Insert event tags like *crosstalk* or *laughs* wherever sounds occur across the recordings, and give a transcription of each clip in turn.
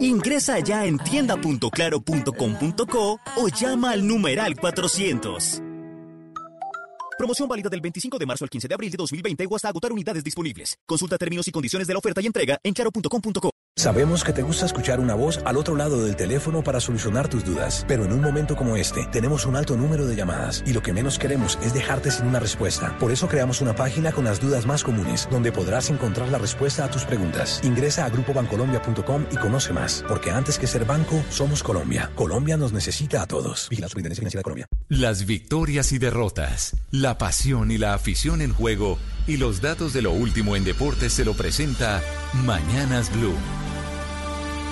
Ingresa ya en tienda.claro.com.co o llama al numeral 400. Promoción válida del 25 de marzo al 15 de abril de 2020 o hasta agotar unidades disponibles. Consulta términos y condiciones de la oferta y entrega en claro.com.co. Sabemos que te gusta escuchar una voz al otro lado del teléfono para solucionar tus dudas, pero en un momento como este tenemos un alto número de llamadas y lo que menos queremos es dejarte sin una respuesta. Por eso creamos una página con las dudas más comunes, donde podrás encontrar la respuesta a tus preguntas. Ingresa a grupobancolombia.com y conoce más, porque antes que ser banco, somos Colombia. Colombia nos necesita a todos. Vigila Superintendencia Financiera de Colombia. Las victorias y derrotas, la pasión y la afición en juego y los datos de lo último en deportes se lo presenta Mañanas Blue.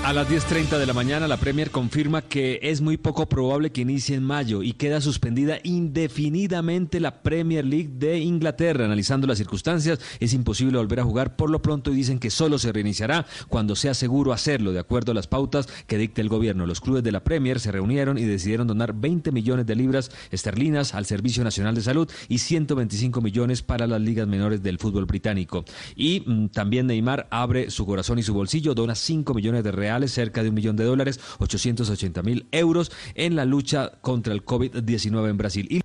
A las 10.30 de la mañana la Premier confirma que es muy poco probable que inicie en mayo y queda suspendida indefinidamente la Premier League de Inglaterra. Analizando las circunstancias, es imposible volver a jugar por lo pronto y dicen que solo se reiniciará cuando sea seguro hacerlo, de acuerdo a las pautas que dicta el gobierno. Los clubes de la Premier se reunieron y decidieron donar 20 millones de libras esterlinas al Servicio Nacional de Salud y 125 millones para las ligas menores del fútbol británico. Y mm, también Neymar abre su corazón y su bolsillo, dona 5 millones de reales cerca de un millón de dólares, 880 mil euros en la lucha contra el COVID-19 en Brasil.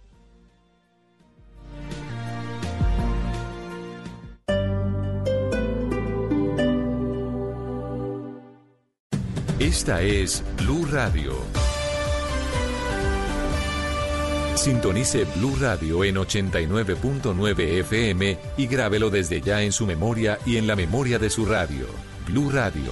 Esta es Blue Radio. Sintonice Blue Radio en 89.9 FM y grábelo desde ya en su memoria y en la memoria de su radio. Blue Radio,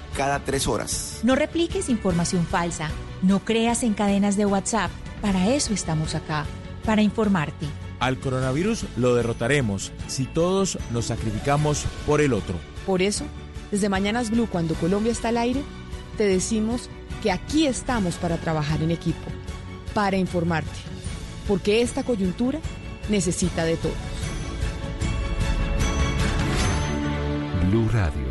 cada tres horas. No repliques información falsa. No creas en cadenas de WhatsApp. Para eso estamos acá, para informarte. Al coronavirus lo derrotaremos si todos nos sacrificamos por el otro. Por eso, desde Mañanas Blue, cuando Colombia está al aire, te decimos que aquí estamos para trabajar en equipo, para informarte, porque esta coyuntura necesita de todos. Blue Radio,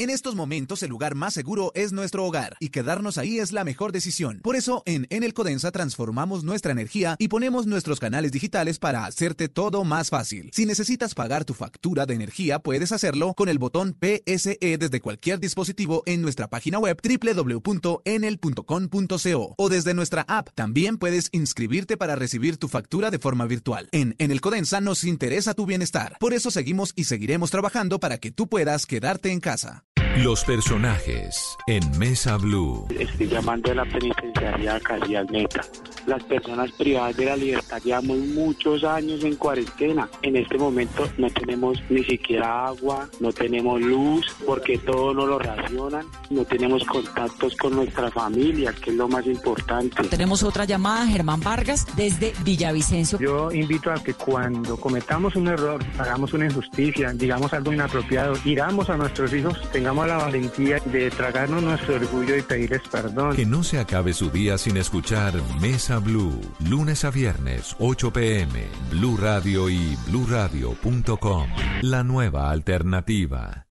En estos momentos el lugar más seguro es nuestro hogar y quedarnos ahí es la mejor decisión. Por eso en Enel Codensa transformamos nuestra energía y ponemos nuestros canales digitales para hacerte todo más fácil. Si necesitas pagar tu factura de energía puedes hacerlo con el botón PSE desde cualquier dispositivo en nuestra página web www.enel.com.co o desde nuestra app. También puedes inscribirte para recibir tu factura de forma virtual. En Enel Codensa nos interesa tu bienestar. Por eso seguimos y seguiremos trabajando para que tú puedas quedarte en casa. Los personajes en Mesa Blue. Estoy llamando a la penitenciaria casi al meta. Las personas privadas de la libertad llevamos muchos años en cuarentena. En este momento no tenemos ni siquiera agua, no tenemos luz, porque todo nos lo racionan. No tenemos contactos con nuestra familia, que es lo más importante. Tenemos otra llamada, Germán Vargas, desde Villavicencio. Yo invito a que cuando cometamos un error, hagamos una injusticia, digamos algo inapropiado, iramos a nuestros hijos, tengamos la valentía de tragarnos nuestro orgullo y pedirles perdón. Que no se acabe su día sin escuchar Mesa Blue, lunes a viernes, 8 pm, Blue Radio y bluradio.com. La nueva alternativa.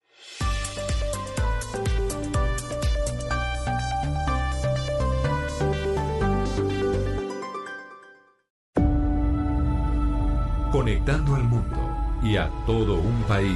Conectando al mundo y a todo un país.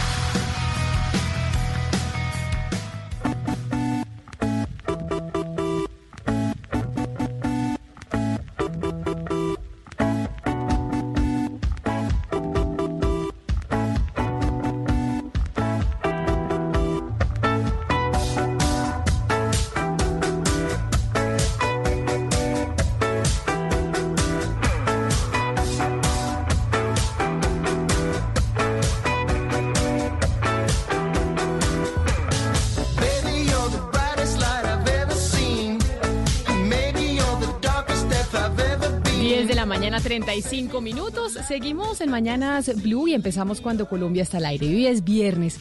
Mañana, 35 minutos. Seguimos en Mañanas Blue y empezamos cuando Colombia está al aire. Hoy es viernes.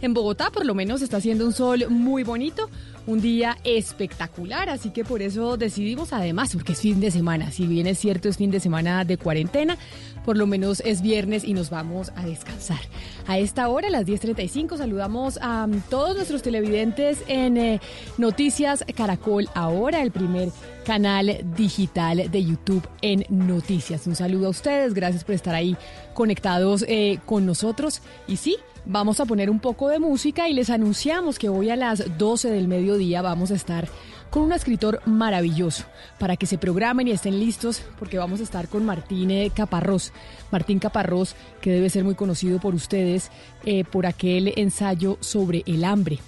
En Bogotá, por lo menos, está haciendo un sol muy bonito, un día espectacular, así que por eso decidimos, además, porque es fin de semana, si bien es cierto, es fin de semana de cuarentena, por lo menos es viernes y nos vamos a descansar. A esta hora, a las 10.35, saludamos a todos nuestros televidentes en eh, Noticias Caracol Ahora, el primer canal digital de YouTube en Noticias. Un saludo a ustedes, gracias por estar ahí conectados eh, con nosotros. Y sí, vamos a poner un poco de música y les anunciamos que hoy a las 12 del mediodía vamos a estar con un escritor maravilloso para que se programen y estén listos porque vamos a estar con Martín eh, Caparrós. Martín Caparrós, que debe ser muy conocido por ustedes eh, por aquel ensayo sobre el hambre.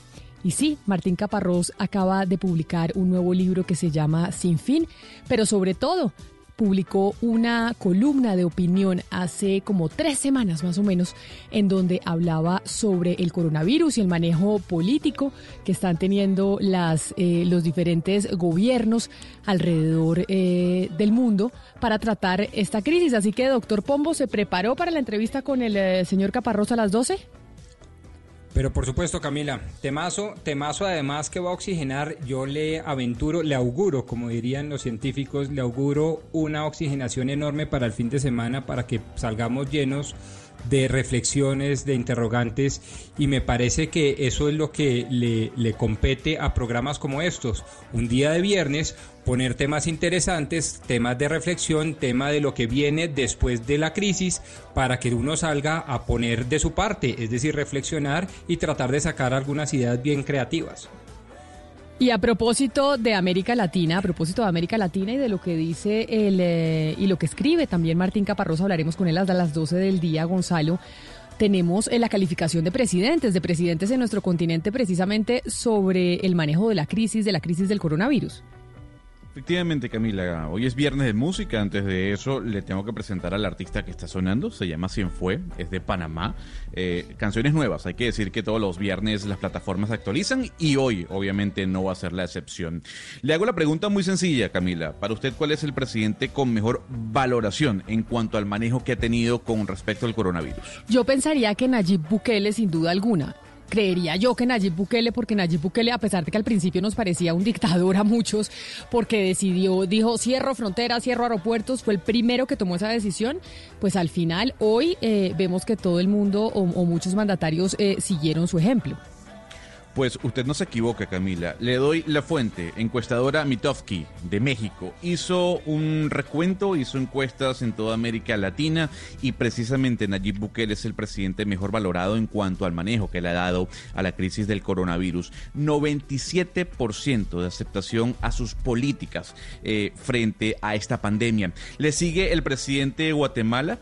Y sí, Martín Caparrós acaba de publicar un nuevo libro que se llama Sin Fin, pero sobre todo publicó una columna de opinión hace como tres semanas más o menos, en donde hablaba sobre el coronavirus y el manejo político que están teniendo las, eh, los diferentes gobiernos alrededor eh, del mundo para tratar esta crisis. Así que, doctor Pombo, ¿se preparó para la entrevista con el eh, señor Caparrós a las 12? Pero por supuesto, Camila, temazo, temazo además que va a oxigenar, yo le aventuro, le auguro, como dirían los científicos, le auguro una oxigenación enorme para el fin de semana para que salgamos llenos de reflexiones, de interrogantes, y me parece que eso es lo que le, le, compete a programas como estos. Un día de viernes, poner temas interesantes, temas de reflexión, tema de lo que viene después de la crisis, para que uno salga a poner de su parte, es decir, reflexionar y tratar de sacar algunas ideas bien creativas. Y a propósito de América Latina, a propósito de América Latina y de lo que dice el, eh, y lo que escribe también Martín Caparrós, hablaremos con él hasta las 12 del día, Gonzalo. Tenemos eh, la calificación de presidentes, de presidentes en nuestro continente precisamente sobre el manejo de la crisis, de la crisis del coronavirus. Efectivamente, Camila, hoy es viernes de música. Antes de eso, le tengo que presentar al artista que está sonando. Se llama Fue, es de Panamá. Eh, canciones nuevas. Hay que decir que todos los viernes las plataformas se actualizan y hoy, obviamente, no va a ser la excepción. Le hago la pregunta muy sencilla, Camila. Para usted, ¿cuál es el presidente con mejor valoración en cuanto al manejo que ha tenido con respecto al coronavirus? Yo pensaría que Nayib Bukele, sin duda alguna creería yo que Nayib Bukele, porque Nayib Bukele, a pesar de que al principio nos parecía un dictador a muchos, porque decidió, dijo, cierro fronteras, cierro aeropuertos, fue el primero que tomó esa decisión, pues al final hoy eh, vemos que todo el mundo o, muchos mandatarios eh, siguieron su ejemplo. Pues usted no se equivoca, Camila. Le doy la fuente. Encuestadora Mitofsky de México hizo un recuento, hizo encuestas en toda América Latina y precisamente Nayib Bukele es el presidente mejor valorado en cuanto al manejo que le ha dado a la crisis del coronavirus. 97% de aceptación a sus políticas eh, frente a esta pandemia. Le sigue el presidente de Guatemala,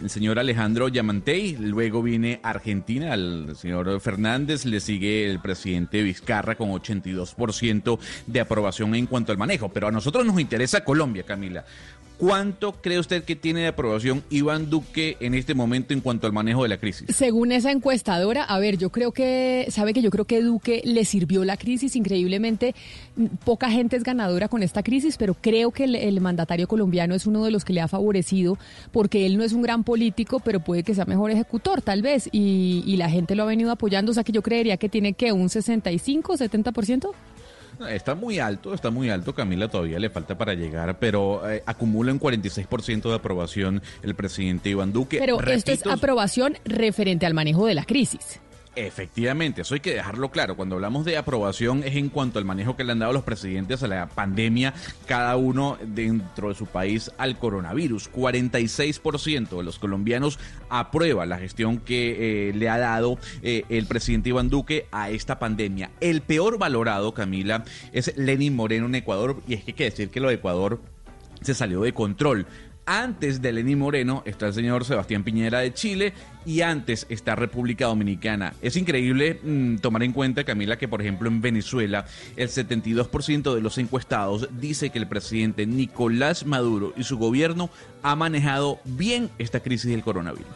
el señor Alejandro Yamantey, luego viene Argentina, el señor Fernández, le sigue el presidente Vizcarra con 82% de aprobación en cuanto al manejo, pero a nosotros nos interesa Colombia, Camila, ¿Cuánto cree usted que tiene de aprobación Iván Duque en este momento en cuanto al manejo de la crisis? Según esa encuestadora, a ver, yo creo que, sabe que yo creo que Duque le sirvió la crisis increíblemente. Poca gente es ganadora con esta crisis, pero creo que el, mandatario colombiano es uno de los que le ha favorecido porque él no es un gran político, pero puede que sea mejor ejecutor, tal vez, y, y la gente lo ha venido apoyando. O sea que yo creería que tiene que un 65, 70%. Está muy alto, está muy alto. Camila todavía le falta para llegar, pero eh, acumula un 46% de aprobación el presidente Iván Duque. Pero esto es aprobación referente al manejo de la crisis. Efectivamente, eso hay que dejarlo claro. Cuando hablamos de aprobación es en cuanto al manejo que le han dado los presidentes a la pandemia, cada uno dentro de su país al coronavirus. 46% de los colombianos aprueba la gestión que eh, le ha dado eh, el presidente Iván Duque a esta pandemia. El peor valorado, Camila, es Lenin Moreno en Ecuador, y es que hay que decir que lo de Ecuador se salió de control. Antes de Lenín Moreno está el señor Sebastián Piñera de Chile y antes está República Dominicana. Es increíble mm, tomar en cuenta, Camila, que por ejemplo en Venezuela el 72% de los encuestados dice que el presidente Nicolás Maduro y su gobierno ha manejado bien esta crisis del coronavirus.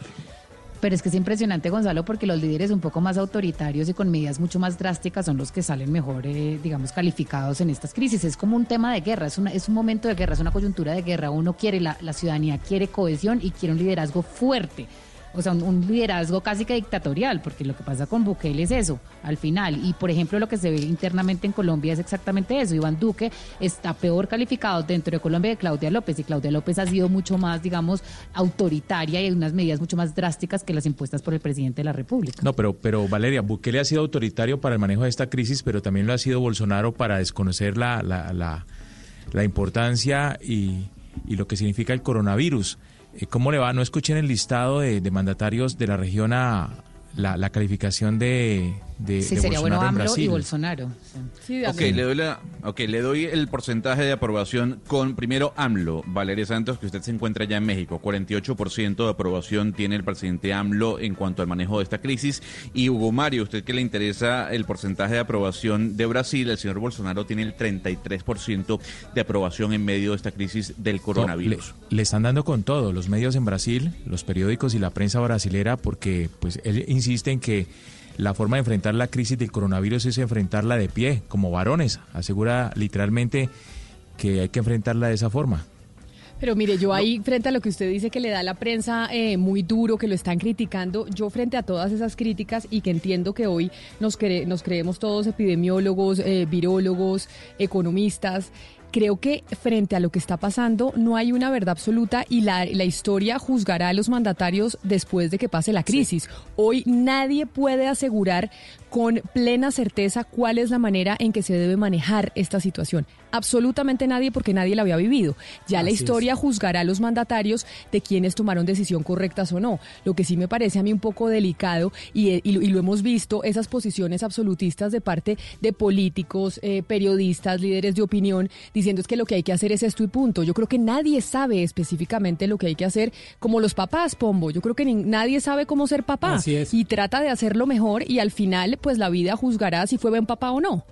Pero es que es impresionante, Gonzalo, porque los líderes un poco más autoritarios y con medidas mucho más drásticas son los que salen mejor, eh, digamos, calificados en estas crisis. Es como un tema de guerra, es, una, es un momento de guerra, es una coyuntura de guerra. Uno quiere, la, la ciudadanía quiere cohesión y quiere un liderazgo fuerte o sea, un, liderazgo casi que dictatorial, porque lo que pasa con Bukele es eso, al final. Y por ejemplo, lo que se ve internamente en Colombia es exactamente eso. Iván Duque está peor calificado dentro de Colombia que Claudia López, y Claudia López ha sido mucho más, digamos, autoritaria y hay unas medidas mucho más drásticas que las impuestas por el presidente de la República. No, pero, pero Valeria, Bukele ha sido autoritario para el manejo de esta crisis, pero también lo ha sido Bolsonaro para desconocer la, la, la, la importancia y, y lo que significa el coronavirus. Eh, ¿Cómo le va? No escuchen el listado de, mandatarios de la región a la calificación de, de, sí, de sería Bolsonaro bueno en AMLO y Bolsonaro. Sí. Ok, le doy, la, okay, le doy el porcentaje de aprobación con primero AMLO, Valeria Santos, que usted se encuentra ya en México. 48% de aprobación tiene el presidente AMLO en cuanto al manejo de esta crisis. Y Hugo Mario, usted que le interesa el porcentaje de aprobación de Brasil, el señor Bolsonaro tiene el 33% de aprobación en medio de esta crisis del coronavirus. Le, le, están dando con todo, los medios en Brasil, los periódicos y la prensa brasilera, porque pues él insiste en que la forma de enfrentar la crisis del coronavirus es enfrentarla de pie, como varones. Asegura literalmente que hay que enfrentarla de esa forma. Pero mire, yo ahí, frente a lo que usted dice que le da la prensa eh, muy duro, que lo están criticando, yo frente a todas esas críticas y que entiendo que hoy nos, cre nos creemos todos epidemiólogos, eh, virólogos, economistas, creo que frente a lo que está pasando no hay una verdad absoluta y la, la, historia juzgará a los mandatarios después de que pase la crisis. Sí. Hoy nadie puede asegurar con plena certeza cuál es la manera en que se debe manejar esta situación. Absolutamente nadie porque nadie la había vivido. Ya Así la historia es. juzgará a los mandatarios de quienes tomaron decisión correctas o no. Lo que sí me parece a mí un poco delicado y, y, y lo hemos visto, esas posiciones absolutistas de parte de políticos, eh, periodistas, líderes de opinión, diciendo es que lo que hay que hacer es esto y punto. Yo creo que nadie sabe específicamente lo que hay que hacer, como los papás, Pombo. Yo creo que ni, nadie sabe cómo ser papá y trata de hacerlo mejor y al final pues la vida juzgará si fue buen papá o no.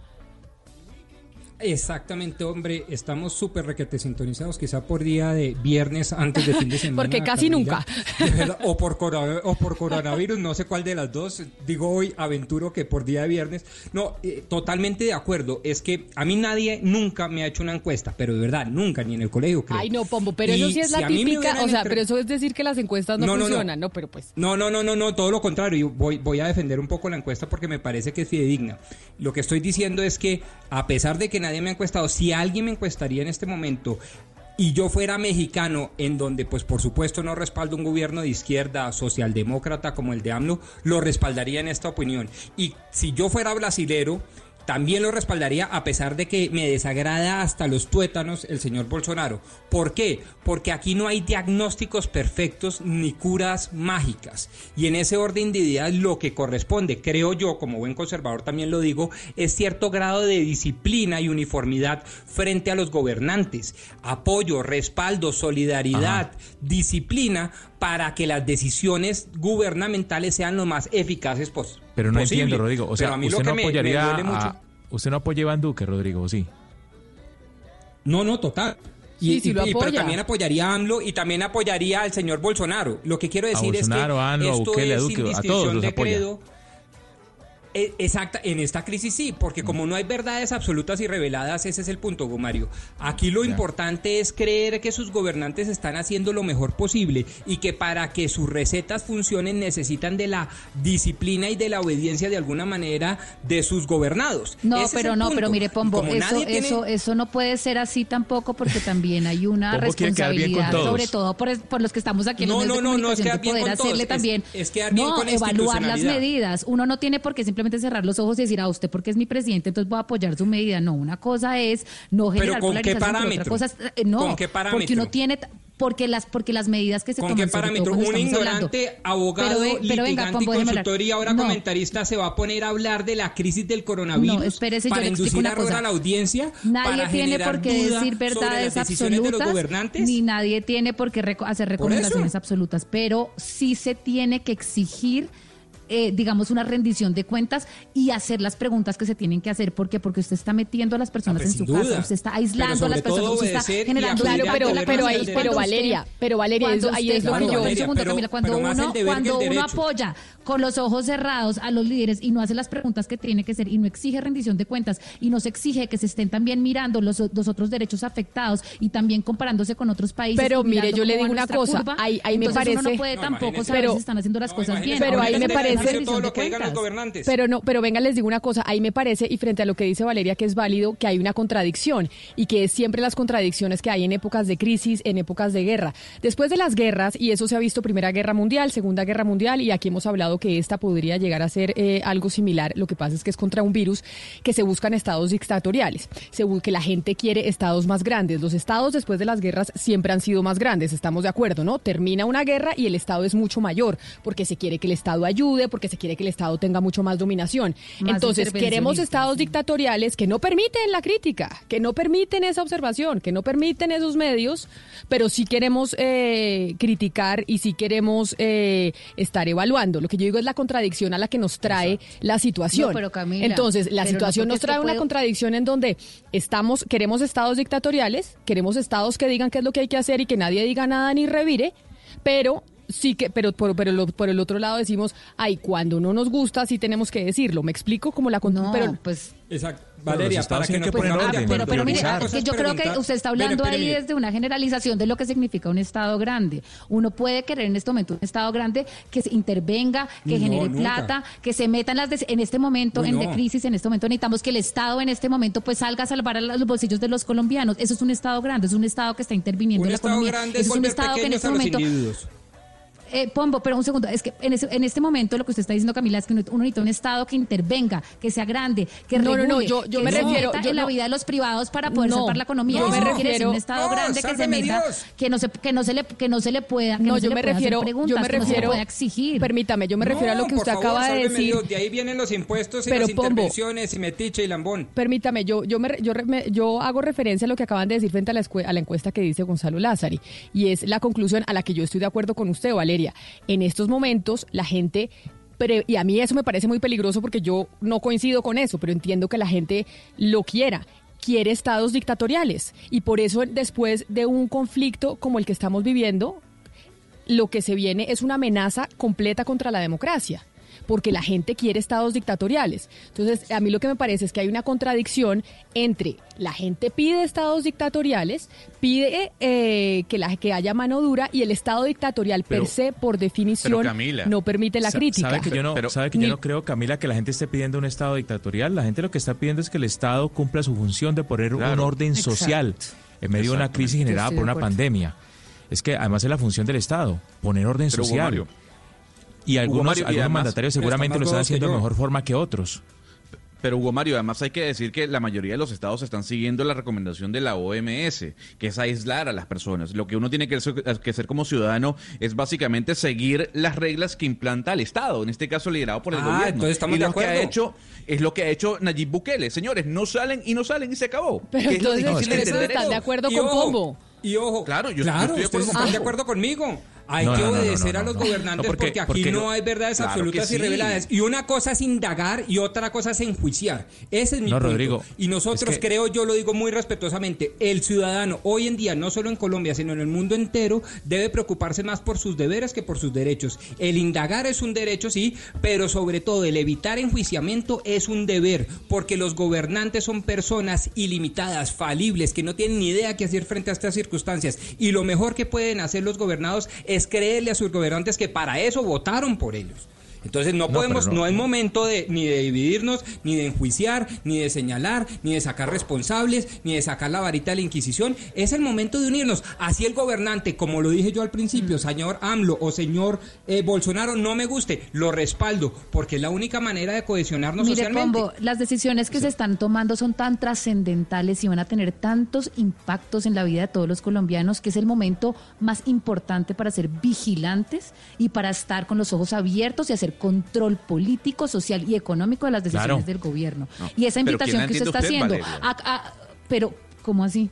Exactamente, hombre, estamos súper requete sintonizados, quizá por día de viernes antes de fin de *laughs* semana. Porque casi Camila, nunca. Verdad, o, por o por coronavirus, no sé cuál de las dos. Digo hoy, aventuro que por día de viernes. No, eh, totalmente de acuerdo. Es que a mí nadie nunca me ha hecho una encuesta, pero de verdad, nunca, ni en el colegio, creo. Ay, no, Pombo, pero y eso sí es si la típica, o sea, pero eso es decir que las encuestas no, no funcionan, no, no, pero pues. No, no, no, no, no, todo lo contrario. Voy, voy a defender un poco la encuesta porque me parece que es fidedigna. Lo que estoy diciendo es que, a pesar de que nadie me ha encuestado, si alguien me encuestaría en este momento y yo fuera mexicano, en donde pues por supuesto no respaldo un gobierno de izquierda socialdemócrata como el de AMLO, lo respaldaría en esta opinión. Y si yo fuera brasilero, también lo respaldaría a pesar de que me desagrada hasta los tuétanos el señor Bolsonaro. ¿Por qué? Porque aquí no hay diagnósticos perfectos ni curas mágicas. Y en ese orden de ideas lo que corresponde, creo yo, como buen conservador también lo digo, es cierto grado de disciplina y uniformidad frente a los gobernantes. Apoyo, respaldo, solidaridad, Ajá. disciplina para que las decisiones gubernamentales sean lo más eficaces posible. Pero no posible. entiendo, Rodrigo. O sea, usted no apoyaría me, me a, usted no apoya a Iván Duque, Rodrigo, ¿sí? No, no, total. Sí, y, sí lo y, apoya. pero también apoyaría a AMLO y también apoyaría al señor Bolsonaro. Lo que quiero decir a Bolsonaro, es que AMLO, esto a Bukele, es Duque, sin a todos los de apoya. credo. Eh, Exacta, en esta crisis sí, porque como no hay verdades absolutas y reveladas, ese es el punto, Gomario. Aquí lo Ya. importante es creer que sus gobernantes están haciendo lo mejor posible y que para que sus recetas funcionen necesitan de la disciplina y de la obediencia de alguna manera de sus gobernados. No, Ese es pero no, punto. pero mire, Pombo, eso, tiene- eso, eso no puede ser así tampoco porque también hay una Pombo quiere quedar bien con responsabilidad, todos. sobre todo por, por los que estamos aquí en No, los no, no, no es bien poder con todos, hacerle es- también, es bien no, evaluar las medidas. Uno no tiene por qué simplemente cerrar los ojos y decir, a usted porque es mi presidente, entonces voy a apoyar su medida. No, una cosa es no Pero generar ¿con qué pero otra parámetro? cosa es, eh, no, ¿Con qué porque parámetro? uno tiene porque las porque las medidas que se ¿Con toman qué parámetro? Un hablando- ignorante abogado, Pero pero venga, litigante hablar. consultor y ahora No. comentarista se va a poner a hablar de la crisis del coronavirus No, espérese, yo para explico inducir una cosa. a la audiencia Nadie para tiene por qué decir verdades de absolutas, ni nadie tiene por qué hacer Por recomendaciones absolutas, pero sí se tiene que exigir eh, digamos, una rendición de cuentas y hacer las preguntas que se tienen que hacer. ¿Por qué? Porque usted está metiendo a las personas Ah, pues, en su casa, usted está aislando a las personas, usted está generando Claro, pero, pero, ahí, pero Valeria, pero Valeria, eso- ahí es lo que yo... un segundo, pero- Camila, cuando uno, cuando uno apoya con los ojos cerrados a los líderes y no hace las preguntas que tiene que hacer y no exige rendición de cuentas y no se exige que se estén también mirando los, los otros derechos afectados y también comparándose con otros países. Pero mire, yo le digo una cosa, curva, ahí- ahí me entonces Uno parece- no puede No, tampoco saber Pero- si están haciendo las cosas bien. Pero ahí me parece- todo lo que digan los gobernantes. Pero no, pero venga, les digo una cosa, ahí me parece, y frente a lo que dice Valeria, que es válido, que hay una contradicción, y que es siempre las contradicciones que hay en épocas de crisis, en épocas de guerra. Después de las guerras, y eso se ha visto Primera Guerra Mundial, Segunda Guerra Mundial, y aquí hemos hablado que esta podría llegar a ser eh, algo similar, lo que pasa es que es contra un virus que se buscan estados dictatoriales, se que la gente quiere estados más grandes. Los estados después de las guerras siempre han sido más grandes, estamos de acuerdo, ¿no? Termina una guerra y el estado es mucho mayor, porque se quiere que el estado ayude, porque se quiere que el estado tenga mucho más dominación. Más Entonces, queremos estados dictatoriales que no permiten la crítica, que no permiten esa observación, que no permiten esos medios, pero sí queremos eh, criticar y sí queremos eh, estar evaluando. Lo que yo digo es la contradicción a la que nos trae la situación. No, pero Camila, Entonces, la no situación nos trae una puedo- contradicción en donde estamos, queremos estados dictatoriales, queremos estados que digan qué es lo que hay que hacer y que nadie diga nada ni revire, pero sí que, pero por, pero lo- por el otro lado decimos, ay, cuando no nos gusta sí tenemos que decirlo. ¿Me explico? Como la No, pero pues Exacto. Valeria, para que de orden, acuerdo. pero, pero mire, que yo creo que usted está Mire, hablando ahí mire. desde una generalización de lo que significa un Estado grande. Uno puede querer en este momento un Estado grande que se intervenga, que No, genere nunca. plata, que se meta en las... En este momento, Uy, en no. de crisis, en este momento necesitamos que el Estado en este momento pues salga a salvar a los bolsillos de los colombianos. Eso es un Estado grande, es un Estado que está interviniendo Un en la Estado economía. grande Eso es es un Estado que en este momento... Eh, Pombo, pero un segundo, es que en, ese- en este momento lo que usted está diciendo, Camila, es que uno, uno necesita un Estado que intervenga, que sea grande, que No, no, no, yo- yo que me se refiero- meta yo en la no- vida de los privados para poder No, salvar la economía. yo Eso me no quiere decir refiero- un Estado No, grande que se meta, Dios. que no se que no se le que no se le pueda, que no, no, se yo le me pueda hacer refiero, preguntas, yo me que no se le refiero, pueda exigir. permítame, yo me refiero a lo No, que usted favor, acaba de decir. Dios, de ahí vienen los impuestos y Pero, las Pombo. intervenciones y metiche y lambón. Permítame, yo, yo, me, yo, me- yo hago referencia a lo que acaban de decir frente a la, a la encuesta que dice Gonzalo Lázari. Y es la conclusión a la que yo estoy de acuerdo con usted, Valeria. En estos momentos, la gente. y a mí eso me parece muy peligroso porque yo no coincido con eso, pero entiendo que la gente lo quiera. Quiere estados dictatoriales. Y por eso, después de un conflicto como el que estamos viviendo, lo que se viene es una amenaza completa contra la democracia, porque la gente quiere estados dictatoriales. Entonces, a mí lo que me parece es que hay una contradicción entre la gente pide estados dictatoriales, pide eh, que, la, que haya mano dura y el estado dictatorial Pero- per se, por definición, Camila, no permite la Sa- crítica. ¿Sabe que yo no, Pero- sabe que Ni- yo no creo, Camila, que la gente esté pidiendo un Estado dictatorial? La gente lo que está pidiendo es que el Estado cumpla su función de poner un orden Exacto. social en medio de una crisis generada por una pandemia. Es que además es la función del Estado, poner orden Pero, social. Mario, y algunos, Mario, y algunos además- mandatarios seguramente lo están que haciendo de mejor forma que otros. Pero Hugo Mario, además hay que decir que la mayoría de los estados están siguiendo la recomendación de la OMS, que es aislar a las personas. Lo que uno tiene que hacer, que hacer como ciudadano es básicamente seguir las reglas que implanta el Estado, en este caso liderado por el Ah, gobierno. entonces estamos y de lo que ha acuerdo. hecho es lo que ha hecho Nayib Bukele. Señores, no salen y no salen y se acabó. Pero Que es de ustedes entender están de acuerdo Y con ojo, Pombo. Y ojo, Claro, yo- estoy de acuerdo ustedes con están de Pombo. acuerdo conmigo. Hay No, que no, no, no, obedecer a los gobernantes porque- porque, aquí porque no hay verdades Claro absolutas y sí. reveladas. Y una cosa es indagar y otra cosa es enjuiciar. Ese es mi No, punto. Rodrigo, y nosotros es que- creo, yo lo digo muy respetuosamente, el ciudadano hoy en día, no solo en Colombia, sino en el mundo entero, debe preocuparse más por sus deberes que por sus derechos. El indagar es un derecho, sí, pero sobre todo el evitar enjuiciamiento es un deber, porque los gobernantes son personas ilimitadas, falibles, que no tienen ni idea qué hacer frente a estas circunstancias. Y lo mejor que pueden hacer los gobernados es creerle a sus gobernantes que para eso votaron por ellos. Entonces no No, podemos, no, no- es momento de ni de dividirnos, ni de enjuiciar, ni de señalar, ni de sacar responsables, ni de sacar la varita de la Inquisición. Es el momento de unirnos. Así el gobernante, como lo dije yo al principio, señor AMLO o señor eh, Bolsonaro, no me guste, lo respaldo, porque es la única manera de cohesionarnos Mire, socialmente. Pombo, las decisiones que se están tomando son tan trascendentales y van a tener tantos impactos en la vida de todos los colombianos que es el momento más importante para ser vigilantes y para estar con los ojos abiertos y hacer control político, social y económico de las decisiones Claro. del gobierno. No, y esa pero ¿quién invitación que usted está haciendo, a- a- pero, ¿cómo así?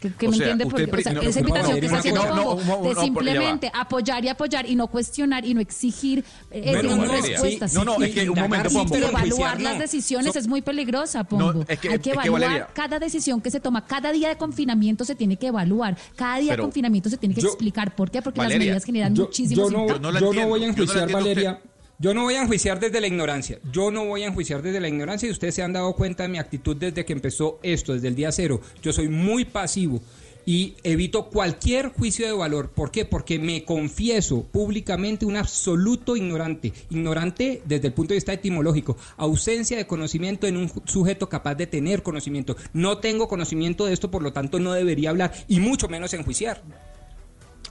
que, que O me sea, entiende usted porque, o sea, pri- no, esa no, invitación que no, está haciendo no, de no, simplemente apoyar y apoyar y no cuestionar y no exigir eh, Bueno, respuestas. sí, no, no, es que un momento, Sí, Pombo. pero evaluar las decisiones So- es muy peligrosa, Pombo. es que- Hay que es que, evaluar Valeria- cada decisión que se toma, cada día de confinamiento se tiene que evaluar, cada día de confinamiento se tiene que Yo- explicar. ¿Por qué? Porque las medidas generan yo, muchísimos yo no, impactos. yo no voy a enjuiciar, Valeria. Yo no voy a enjuiciar desde la ignorancia. Yo no voy a enjuiciar desde la ignorancia y ustedes se han dado cuenta de mi actitud desde que empezó esto, desde el día cero. Yo soy muy pasivo y evito cualquier juicio de valor. ¿Por qué? Porque me confieso públicamente un absoluto ignorante. Ignorante desde el punto de vista etimológico. Ausencia de conocimiento en un sujeto capaz de tener conocimiento. No tengo conocimiento de esto, por lo tanto no debería hablar y mucho menos enjuiciar.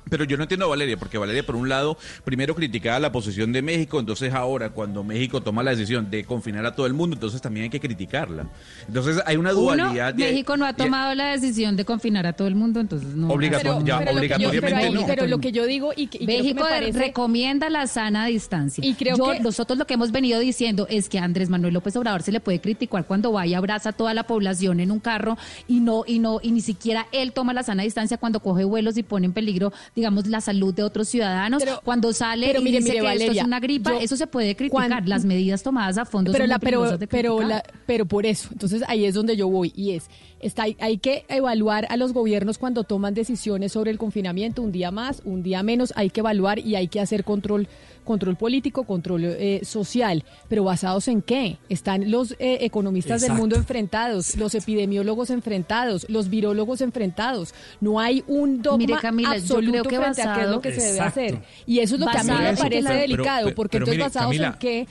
Pero yo no entiendo a Valeria, porque Valeria, por un lado, primero criticaba la posición de México, entonces ahora, cuando México toma la decisión de confinar a todo el mundo, entonces también hay que criticarla. Entonces hay una Uno, dualidad. de- México no ha de- tomado la decisión de confinar a todo el mundo, entonces no. Obligato- Pero- ya, pero que yo- obligatoriamente pero ahí- no. Pero lo que yo digo y, que- y creo que México me parece... recomienda la sana distancia. Y creo Yo- que- nosotros lo que hemos venido diciendo es que a Andrés Manuel López Obrador se le puede criticar cuando va y abraza a toda la población en un carro y no y no y ni siquiera él toma la sana distancia cuando coge vuelos y pone en peligro, digamos, la salud de otros ciudadanos. cuando sale pero y mire, dice mire, que esto es una gripa, yo- eso se puede criticar. Las medidas tomadas a fondo pero son la pero de pero la pero por eso entonces ahí es donde yo voy y es está hay que evaluar a los gobiernos cuando toman decisiones sobre el confinamiento un día más un día menos hay que evaluar y hay que hacer control control político control eh, social. Pero basados en qué están los eh, economistas del Exacto. mundo enfrentados los epidemiólogos enfrentados los virólogos enfrentados. No hay un dogma Mire, Camila, absoluto creo que frente a qué es lo que se debe basado- hacer y eso es lo que a mí Basado me en parece Pero- delicado pero- porque pero entonces mire, basados en Camila, qué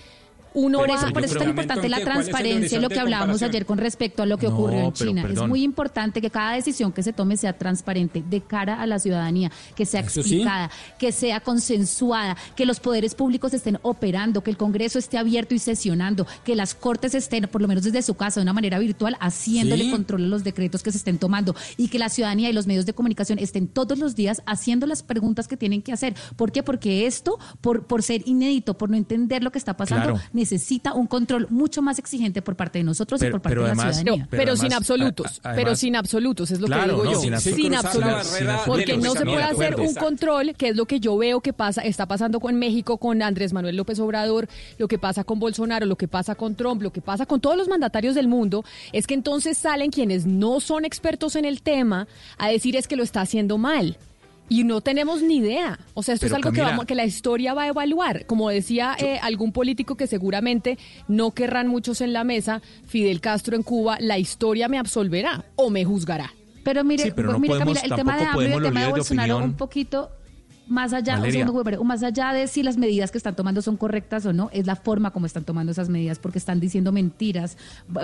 uno Por eso, por eso es tan importante la transparencia, lo que hablábamos ayer con respecto a lo que No, ocurrió en China. Es muy importante que cada decisión que se tome sea transparente de cara a la ciudadanía, que sea Eso sí. explicada, que sea consensuada, que los poderes públicos estén operando, que el Congreso esté abierto y sesionando, que las cortes estén, por lo menos desde su casa, de una manera virtual, haciéndole Sí. control a los decretos que se estén tomando y que la ciudadanía y los medios de comunicación estén todos los días haciendo las preguntas que tienen que hacer. ¿Por qué? Porque esto, por, por ser inédito, por no entender lo que está pasando, Claro. Necesita un control mucho más exigente por parte de nosotros y por parte pero de la ciudadanía. pero, Pero sin absolutos, a- a- pero sin absolutos, es lo Claro, que digo no, yo. sin absolutos. absolutos. Sin absolutos. Sin absolutos. Porque no se puede de hacer un control, que es lo que yo veo que pasa, está pasando con México, con Andrés Manuel López Obrador, lo que pasa con Bolsonaro, lo que pasa con Trump, lo que pasa con todos los mandatarios del mundo, es que entonces salen quienes no son expertos en el tema a decir es que lo está haciendo mal. Y no tenemos ni idea. O sea, esto Pero, es algo que, vamos, que la historia va a evaluar. Como decía eh, algún político que seguramente no querrán muchos en la mesa, Fidel Castro en Cuba, la historia me absolverá o me juzgará. Pero mire, Sí, pero no mire podemos- Camila, el tema de y el tema de Bolsonaro un poquito más allá, un segundo, más allá de si las medidas que están tomando son correctas o no, es la forma como están tomando esas medidas, porque están diciendo mentiras.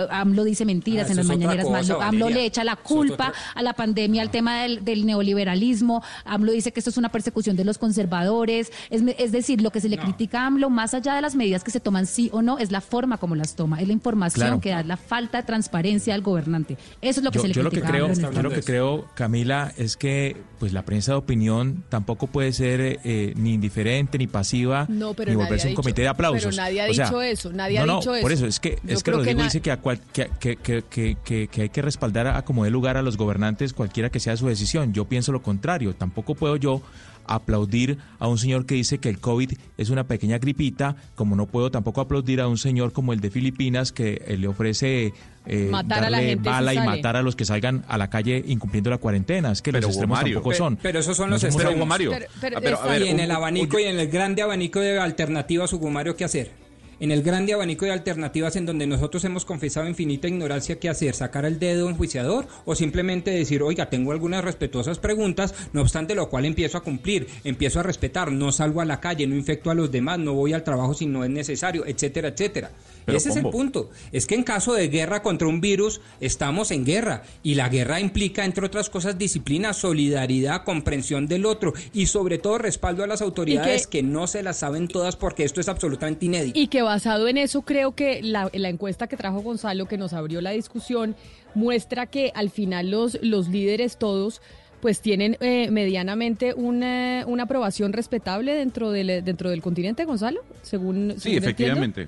AMLO dice mentiras Ah, en las mañaneras, cosa, lo- AMLO le echa la culpa a la pandemia, al tema del, del neoliberalismo. AMLO dice que esto es una persecución de los conservadores. Es, es decir, lo que se le critica a AMLO, más allá de las medidas que se toman sí o no, es la forma como las toma, es la información Claro. que da, la falta de transparencia al gobernante. Eso es lo que yo, se le yo lo que critica a creo, AMLO este yo lo que creo, Camila, es que pues la prensa de opinión tampoco puede ser eh, ni indiferente ni pasiva No, pero ni volverse un dicho- comité de aplausos. pero nadie ha O sea, dicho eso, nadie no, ha no, dicho Por eso. eso es que Yo es que que Rodrigo na- dice que, a cual- que, que- que- que- que- que- que hay que respaldar a como dé lugar a los gobernantes cualquiera que sea su decisión. Yo pienso lo contrario. Tampoco puedo yo aplaudir a un señor que dice que el COVID es una pequeña gripita, como no puedo tampoco aplaudir a un señor como el de Filipinas que eh, le ofrece eh, Matar a la darle si bala y matar a los que salgan a la calle incumpliendo la cuarentena. Es que Pero, los extremos Mario, tampoco son. Pero esos son No los extremos. Mario. Pero- pero Ah, pero, a está- ver, y en un- el un- abanico un- y en el grande abanico de alternativas, Hugo Mario, ¿qué hacer? En el grande abanico de alternativas en donde nosotros hemos confesado infinita ignorancia, ¿qué hacer? ¿Sacar el dedo enjuiciador? ¿O simplemente decir, oiga, tengo algunas respetuosas preguntas, no obstante lo cual empiezo a cumplir, empiezo a respetar, no salgo a la calle, no infecto a los demás, no voy al trabajo si no es necesario, etcétera, etcétera? Pero, Ese es el punto. Es que en caso de guerra contra un virus, estamos en guerra. Y la guerra implica, entre otras cosas, disciplina, solidaridad, comprensión del otro y sobre todo respaldo a las autoridades que, no se las saben todas porque esto es absolutamente inédito. Y que basado en eso creo que la, la encuesta que trajo Gonzalo, que nos abrió la discusión, muestra que al final los, los líderes todos pues tienen eh, medianamente una, una aprobación respetable dentro del, dentro del continente, Gonzalo, según, según Sí, entiendo.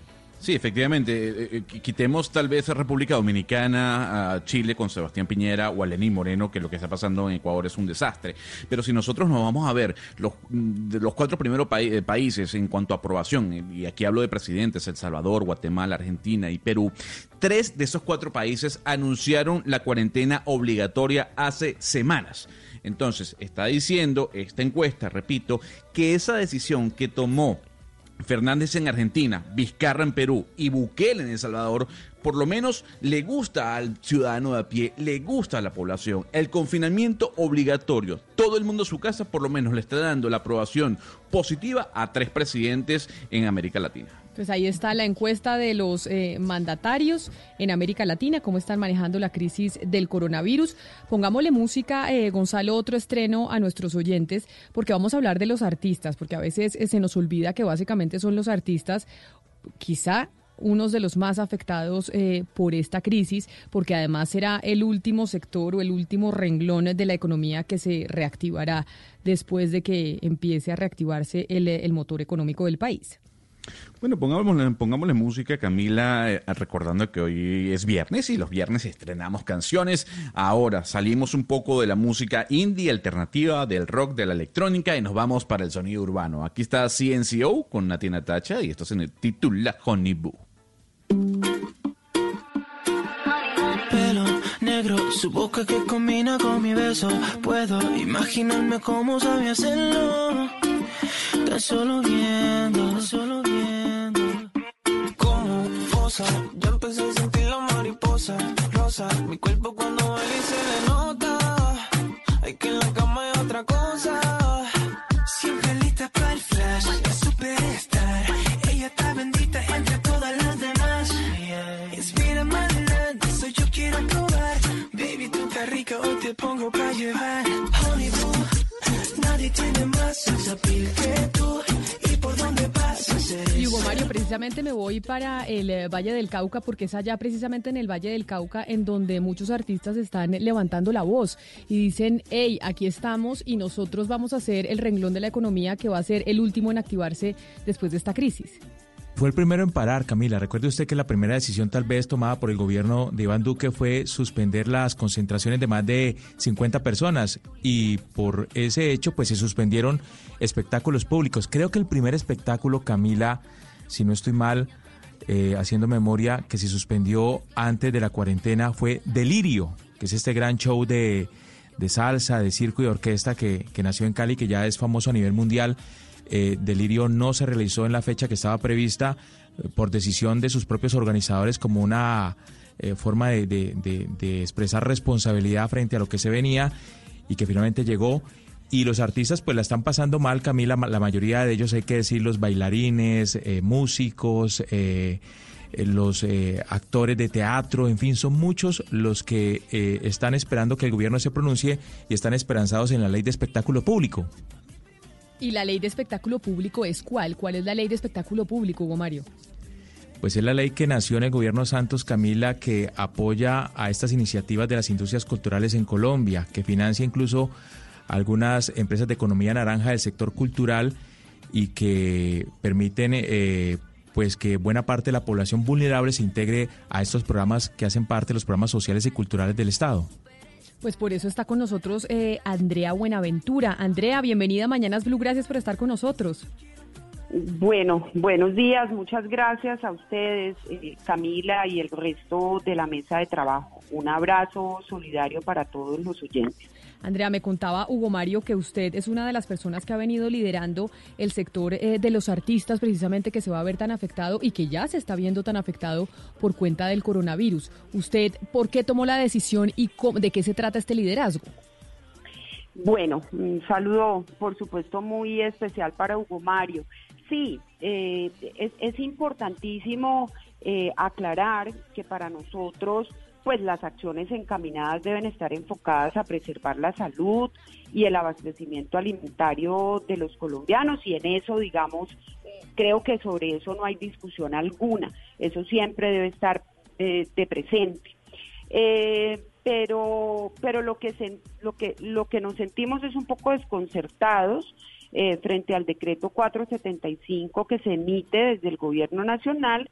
Sí, efectivamente. Eh, eh, quitemos tal vez a República Dominicana, a Chile con Sebastián Piñera o a Lenín Moreno, que lo que está pasando en Ecuador es un desastre. Pero si nosotros nos vamos a ver los, los cuatro primeros eh, países en cuanto a aprobación, y aquí hablo de presidentes, El Salvador, Guatemala, Argentina y Perú, tres de esos cuatro países anunciaron la cuarentena obligatoria hace semanas. Entonces, está diciendo esta encuesta, repito, que esa decisión que tomó Fernández en Argentina, Vizcarra en Perú y Bukele en El Salvador, por lo menos le gusta al ciudadano de a pie, le gusta a la población. El confinamiento obligatorio, todo el mundo a su casa, por lo menos le está dando la aprobación positiva a tres presidentes en América Latina. Pues ahí está la encuesta de los eh, mandatarios en América Latina, cómo están manejando la crisis del coronavirus. Pongámosle música, eh, Gonzalo, otro estreno a nuestros oyentes, porque vamos a hablar de los artistas, porque a veces eh, se nos olvida que básicamente son los artistas, quizá unos de los más afectados por esta crisis, porque además será el último sector o el último renglón de la economía que se reactivará después de que empiece a reactivarse el motor económico del país. Bueno, pongámosle, pongámosle música, Camila, eh, recordando que hoy es viernes y los viernes estrenamos canciones. Ahora salimos un poco de la música indie, alternativa, del rock, de la electrónica y nos vamos para el sonido urbano. Aquí está CNCO con Natina Tacha y esto se titula Honey su boca que combina con mi beso. Puedo imaginarme cómo sabía hacerlo Tan solo viendo, solo viendo. Como posa, ya empecé a sentir la mariposa rosa. Mi cuerpo cuando baila y se le nota. Hay que en la cama hay otra cosa. Siempre lista para el flash, la superstar. Más que tú. ¿Y Hugo Mario, precisamente me voy para el eh, Valle del Cauca porque es allá precisamente en el Valle del Cauca en donde muchos artistas están levantando la voz y dicen, hey, aquí estamos y nosotros vamos a ser el renglón de la economía que va a ser el último en activarse después de esta crisis. Fue el primero en parar, Camila. Recuerde usted que la primera decisión tal vez tomada por el gobierno de Iván Duque fue suspender las concentraciones de más de 50 personas y por ese hecho pues se suspendieron espectáculos públicos. Creo que el primer espectáculo, Camila, si no estoy mal, eh, haciendo memoria, que se suspendió antes de la cuarentena fue Delirio, que es este gran show de, salsa, de circo y orquesta que, que nació en Cali, que ya es famoso a nivel mundial eh, Delirio no se realizó en la fecha que estaba prevista eh, por decisión de sus propios organizadores como una eh, forma de, expresar responsabilidad frente a lo que se venía y que finalmente llegó. Y los artistas pues la están pasando mal, Camila, la mayoría de ellos hay que decir los bailarines, músicos, los actores de teatro, en fin, son muchos los que están esperando que el gobierno se pronuncie y están esperanzados en la ley de espectáculo público. ¿Y la ley de espectáculo público es cuál? ¿Cuál es la ley de espectáculo público, Hugo Mario? Pues es la ley que nació en el gobierno Santos Camila que apoya a estas iniciativas de las industrias culturales en Colombia, que financia incluso algunas empresas de economía naranja del sector cultural y que permiten eh, pues que buena parte de la población vulnerable se integre a estos programas que hacen parte de los programas sociales y culturales del Estado. Pues por eso está con nosotros eh, Andrea Buenaventura. Andrea, bienvenida a Mañanas Blue, gracias por estar con nosotros. Bueno, buenos días, muchas gracias a ustedes, eh, Camila y el resto de la mesa de trabajo. Un abrazo solidario para todos los oyentes. Andrea, me contaba Hugo Mario que usted es una de las personas que ha venido liderando el sector eh, de los artistas precisamente que se va a ver tan afectado y que ya se está viendo tan afectado por cuenta del coronavirus. ¿Usted por qué tomó la decisión y de qué se trata este liderazgo? Bueno, un saludo por supuesto muy especial para Hugo Mario. Sí, eh, es, importantísimo eh, aclarar que para nosotros pues las acciones encaminadas deben estar enfocadas a preservar la salud y el abastecimiento alimentario de los colombianos y en eso, digamos, creo que sobre eso no hay discusión alguna, eso siempre debe estar eh, de presente. Eh, pero pero lo que lo que lo que nos sentimos es un poco desconcertados eh, frente al decreto 475 que se emite desde el gobierno nacional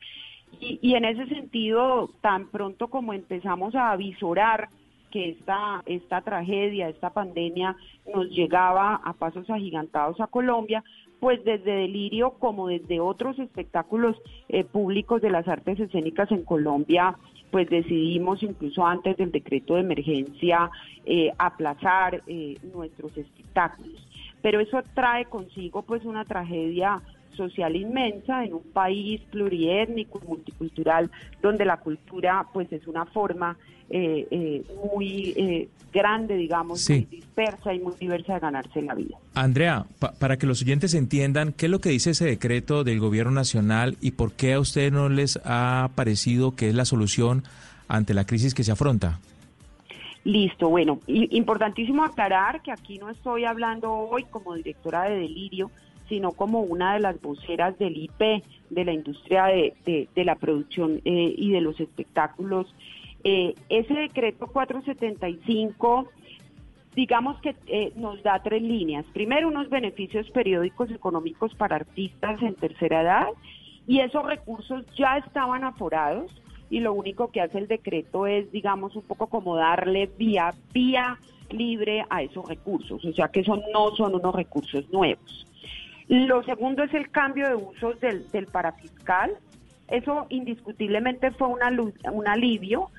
Y, y en ese sentido, tan pronto como empezamos a visorar que esta, esta tragedia, esta pandemia nos llegaba a pasos agigantados a Colombia, pues desde Delirio como desde otros espectáculos eh, públicos de las artes escénicas en Colombia, pues decidimos incluso antes del decreto de emergencia eh, aplazar eh, nuestros espectáculos. Pero eso trae consigo pues una tragedia social inmensa en un país pluriétnico, multicultural, donde la cultura pues es una forma eh, eh, muy eh, grande, digamos, muy dispersa y muy diversa de ganarse la vida. Andrea, para que los oyentes entiendan, ¿qué es lo que dice ese decreto del gobierno nacional y por qué a ustedes no les ha parecido que es la solución ante la crisis que se afronta? Listo, bueno, importantísimo aclarar que aquí no estoy hablando hoy como directora de Delirio, sino como una de las voceras del IP, de la industria de, la producción eh, y de los espectáculos. Eh, ese decreto 475, digamos que eh, nos da tres líneas. Primero, unos beneficios periódicos económicos para artistas en tercera edad, y esos recursos ya estaban aforados, y lo único que hace el decreto es, digamos, un poco como darle vía, vía libre a esos recursos, o sea que eso no son unos recursos nuevos. Lo segundo es el cambio de usos del, parafiscal. Eso indiscutiblemente fue una, un alivio,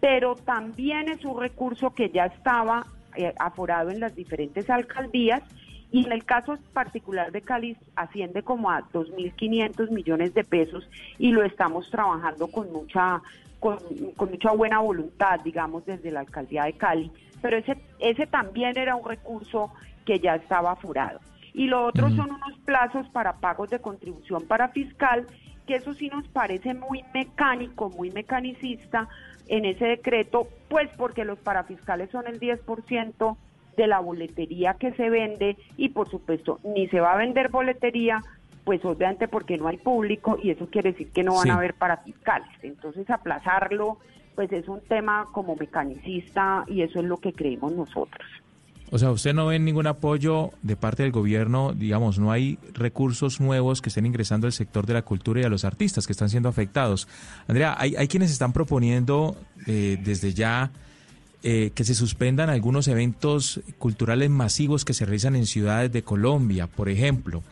pero también es un recurso que ya estaba eh, aforado en las diferentes alcaldías y en el caso particular de Cali asciende como a 2.500 millones de pesos y lo estamos trabajando con mucha con, con, mucha buena voluntad, digamos, desde la alcaldía de Cali, pero ese, ese también era un recurso que ya estaba aforado y lo otro son unos plazos para pagos de contribución para fiscal, que eso sí nos parece muy mecánico, muy mecanicista en ese decreto, pues porque los parafiscales son el 10% de la boletería que se vende y por supuesto ni se va a vender boletería, pues obviamente porque no hay público y eso quiere decir que no van a haber parafiscales. Entonces aplazarlo pues es un tema como mecanicista y eso es lo que creemos nosotros. O sea, usted no ve ningún apoyo de parte del gobierno, digamos, no hay recursos nuevos que estén ingresando al sector de la cultura y a los artistas que están siendo afectados. Andrea, hay, hay quienes están proponiendo eh, desde ya eh, que se suspendan algunos eventos culturales masivos que se realizan en ciudades de Colombia, por ejemplo.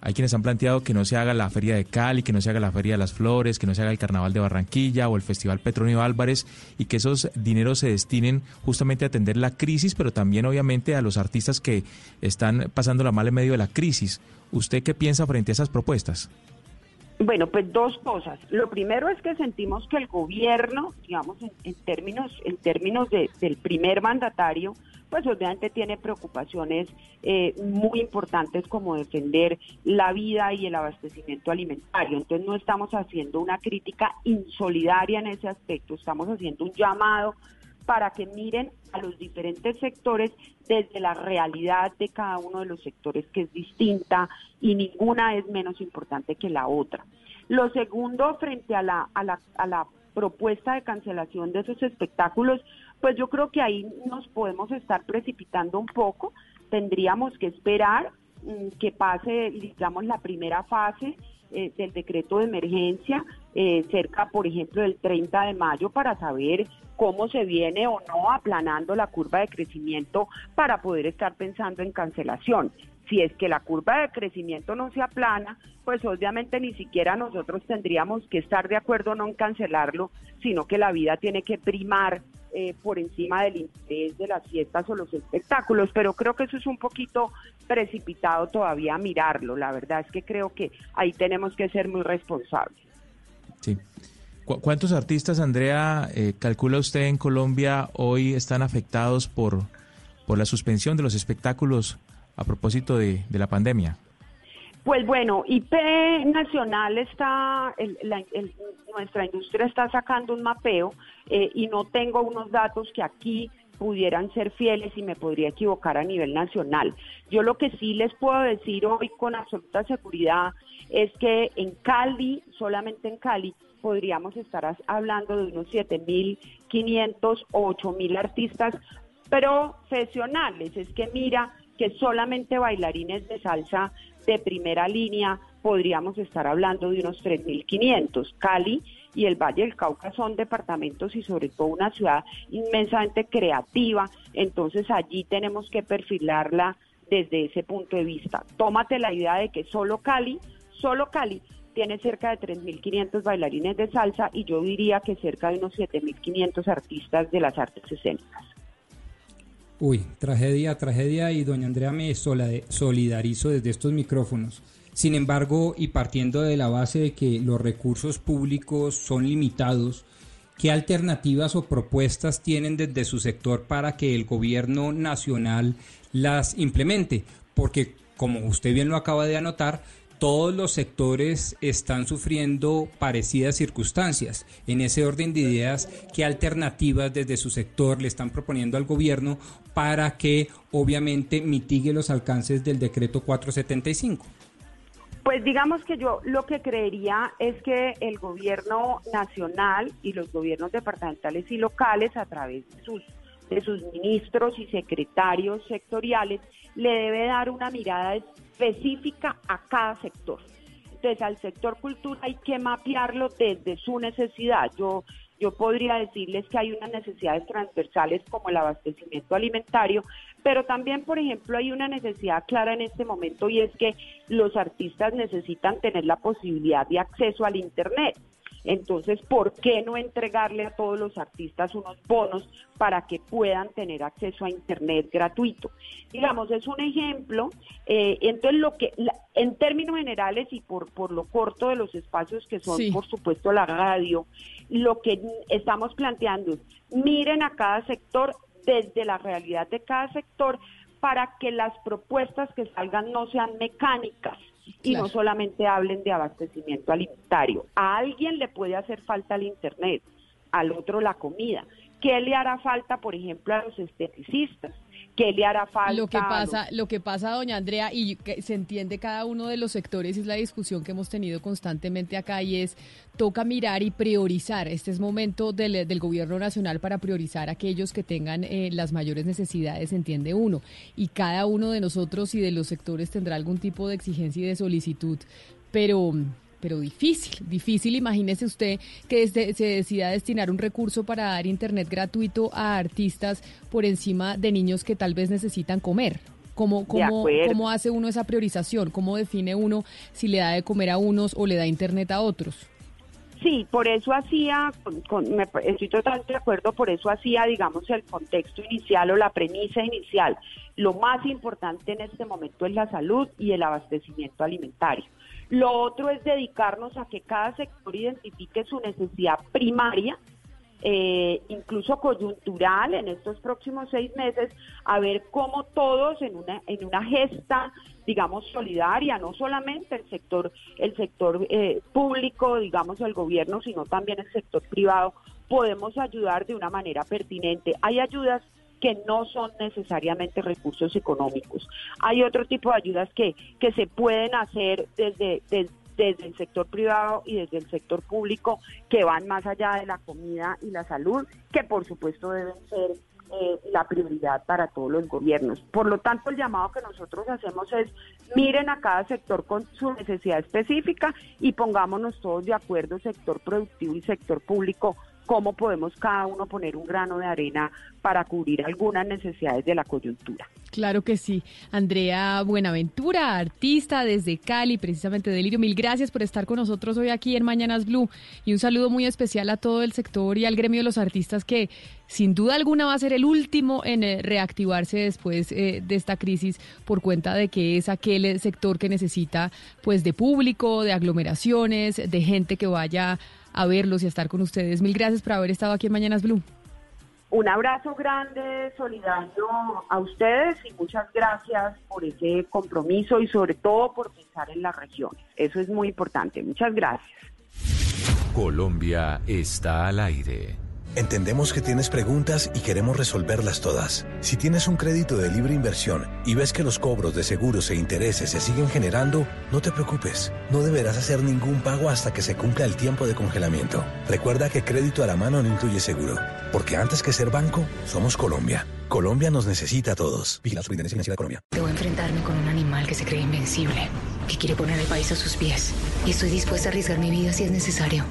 Hay quienes han planteado que no se haga la Feria de Cali, que no se haga la Feria de las Flores, que no se haga el Carnaval de Barranquilla o el Festival Petronio Álvarez y que esos dineros se destinen justamente a atender la crisis, pero también obviamente a los artistas que están pasando la mal en medio de la crisis. ¿Usted qué piensa frente a esas propuestas? Bueno, pues dos cosas. Lo primero es que sentimos que el gobierno, digamos, en, términos, en términos del primer mandatario, pues obviamente tiene preocupaciones eh, muy importantes como defender la vida y el abastecimiento alimentario. Entonces no estamos haciendo una crítica insolidaria en ese aspecto, estamos haciendo un llamado para que miren a los diferentes sectores desde la realidad de cada uno de los sectores que es distinta y ninguna es menos importante que la otra. Lo segundo, frente a la, a la, a la propuesta de cancelación de esos espectáculos, pues yo creo que ahí nos podemos estar precipitando un poco. Tendríamos que esperar mm, que pase, digamos, la primera fase eh, del decreto de emergencia eh, cerca, por ejemplo, del 30 de mayo para saber cómo se viene o no aplanando la curva de crecimiento para poder estar pensando en cancelación. Si es que la curva de crecimiento no se aplana, pues obviamente ni siquiera nosotros tendríamos que estar de acuerdo no en cancelarlo, sino que la vida tiene que primar eh, por encima del interés de las fiestas o los espectáculos, pero creo que eso es un poquito precipitado todavía mirarlo. La verdad es que creo que ahí tenemos que ser muy responsables. Sí. ¿Cuántos artistas, Andrea, eh, calcula usted en Colombia hoy están afectados por, por la suspensión de los espectáculos a propósito de la pandemia? Pues bueno, IP Nacional está, nuestra industria está sacando un mapeo eh, y no tengo unos datos que aquí pudieran ser fieles y me podría equivocar a nivel nacional. Yo lo que sí les puedo decir hoy con absoluta seguridad es que en Cali, solamente en Cali, podríamos estar hablando de unos 7.500 o 8.000 artistas profesionales. Es que mira que solamente bailarines de salsa de primera línea podríamos estar hablando de unos 3.500. Cali y el Valle del Cauca son departamentos y sobre todo una ciudad inmensamente creativa, entonces allí tenemos que perfilarla desde ese punto de vista. Tómate la idea de que solo Cali, solo Cali tiene cerca de 3.500 bailarines de salsa y yo diría que cerca de unos 7.500 artistas de las artes escénicas. Uy, tragedia, tragedia y doña Andrea me solidarizo desde estos micrófonos. Sin embargo, y partiendo de la base de que los recursos públicos son limitados, ¿qué alternativas o propuestas tienen desde su sector para que el gobierno nacional las implemente? Porque, como usted bien lo acaba de anotar, todos los sectores están sufriendo parecidas circunstancias. En ese orden de ideas, ¿qué alternativas desde su sector le están proponiendo al gobierno para que obviamente mitigue los alcances del decreto 475? Pues digamos que yo lo que creería es que el gobierno nacional y los gobiernos departamentales y locales a través de sus, de sus ministros y secretarios sectoriales le debe dar una mirada específica a cada sector. Entonces, al sector cultura hay que mapearlo desde su necesidad. Yo, yo podría decirles que hay unas necesidades transversales como el abastecimiento alimentario, pero también, por ejemplo, hay una necesidad clara en este momento y es que los artistas necesitan tener la posibilidad de acceso al Internet. Entonces, ¿por qué no entregarle a todos los artistas unos bonos para que puedan tener acceso a Internet gratuito? Digamos, es un ejemplo. Eh, entonces, lo que, en términos generales y por, por lo corto de los espacios que son, por supuesto, la radio, lo que estamos planteando es, miren a cada sector desde la realidad de cada sector para que las propuestas que salgan no sean mecánicas, y no solamente hablen de abastecimiento alimentario. A alguien le puede hacer falta el Internet, al otro la comida. ¿Qué le hará falta, por ejemplo, a los esteticistas? ¿Qué le hará falta? Lo que pasa, lo que pasa, doña Andrea, y que se entiende cada uno de los sectores, es la discusión que hemos tenido constantemente acá y es, toca mirar y priorizar. Este es momento del, del gobierno nacional para priorizar aquellos que tengan eh, las mayores necesidades, entiende uno. Y cada uno de nosotros y de los sectores tendrá algún tipo de exigencia y de solicitud, pero pero difícil, difícil. Imagínese usted que desde, se decida destinar un recurso para dar internet gratuito a artistas por encima de niños que tal vez necesitan comer. ¿Cómo, cómo, ¿Cómo hace uno esa priorización? ¿Cómo define uno si le da de comer a unos o le da internet a otros? Sí, por eso hacía, estoy totalmente de acuerdo, por eso hacía, digamos, el contexto inicial o la premisa inicial. Lo más importante en este momento es la salud y el abastecimiento alimentario. Lo otro es dedicarnos a que cada sector identifique su necesidad primaria, eh, incluso coyuntural en estos próximos seis meses, a ver cómo todos en una, en una gesta, digamos, solidaria, no solamente el sector, el sector eh, público, digamos, el gobierno, sino también el sector privado, podemos ayudar de una manera pertinente. Hay ayudas que no son necesariamente recursos económicos. Hay otro tipo de ayudas que, que se pueden hacer desde, desde, el sector privado y desde el sector público que van más allá de la comida y la salud, que por supuesto deben ser eh, la prioridad para todos los gobiernos. Por lo tanto, el llamado que nosotros hacemos es miren a cada sector con su necesidad específica y pongámonos todos de acuerdo, sector productivo y sector público, cómo podemos cada uno poner un grano de arena para cubrir algunas necesidades de la coyuntura. Claro que sí. Andrea Buenaventura, artista desde Cali, precisamente Delirio. Mil gracias por estar con nosotros hoy aquí en Mañanas Blue. Y un saludo muy especial a todo el sector y al gremio de los artistas que sin duda alguna va a ser el último en eh, reactivarse después eh, de esta crisis por cuenta de que es aquel sector que necesita pues de público, de aglomeraciones, de gente que vaya a verlos y a estar con ustedes. Mil gracias por haber estado aquí en Mañanas Blue. Un abrazo grande, solidario a ustedes y muchas gracias por ese compromiso y sobre todo por pensar en las regiones. Eso es muy importante. Muchas gracias. Colombia está al aire. Entendemos que tienes preguntas y queremos resolverlas todas. Si tienes un crédito de libre inversión y ves que los cobros de seguros e intereses se siguen generando, no te preocupes. No deberás hacer ningún pago hasta que se cumpla el tiempo de congelamiento. Recuerda que crédito a la mano no incluye seguro, porque antes que ser banco, somos Colombia. Colombia nos necesita a todos. Vigila Superintendencia Financiera de Colombia. Debo enfrentarme con un animal que se cree invencible, que quiere poner el país a sus pies. Y estoy dispuesta a arriesgar mi vida si es necesario.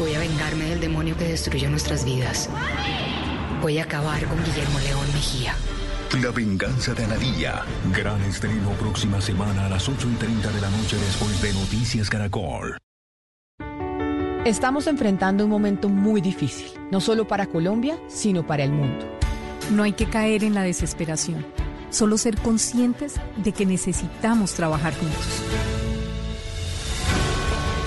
Voy a vengarme del demonio que destruyó nuestras vidas. Voy a acabar con Guillermo León Mejía. La venganza de Anadilla. Gran estreno próxima semana a las 8 y 30 de la noche después de Noticias Caracol. Estamos enfrentando un momento muy difícil, no solo para Colombia, sino para el mundo. No hay que caer en la desesperación, solo ser conscientes de que necesitamos trabajar juntos.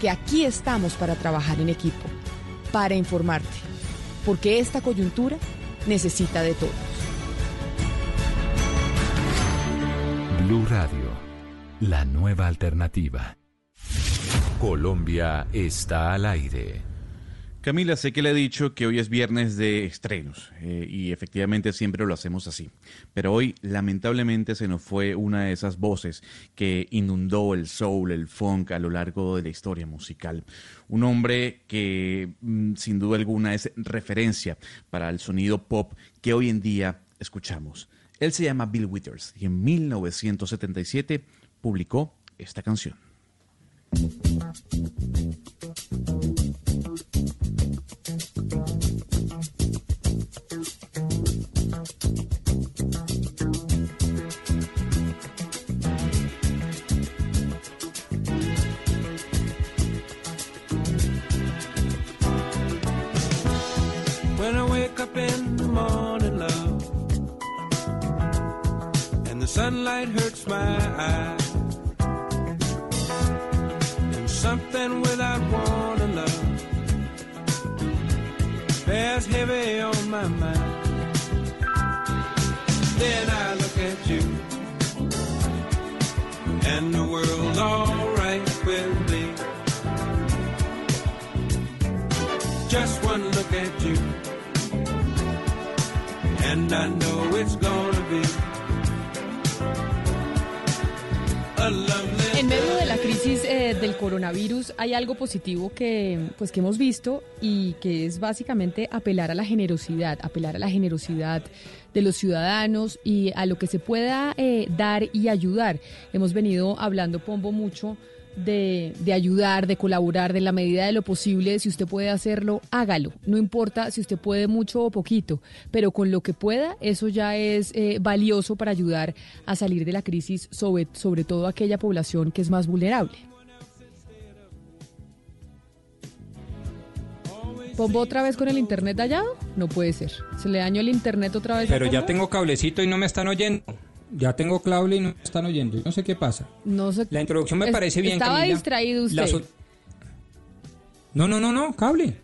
que aquí estamos para trabajar en equipo, para informarte, porque esta coyuntura necesita de todos. Blue Radio, la nueva alternativa. Colombia está al aire. Camila, sé que le he dicho que hoy es viernes de estrenos eh, y efectivamente siempre lo hacemos así. Pero hoy lamentablemente se nos fue una de esas voces que inundó el soul, el funk a lo largo de la historia musical. Un hombre que mm, sin duda alguna es referencia para el sonido pop que hoy en día escuchamos. Él se llama Bill Withers y en 1977 publicó esta canción. Sunlight hurts my eyes, and something without warning, love, bears heavy on my mind. Then I look at you, and the world's alright with me. Just one look at you. And I know it's gonna be En medio de la crisis eh, del coronavirus hay algo positivo que, pues, que hemos visto y que es básicamente apelar a la generosidad, apelar a la generosidad de los ciudadanos y a lo que se pueda eh, dar y ayudar. Hemos venido hablando, Pombo, mucho de, de ayudar, de colaborar, de la medida de lo posible. Si usted puede hacerlo, hágalo. No importa si usted puede mucho o poquito, pero con lo que pueda, eso ya es eh, valioso para ayudar a salir de la crisis, sobre, sobre todo aquella población que es más vulnerable. ¿Pombo otra vez con el internet dañado? No puede ser. ¿Se le dañó el internet otra vez? Pero ya tengo cablecito y no me están oyendo. Ya tengo cable y no me están oyendo. No sé qué pasa. No sé. La introducción me Es- parece bien, Estaba Camila. distraído usted. No, no, no, no, cable.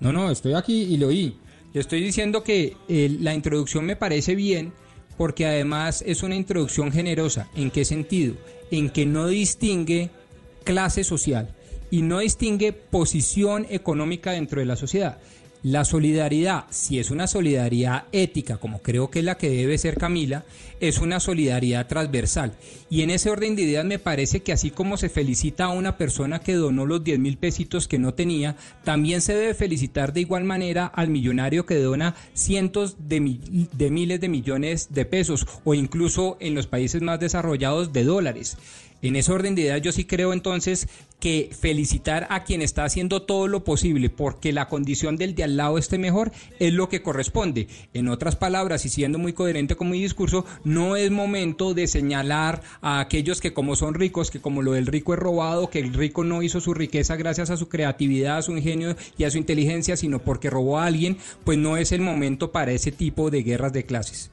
No, no, estoy aquí y lo oí. Le estoy diciendo que eh, la introducción me parece bien porque además es una introducción generosa. ¿En qué sentido? En que no distingue clase social y no distingue posición económica dentro de la sociedad. La solidaridad, si es una solidaridad ética, como creo que es la que debe ser Camila, es una solidaridad transversal. Y en ese orden de ideas me parece que así como se felicita a una persona que donó los 10 mil pesitos que no tenía, también se debe felicitar de igual manera al millonario que dona cientos de, de miles de millones de pesos o incluso en los países más desarrollados de dólares. En ese orden de ideas yo sí creo entonces que felicitar a quien está haciendo todo lo posible porque la condición del de al lado esté mejor es lo que corresponde. En otras palabras, y siendo muy coherente con mi discurso, no es momento de señalar a aquellos que como son ricos, que como lo del rico es robado, que el rico no hizo su riqueza gracias a su creatividad, a su ingenio y a su inteligencia, sino porque robó a alguien, pues no es el momento para ese tipo de guerras de clases.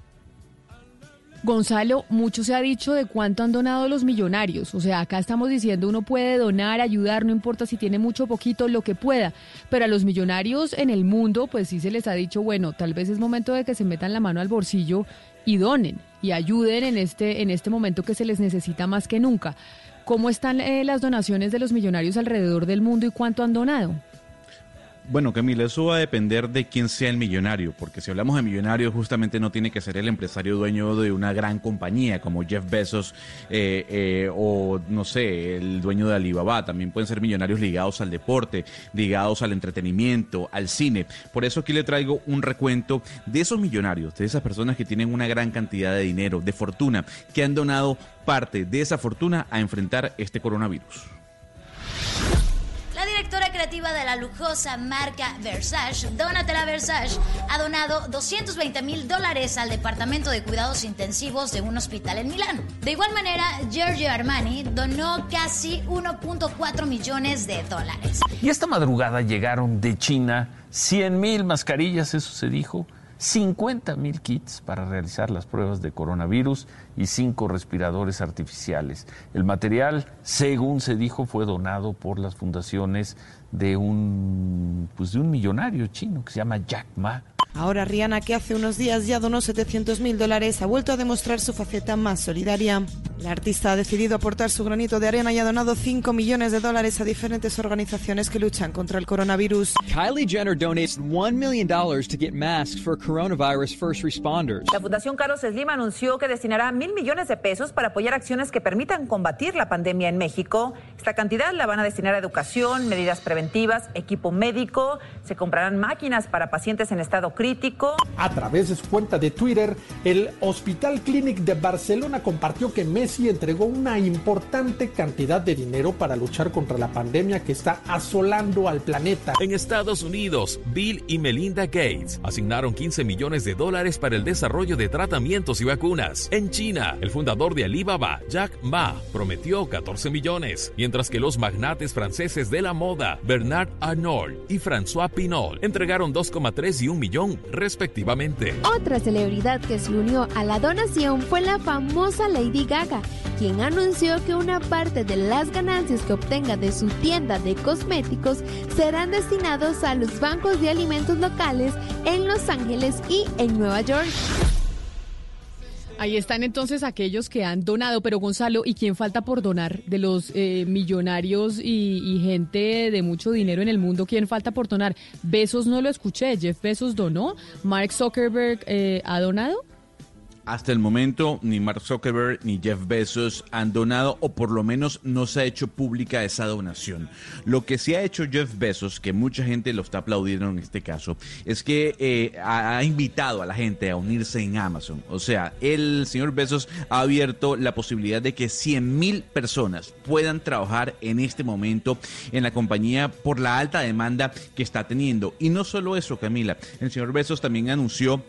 Gonzalo, mucho se ha dicho de cuánto han donado los millonarios. O sea, acá estamos diciendo uno puede donar, ayudar, no importa si tiene mucho o poquito, lo que pueda. Pero a los millonarios en el mundo, pues sí se les ha dicho, bueno, tal vez es momento de que se metan la mano al bolsillo y donen y ayuden en este, en este momento que se les necesita más que nunca. ¿Cómo están eh, las donaciones de los millonarios alrededor del mundo y cuánto han donado? Bueno, Camila, eso va a depender de quién sea el millonario, porque si hablamos de millonarios, justamente no tiene que ser el empresario dueño de una gran compañía como Jeff Bezos eh, eh, o, no sé, el dueño de Alibaba. También pueden ser millonarios ligados al deporte, ligados al entretenimiento, al cine. Por eso aquí le traigo un recuento de esos millonarios, de esas personas que tienen una gran cantidad de dinero, de fortuna, que han donado parte de esa fortuna a enfrentar este coronavirus. Creativa de la lujosa marca Versace, Donatella Versace, ha donado 220 mil dólares al Departamento de Cuidados Intensivos de un hospital en Milán. De igual manera, Giorgio Armani donó casi 1.4 millones de dólares. Y esta madrugada llegaron de China 100 mil mascarillas, eso se dijo, 50 mil kits para realizar las pruebas de coronavirus y cinco respiradores artificiales. El material, según se dijo, fue donado por las fundaciones de un, pues de un millonario chino que se llama Jack Ma. Ahora Rihanna, que hace unos días ya donó 700 mil dólares, ha vuelto a demostrar su faceta más solidaria. La artista ha decidido aportar su granito de arena y ha donado 5 millones de dólares a diferentes organizaciones que luchan contra el coronavirus. Kylie Jenner donates $1 million to get masks for coronavirus first responders. La Fundación Carlos Slim anunció que destinará mil millones de pesos para apoyar acciones que permitan combatir la pandemia en México. Esta cantidad la van a destinar a educación, medidas preventivas, equipo médico, se comprarán máquinas para pacientes en estado crítico a través de su cuenta de Twitter, el Hospital Clinic de Barcelona compartió que Messi entregó una importante cantidad de dinero para luchar contra la pandemia que está asolando al planeta. En Estados Unidos, Bill y Melinda Gates asignaron 15 millones de dólares para el desarrollo de tratamientos y vacunas. En China, el fundador de Alibaba, Jack Ma, prometió 14 millones, mientras que los magnates franceses de la moda, Bernard Arnault y François Pinot, entregaron 2,3 y 1 millón respectivamente. Otra celebridad que se unió a la donación fue la famosa Lady Gaga, quien anunció que una parte de las ganancias que obtenga de su tienda de cosméticos serán destinados a los bancos de alimentos locales en Los Ángeles y en Nueva York. Ahí están entonces aquellos que han donado, pero Gonzalo, ¿y quién falta por donar? De los eh, millonarios y, gente de mucho dinero en el mundo, ¿quién falta por donar? Besos no lo escuché, Jeff Besos donó, Mark Zuckerberg eh, ha donado. Hasta el momento, ni Mark Zuckerberg ni Jeff Bezos han donado, o por lo menos no se ha hecho pública esa donación. Lo que sí ha hecho Jeff Bezos, que mucha gente lo está aplaudiendo en este caso, es que eh, ha, invitado a la gente a unirse en Amazon. O sea, el señor Bezos ha abierto la posibilidad de que 100 mil personas puedan trabajar en este momento en la compañía por la alta demanda que está teniendo. Y no solo eso, Camila, el señor Bezos también anunció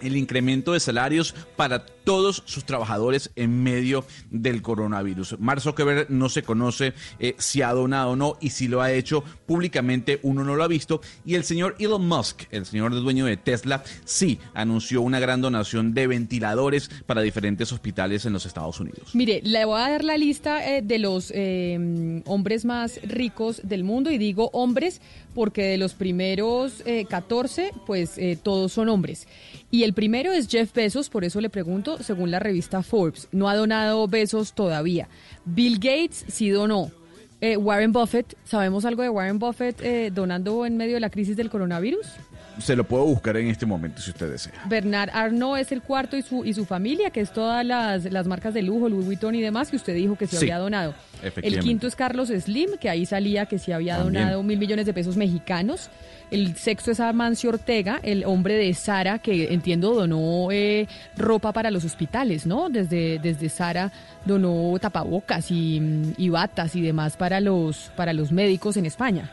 el incremento de salarios para todos sus trabajadores en medio del coronavirus. Mark Zuckerberg no se conoce eh, si ha donado o no y si lo ha hecho públicamente uno no lo ha visto y el señor Elon Musk, el señor dueño de Tesla, sí anunció una gran donación de ventiladores para diferentes hospitales en los Estados Unidos. Mire, le voy a dar la lista eh, de los eh, hombres más ricos del mundo y digo hombres porque de los primeros 14 pues todos son hombres. Y el primero es Jeff Bezos, por eso le pregunto, según la revista Forbes. No ha donado Bezos todavía. Bill Gates sí donó. Eh, Warren Buffett, ¿sabemos algo de Warren Buffett eh, donando en medio de la crisis del coronavirus? Se lo puedo buscar en este momento si usted desea. Bernard Arnault es el cuarto y su, y su familia, que es todas las, las marcas de lujo, Louis Vuitton y demás, que usted dijo que se había donado. El quinto es Carlos Slim, que ahí salía que se había donado mil millones de pesos mexicanos. El sexto es Amancio Ortega, el hombre de Sara, que entiendo donó eh, ropa para los hospitales, ¿no? Desde, desde Sara donó tapabocas y, y, batas y demás para los, para los médicos en España.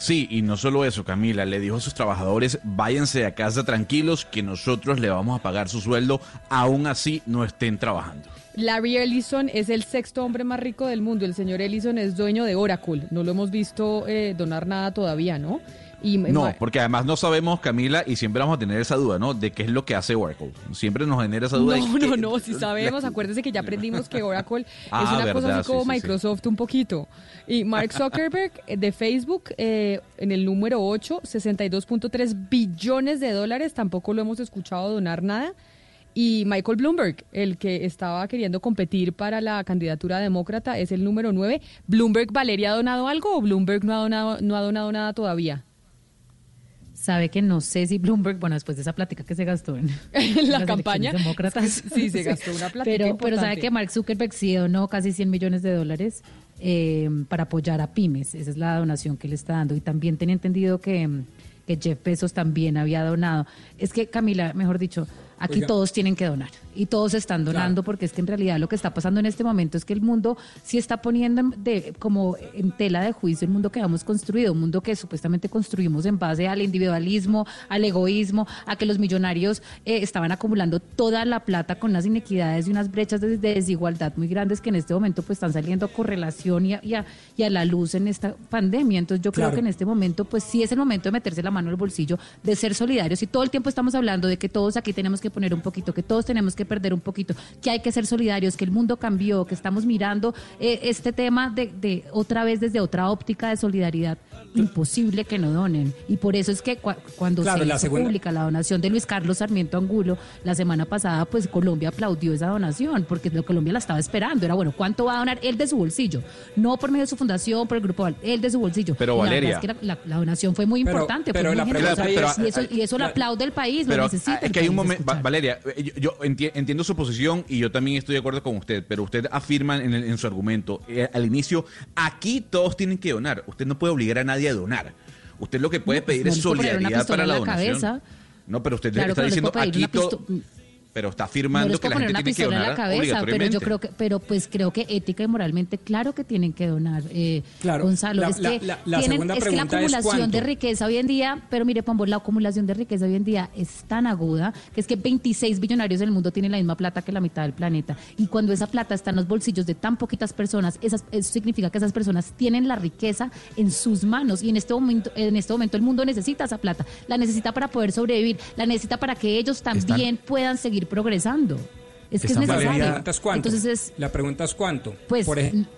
Sí, y no solo eso, Camila, le dijo a sus trabajadores, váyanse a casa tranquilos, que nosotros le vamos a pagar su sueldo, aún así no estén trabajando. Larry Ellison es el sexto hombre más rico del mundo. El señor Ellison es dueño de Oracle. No lo hemos visto eh, donar nada todavía, ¿no? No, porque además no sabemos, Camila, y siempre vamos a tener esa duda, ¿no? De qué es lo que hace Oracle. Siempre nos genera esa duda. No, no, no, si sabemos, acuérdense que ya aprendimos que Oracle *laughs* ah, es una cosa así como Microsoft un poquito. Y Mark Zuckerberg eh, de Facebook eh, en el número 8, 62.3 billones de dólares, tampoco lo hemos escuchado donar nada. Y Michael Bloomberg, el que estaba queriendo competir para la candidatura demócrata, es el número 9. ¿Bloomberg, Valeria, ha donado algo o Bloomberg no ha donado, no ha donado nada todavía? Sabe que no sé si Bloomberg, bueno, después de esa plática que se gastó en *laughs* la campaña. demócratas. Sí, se gastó *laughs* una plática Pero, pero sabe que Mark Zuckerberg sí donó casi 100 millones de dólares eh, para apoyar a pymes. Esa es la donación que le está dando. Y también tenía entendido que, que Jeff Bezos también había donado. Es que, Camila, mejor dicho, aquí Oiga. todos tienen que donar. Y todos están donando porque es que en realidad lo que está pasando en este momento es que el mundo sí está poniendo en- de, como en tela de juicio el mundo que hemos construido, un mundo que supuestamente construimos en base al individualismo, al egoísmo, a que los millonarios eh, estaban acumulando toda la plata con unas inequidades y unas brechas de, de desigualdad muy grandes que en este momento pues están saliendo a correlación y a, y a- y a la luz en esta pandemia. Entonces yo creo Claro. que en este momento pues sí es el momento de meterse la mano en el bolsillo, de ser solidarios y todo el tiempo estamos hablando de que todos aquí tenemos que poner un poquito, que todos tenemos que perder un poquito, que hay que ser solidarios, que el mundo cambió, que estamos mirando eh, este tema de, de otra vez desde otra óptica de solidaridad. Imposible que no donen. Y por eso es que cua- cuando Claro, se la hizo segunda- pública la donación de Luis Carlos Sarmiento Angulo la semana pasada, pues Colombia aplaudió esa donación, porque lo- Colombia la estaba esperando. Era bueno, ¿cuánto va a donar él de su bolsillo? No por medio de su fundación, por el grupo, Val- él de su bolsillo. Pero, la verdad Valeria- es que la, la- la donación fue muy Pero- importante, pero muy ahí y es- eso, y eso lo la- aplaude el país, Pero lo necesita. ah, es que hay un momento, Valeria, eh, yo, yo enti- entiendo su posición y yo también estoy de acuerdo con usted, pero usted afirma en, el- en su argumento eh, al inicio, aquí todos tienen que donar, usted no puede obligar a nadie a donar. Usted lo que puede pues, pedir no es solidaridad para la, la donación. cabeza. No, pero usted Claro está diciendo aquí todo, pero está afirmando que la gente una tiene que en donar la cabeza, pero yo creo que, pero pues creo que ética y moralmente, claro que tienen que donar, eh, Claro, Gonzalo. la- es la- que la- la tienen, segunda es que la pregunta es acumulación de riqueza hoy en día, pero mire, Pombo, la acumulación de riqueza hoy en día es tan aguda que es que 26 billonarios del mundo tienen la misma plata que la mitad del planeta. Y cuando esa plata está en los bolsillos de tan poquitas personas, esas, eso significa que esas personas tienen la riqueza en sus manos. Y en este momento, en este momento el mundo necesita esa plata. La necesita para poder sobrevivir, la necesita para que ellos también puedan seguir progresando. Es que es necesario. cuánto. Entonces es, la pregunta es cuánto. Pues, por ejemplo,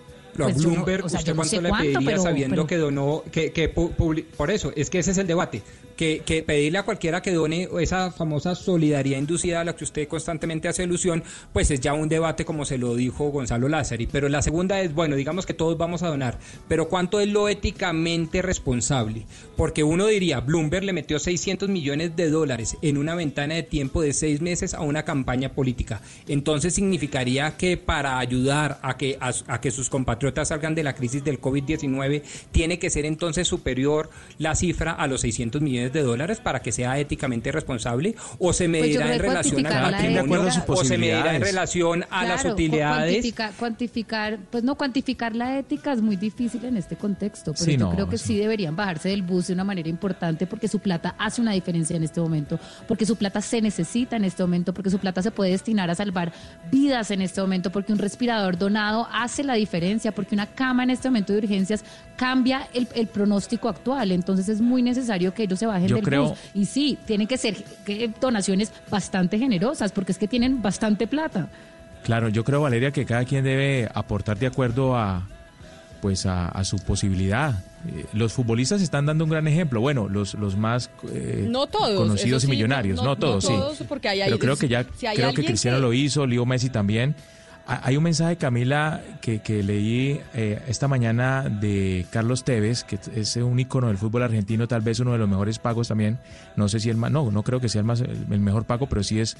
a pues yo Bloomberg, o sea, ¿usted no cuánto sé le pediría pero- sabiendo pero- que donó, que, que por eso, es que ese es el debate, que, pedirle a cualquiera que done esa famosa solidaridad inducida a la que usted constantemente hace alusión, pues es ya un debate como se lo dijo Gonzalo Lázari. Pero la segunda es, bueno, digamos que todos vamos a donar, pero ¿cuánto es lo éticamente responsable? Porque uno diría, Bloomberg le metió 600 millones de dólares en una ventana de tiempo de seis meses a una campaña política. Entonces significaría que para ayudar a que, a que sus compatriotas salgan de la crisis del COVID-19, tiene que ser entonces superior la cifra a los 600 millones de dólares para que sea éticamente responsable o se Pues medirá creo en relación al patrimonio ética- o se medirá en relación a las utilidades. Cuantificar, cuantificar, pues no, cuantificar la ética es muy difícil en este contexto, pero Sí, yo no, creo que sí deberían bajarse del bus de una manera importante porque su plata hace una diferencia en este momento, porque su plata se necesita en este momento, porque su plata se puede destinar a salvar vidas en este momento, porque un respirador donado hace la diferencia, porque una cama en este momento de urgencias cambia el, el pronóstico actual. Entonces es muy necesario que ellos se bajen Yo del creo- bus. Y sí, tienen que ser donaciones bastante generosas, porque es que tienen bastante plata. Claro, yo creo, Valeria, que cada quien debe aportar de acuerdo a pues a, a su posibilidad. Eh, los futbolistas están dando un gran ejemplo. Bueno, los, los más eh, No todos, conocidos y millonarios. no- No, no todos, todos, sí. porque hay- hay- Pero creo que ya, si creo que Cristiano que- lo hizo, Leo Messi también. Ha- Hay un mensaje, Camila, que, que leí eh, esta mañana de Carlos Tevez, que es un ícono del fútbol argentino, tal vez uno de los mejores pagos también. No sé si el más, no, no creo que sea el, más, el, mejor pago, pero sí es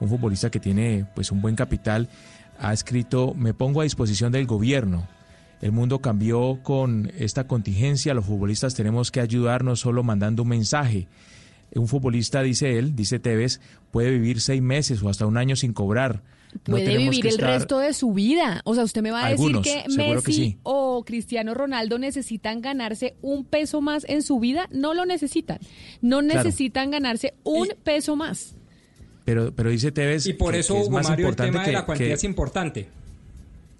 un futbolista que tiene pues un buen capital. Ha escrito, me pongo a disposición del gobierno. El mundo cambió con esta contingencia, los futbolistas tenemos que ayudar no solo mandando un mensaje. Un futbolista, dice él, dice Tevez, puede vivir seis meses o hasta un año sin cobrar. Puede vivir el resto de su vida. O sea, usted me va a Algunos, decir que Messi que sí. o Cristiano Ronaldo necesitan ganarse un peso más en su vida. No lo necesitan. No Claro. necesitan ganarse un peso más. Pero, pero dice Tevez Y por que- eso, que es Hugo más Mario, el importante tema de que- la cuantía que- es importante.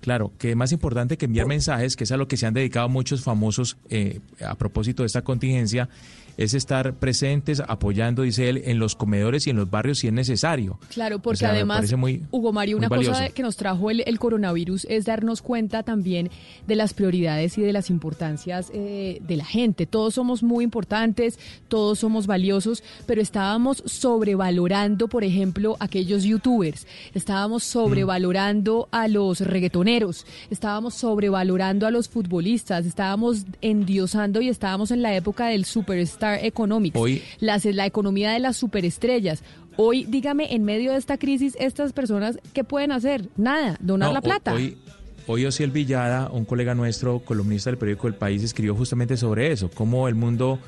Claro, que es más importante que enviar mensajes, que es a lo que se han dedicado muchos famosos eh, a propósito de esta contingencia, es estar presentes, apoyando, dice él, en los comedores y en los barrios si es necesario. Claro, O porque sea, además, muy- Hugo Mario, una cosa valioso. que nos trajo el, el coronavirus es darnos cuenta también de las prioridades y de las importancias eh, de la gente. Todos somos muy importantes, todos somos valiosos, pero estábamos sobrevalorando, por ejemplo, aquellos youtubers, estábamos sobrevalorando a los reggaetoneros estábamos sobrevalorando a los futbolistas, estábamos endiosando y estábamos en la época del superstar economics, Hoy- las, la economía de las superestrellas. Hoy, dígame, en medio de esta crisis, estas personas, ¿qué pueden hacer? Nada, donar No, la plata. Hoy, hoy Ociel Villada, un colega nuestro, columnista del periódico El País, escribió justamente sobre eso, cómo el mundo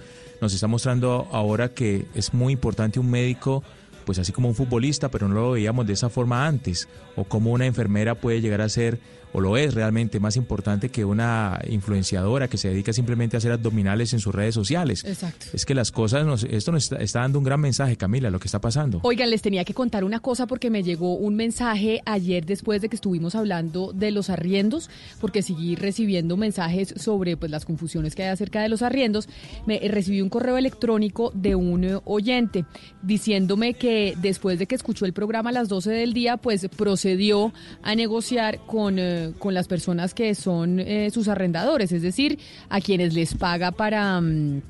nos está mostrando ahora que es muy importante un médico, pues así como un futbolista, pero no lo veíamos de esa forma antes, o cómo una enfermera puede llegar a ser, o lo es realmente más importante que una influenciadora que se dedica simplemente a hacer abdominales en sus redes sociales. Exacto. Es que las cosas, nos, esto nos está, está dando un gran mensaje, Camila, lo que está pasando. Oigan, les tenía que contar una cosa porque me llegó un mensaje ayer después de que estuvimos hablando de los arriendos, porque seguí recibiendo mensajes sobre pues, las confusiones que hay acerca de los arriendos. Me eh, recibí un correo electrónico de un eh, oyente diciéndome que después de que escuchó el programa a las 12 del día, pues procedió a negociar con, eh, con las personas que son eh, sus arrendadores, es decir, a quienes les paga para... mm,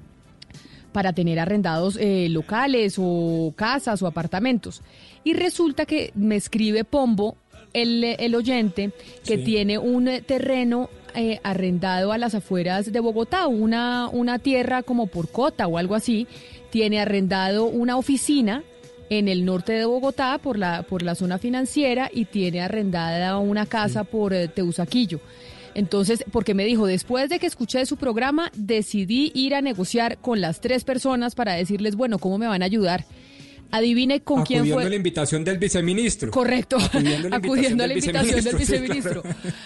para tener arrendados eh, locales o casas o apartamentos. Y resulta que me escribe Pombo, el, el oyente, que Sí. tiene un terreno eh, arrendado a las afueras de Bogotá, una, una tierra como por cota o algo así, tiene arrendado una oficina en el norte de Bogotá por la, por la zona financiera y tiene arrendada una casa por eh, Teusaquillo. Entonces, porque me dijo, después de que escuché su programa, decidí ir a negociar con las tres personas para decirles, bueno, ¿cómo me van a ayudar? Adivine con quién Acudiendo fue. a la invitación del viceministro. Correcto. Acudiendo a la Acudiendo a la invitación del del viceministro. viceministro,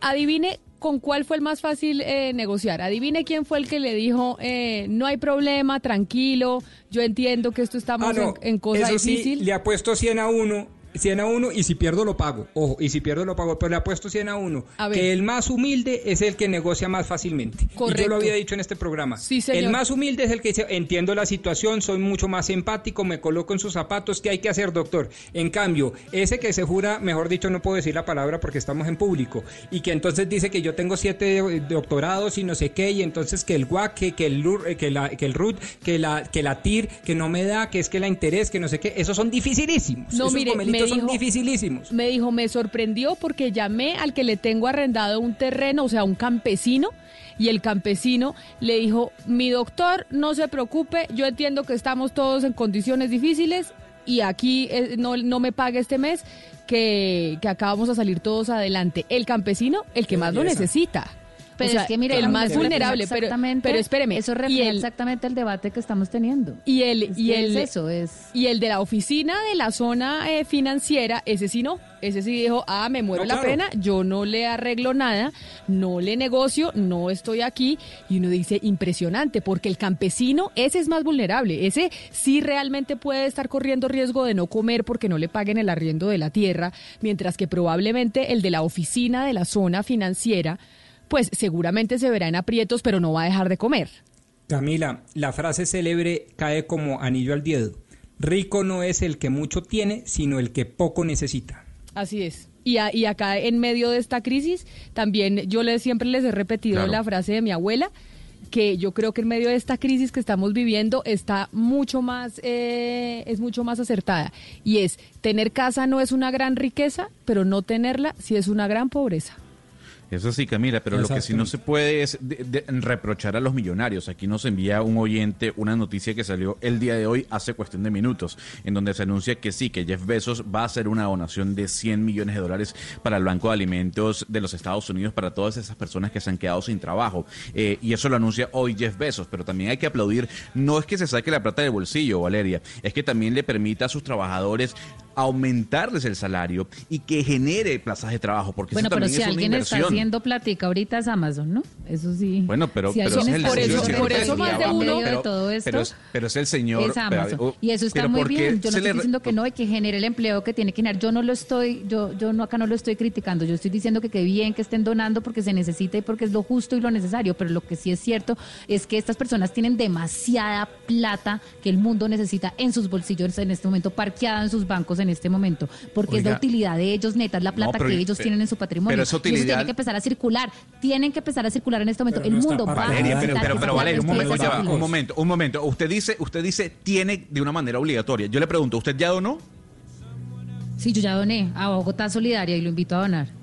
A- Adivine con cuál fue el más fácil eh, negociar. Adivine quién fue el que le dijo, eh, no hay problema, tranquilo, yo entiendo que esto estamos Ah, no. en, en cosa Eso sí, difícil. le apuesto 100 a 1. 100 a 1 y si pierdo lo pago. Ojo, y si pierdo lo pago, pero le apuesto 100 a 1. A ver. Que el más humilde es el que negocia más fácilmente. Y yo Correcto. lo había dicho en este programa. Sí, señor. El más humilde es el que dice, entiendo la situación, soy mucho más empático, me coloco en sus zapatos, ¿qué hay que hacer, doctor? En cambio, ese que se jura, mejor dicho, no puedo decir la palabra porque estamos en público, y que entonces dice que yo tengo siete doctorados y no sé qué, y entonces que el GUAC, que, que el, LUR, eh, que, la, que el RUT, que la, que la TIR, que no me da, que es que la interés, que no sé qué, esos son dificilísimos. No, esos mire, me son dificilísimos. Me dijo, me sorprendió porque llamé al que le tengo arrendado un terreno, o sea, un campesino, y el campesino le dijo, mi doctor, no se preocupe, yo entiendo que estamos todos en condiciones difíciles y aquí eh, no, no me pague este mes, que, que acá vamos a salir todos adelante. El campesino, el que más lo necesita. Pero O sea, es que mire, el más vulnerable, pero, exactamente- pero espéreme. Eso refleja el- exactamente el debate que estamos teniendo. y el, Es y el, es eso, es... y el de la oficina de la zona eh, financiera, ese sí no. Ese sí dijo, ah, me muero No, la claro. pena, yo no le arreglo nada, no le negocio, no estoy aquí. Y uno dice, impresionante, porque el campesino, ese es más vulnerable. Ese sí realmente puede estar corriendo riesgo de no comer porque no le paguen el arriendo de la tierra, mientras que probablemente el de la oficina de la zona financiera, pues seguramente se verá en aprietos, pero no va a dejar de comer. Camila, la frase célebre cae como anillo al dedo. Rico no es el que mucho tiene, sino el que poco necesita. Así es. Y, a- y acá en medio de esta crisis, también yo les, siempre les he repetido Claro. la frase de mi abuela, que yo creo que en medio de esta crisis que estamos viviendo está mucho más, eh, es mucho más acertada. Y es, tener casa no es una gran riqueza, pero no tenerla sí es una gran pobreza. Eso sí, Camila, pero lo que sí no se puede es de- de- reprochar a los millonarios. Aquí nos envía un oyente una noticia que salió el día de hoy hace cuestión de minutos, en donde se anuncia que sí, que Jeff Bezos va a hacer una donación de 100 millones de dólares para el Banco de Alimentos de los Estados Unidos para todas esas personas que se han quedado sin trabajo. Eh, y eso lo anuncia hoy Jeff Bezos, pero también hay que aplaudir, no es que se saque la plata del bolsillo, Valeria, es que también le permita a sus trabajadores aumentarles el salario y que genere plazas de trabajo, porque Bueno, eso pero también si es una alguien está haciendo platica ahorita es Amazon, ¿no? Eso sí. Bueno, pero, Si pero es el haciendo que por eso más de uno- pero- de todo esto pero, es- pero es el señor. es Amazon. pero- y eso está pero muy ¿por bien. Yo no estoy diciendo que no, y que genere el empleo que tiene que generar. Yo no lo estoy, yo, yo no acá no lo estoy criticando. Yo estoy diciendo que qué bien que estén donando porque se necesita y porque es lo justo y lo necesario. Pero lo que sí es cierto es que estas personas tienen demasiada plata que el mundo necesita en sus bolsillos en este momento, parqueada en sus bancos en este momento, porque es la utilidad de ellos, neta, es la plata pero- que ellos pero- tienen en su patrimonio. pero esa Y eso tiene que empezar a circular. Tienen que empezar a circular en este momento. el mundo va a Valeria, pero, Valeria, un que momento, ya un momento, un momento. Usted dice, usted dice tiene de una manera obligatoria. Yo le pregunto, ¿usted ya donó? Sí, yo ya doné a Bogotá Solidaria y lo invito a donar.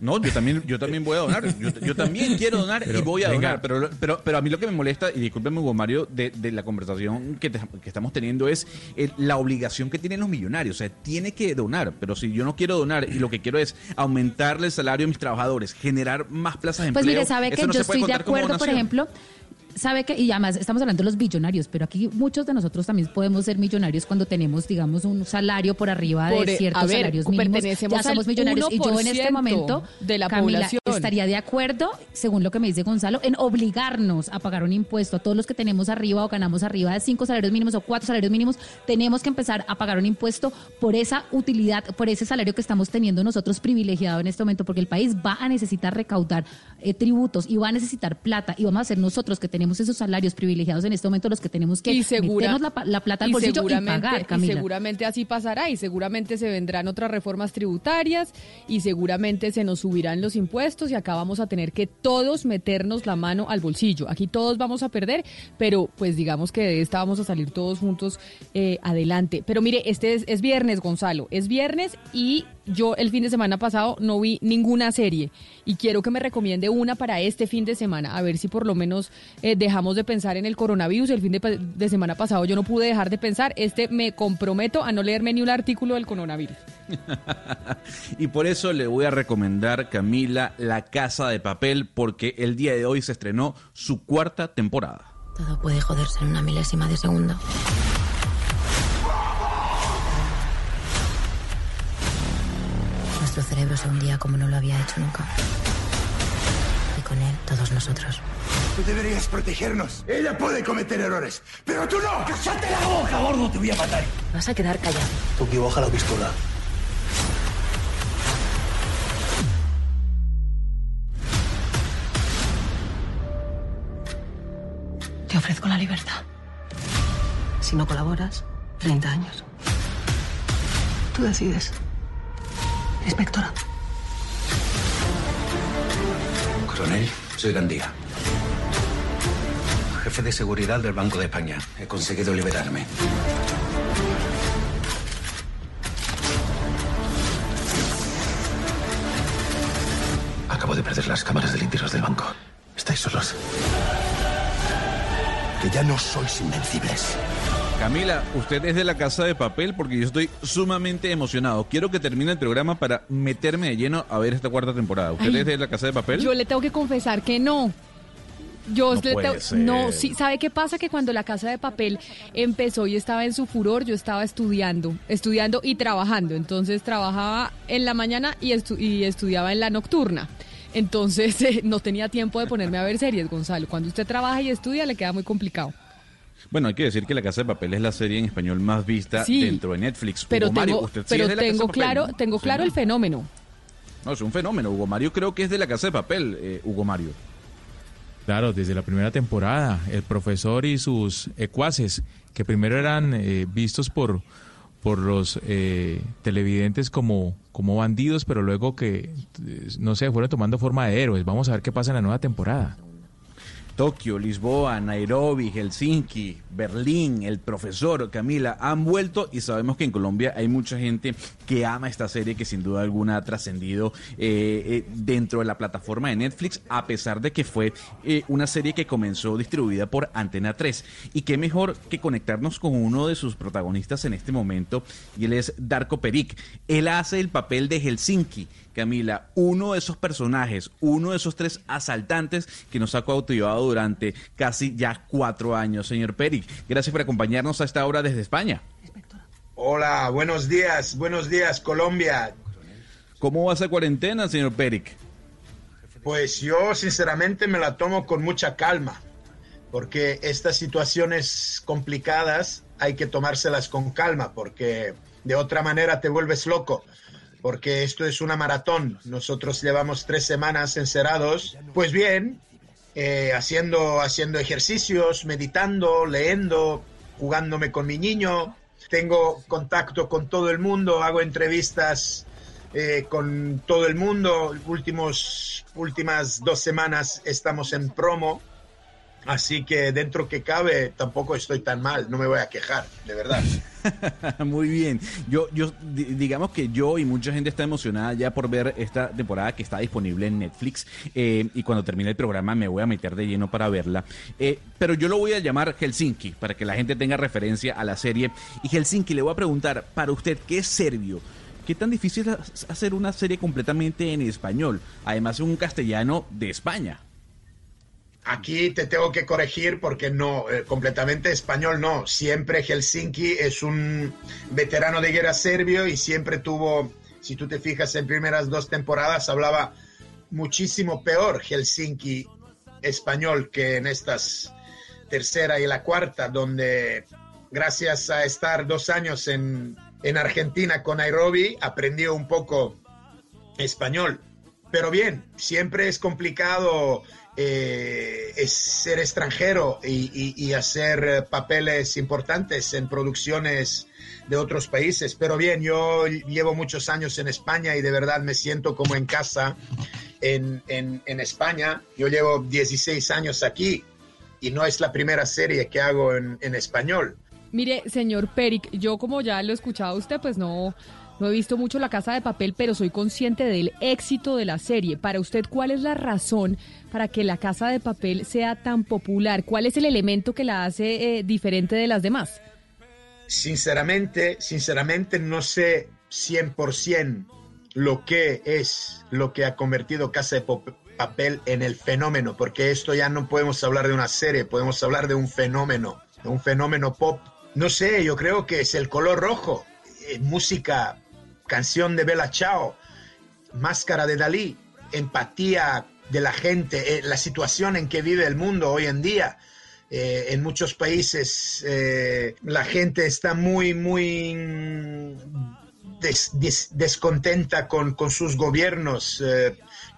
No, yo también, yo también voy a donar. Yo, yo también quiero donar y voy a venga. donar. Pero, pero, pero a mí lo que me molesta, y discúlpeme, Hugo Mario, de, de la conversación que, te- que estamos teniendo es el- la obligación que tienen los millonarios. O sea, tiene que donar. Pero si yo no quiero donar y lo que quiero es aumentarle el salario a mis trabajadores, generar más plazas de Pues empleo. mire, sabe que no yo estoy de acuerdo, por ejemplo, sabe que, y además estamos hablando de los billonarios, pero aquí muchos de nosotros también podemos ser millonarios cuando tenemos, digamos, un salario por arriba Por, de eh, ciertos a ver, salarios mínimos. Ya somos millonarios. Y yo en este 1% momento, de la Camila, población. estaría de acuerdo, según lo que me dice Gonzalo, en obligarnos a pagar un impuesto a todos los que tenemos arriba o ganamos arriba de cinco salarios mínimos o cuatro salarios mínimos, tenemos que empezar a pagar un impuesto por esa utilidad, por ese salario que estamos teniendo nosotros privilegiado en este momento, porque el país va a necesitar recaudar eh, tributos y va a necesitar plata y vamos a ser nosotros que tenemos esos salarios privilegiados en este momento los que tenemos que y segura- meternos la, plata al y bolsillo y pagar, y Camila. seguramente así pasará y seguramente se vendrán otras reformas tributarias y seguramente se nos subirán los impuestos y acá vamos a tener que todos meternos la mano al bolsillo. Aquí todos vamos a perder, pero pues digamos que de esta vamos a salir todos juntos eh, adelante. Pero mire, este es, es viernes, Gonzalo, es viernes y yo el fin de semana pasado no vi ninguna serie y quiero que me recomiende una para este fin de semana, a ver si por lo menos eh, dejamos de pensar en el coronavirus. El fin de, de semana pasado yo no pude dejar de pensar, este me comprometo a no leerme ni un artículo del coronavirus. *laughs* Y por eso le voy a recomendar, Camila, La Casa de Papel, porque el día de hoy se estrenó su cuarta temporada. Todo puede joderse en una milésima de segundo. Nuestro cerebro se hundía como no lo había hecho nunca. Y con él, todos nosotros. Tú deberías protegernos. Ella puede cometer errores, pero tú no. ¡Cállate la boca, gordo! Te voy a matar. Vas a quedar callado. Tú que baja la pistola. Te ofrezco la libertad. Si no colaboras, 30 años. Tú decides. Inspectora. Coronel, soy Gandía. Jefe de seguridad del Banco de España. He conseguido liberarme. Acabo de perder las cámaras de limpios del banco. Estáis solos. Que ya no sois invencibles. Camila, usted es de La Casa de Papel porque yo estoy sumamente emocionado. Quiero que termine el programa para meterme de lleno a ver esta cuarta temporada. ¿Usted Ay, es de La Casa de Papel? Yo le tengo que confesar que no. Yo No puede ser. no, sí, ¿sabe qué pasa? Que cuando la casa de papel empezó y estaba en su furor, yo estaba estudiando, estudiando y trabajando. Entonces trabajaba en la mañana y, estu- y estudiaba en la nocturna. Entonces eh, *laughs* no tenía tiempo de ponerme a ver series, Gonzalo. Cuando usted trabaja y estudia le queda muy complicado. Bueno, hay que decir que La Casa de Papel es la serie en español más vista Sí. dentro de Netflix. Pero Hugo Mario, tengo, ¿usted sí pero es de La Casa tengo Papel, claro, no? tengo claro el fenómeno. No, es un fenómeno. Hugo Mario creo que es de La Casa de Papel, eh, Hugo Mario. Claro, desde la primera temporada, el profesor y sus ecuaces, que primero eran eh, vistos por, por los eh, televidentes como, como bandidos, pero luego que, eh, no sé, fueron tomando forma de héroes. Vamos a ver qué pasa en la nueva temporada. Tokio, Lisboa, Nairobi, Helsinki, Berlín, el profesor, Camila, han vuelto y sabemos que en Colombia hay mucha gente que ama esta serie que sin duda alguna ha trascendido eh, eh, dentro de la plataforma de Netflix, a pesar de que fue eh, una serie que comenzó distribuida por Antena 3. Y qué mejor que conectarnos con uno de sus protagonistas en este momento, y él es Darko Peric. Él hace el papel de Helsinki. Camila, uno de esos personajes, uno de esos tres asaltantes que nos ha cautivado durante casi ya cuatro años, señor Peric. Gracias por acompañarnos a esta hora desde España. Hola, buenos días, buenos días, Colombia. ¿Cómo va esa cuarentena, señor Peric? Pues yo sinceramente me la tomo con mucha calma, porque estas situaciones complicadas hay que tomárselas con calma, porque de otra manera te vuelves loco, porque esto es una maratón. Nosotros llevamos tres semanas encerrados, pues bien, eh, haciendo, haciendo ejercicios, meditando, leyendo, jugándome con mi niño. Tengo contacto con todo el mundo, hago entrevistas eh, con todo el mundo. Últimos, últimas dos semanas estamos en promo Así que dentro que cabe tampoco estoy tan mal, no me voy a quejar, de verdad. *laughs* Muy bien. Yo, yo, digamos que yo y mucha gente está emocionada ya por ver esta temporada que está disponible en Netflix. eh, y cuando termine el programa me voy a meter de lleno para verla. Eh, pero yo lo voy a llamar Helsinki para que la gente tenga referencia a la serie. Y Helsinki, le voy a preguntar, para usted, ¿qué es serbio? ¿Qué tan difícil es hacer una serie completamente en español? Además, en un castellano de España. Aquí te tengo que corregir porque no, eh, completamente español no. Siempre Helsinki es un veterano de guerra serbio y siempre tuvo, si tú te fijas en primeras dos temporadas, hablaba muchísimo peor Helsinki español que en estas tercera y la cuarta, donde gracias a estar dos años en, en Argentina con Nairobi, aprendió un poco español. Pero bien, siempre es complicado eh, es ser extranjero y, y- y hacer eh, papeles importantes en producciones de otros países. Pero bien, yo llevo muchos años en España y de verdad me siento como en casa en, en- en España. Yo llevo 16 años aquí y no es la primera serie que hago en, en español. Mire, señor Peric, yo como ya lo he escuchado usted, pues no, no he visto mucho La Casa de Papel, pero soy consciente del éxito de la serie. Para usted, ¿cuál es la razón para que La Casa de Papel sea tan popular? ¿Cuál es el elemento que la hace eh, diferente de las demás? Sinceramente, sinceramente no sé 100% lo que es lo que ha convertido Casa de Pop- Papel en el fenómeno, porque esto ya no podemos hablar de una serie, podemos hablar de un fenómeno, de un fenómeno pop. No sé, yo creo que es el color rojo, eh, música, canción de Bella Chao, máscara de Dalí, empatía de la gente, eh, la situación en que vive el mundo hoy en día. Eh, en muchos países eh, la gente está muy, muy des- des- descontenta con, con sus gobiernos.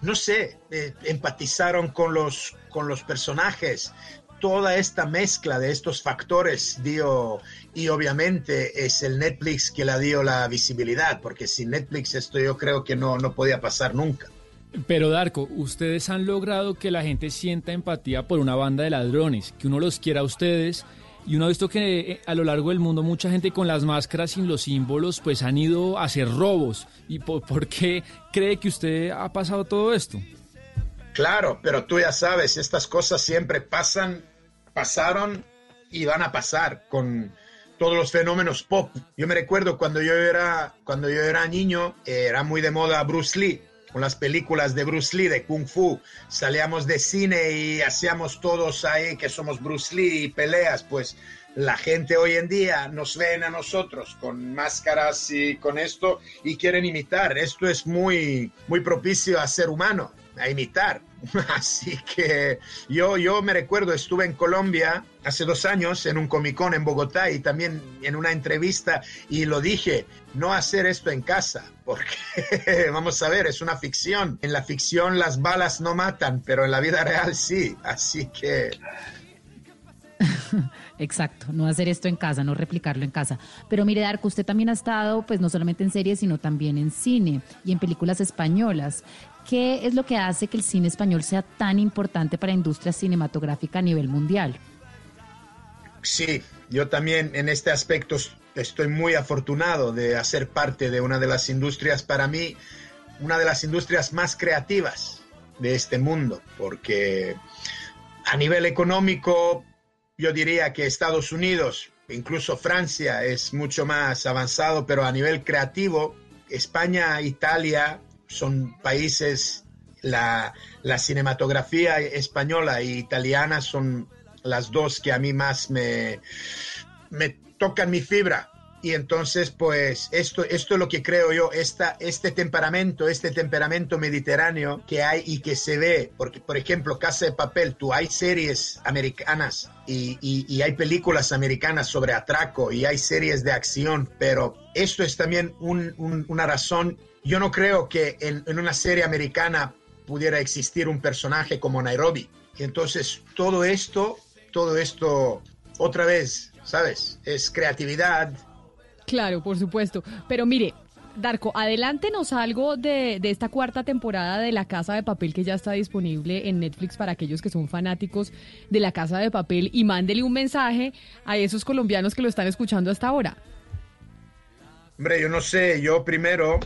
no sé, empatizaron con los, con los personajes. Toda esta mezcla de estos factores dio, y obviamente es el Netflix que la dio la visibilidad, porque sin Netflix esto yo creo que no, no podía pasar nunca. Pero Darko, ustedes han logrado que la gente sienta empatía por una banda de ladrones, que uno los quiera a ustedes. Y uno ha visto que eh, a lo largo del mundo mucha gente con las máscaras sin los símbolos pues han ido a hacer robos. ¿Y por, por qué cree que usted ha pasado todo esto? Claro, pero tú ya sabes, estas cosas siempre pasan, pasaron y van a pasar con todos los fenómenos pop. Yo me recuerdo cuando yo era, cuando yo era niño, eh, era muy de moda Bruce Lee, con las películas de Bruce Lee, de Kung Fu. Salíamos de cine y hacíamos todos ahí que somos Bruce Lee y peleas, pues la gente hoy en día nos ven a nosotros con máscaras y con esto y quieren imitar. Esto es muy, muy propicio a ser humano, a imitar. *laughs* Así que yo, yo me recuerdo, estuve en Colombia hace dos años en un Comic Con en Bogotá y también en una entrevista y lo dije, no hacer esto en casa, *laughs* porque vamos a ver, es una ficción. En la ficción las balas no matan, pero en la vida real sí. Así que *laughs* Exacto, no hacer esto en casa, no replicarlo en casa. Pero mire, Darko, usted también ha estado, pues no solamente en series, sino también en cine y en películas españolas. ¿Qué es lo que hace que el cine español sea tan importante para la industria cinematográfica a nivel mundial? Sí, yo también en este aspecto estoy muy afortunado de hacer parte de una de las industrias, para mí, una de las industrias más creativas de este mundo, porque a nivel económico yo diría que Estados Unidos, incluso Francia, es mucho más avanzado, pero a nivel creativo, España, Italia son países, la, la cinematografía española e italiana son las dos que a mí más me, me tocan mi fibra. Y entonces, pues, esto, esto es lo que creo yo, esta, este temperamento, este temperamento mediterráneo que hay y que se ve, porque, por ejemplo, Casa de Papel, tú hay series americanas y, y- hay películas americanas sobre atraco y hay series de acción, pero esto es también un- un- una razón. Yo no creo que en, en una serie americana pudiera existir un personaje como Nairobi. Entonces, todo esto, todo esto, otra vez, ¿sabes? Es creatividad, Claro, por supuesto. Pero mire, Darko, adelántenos algo de, de esta cuarta temporada de La Casa de Papel que ya está disponible en Netflix para aquellos que son fanáticos de La Casa de Papel y mándele un mensaje a esos colombianos que lo están escuchando hasta ahora. Hombre, yo no sé, yo primero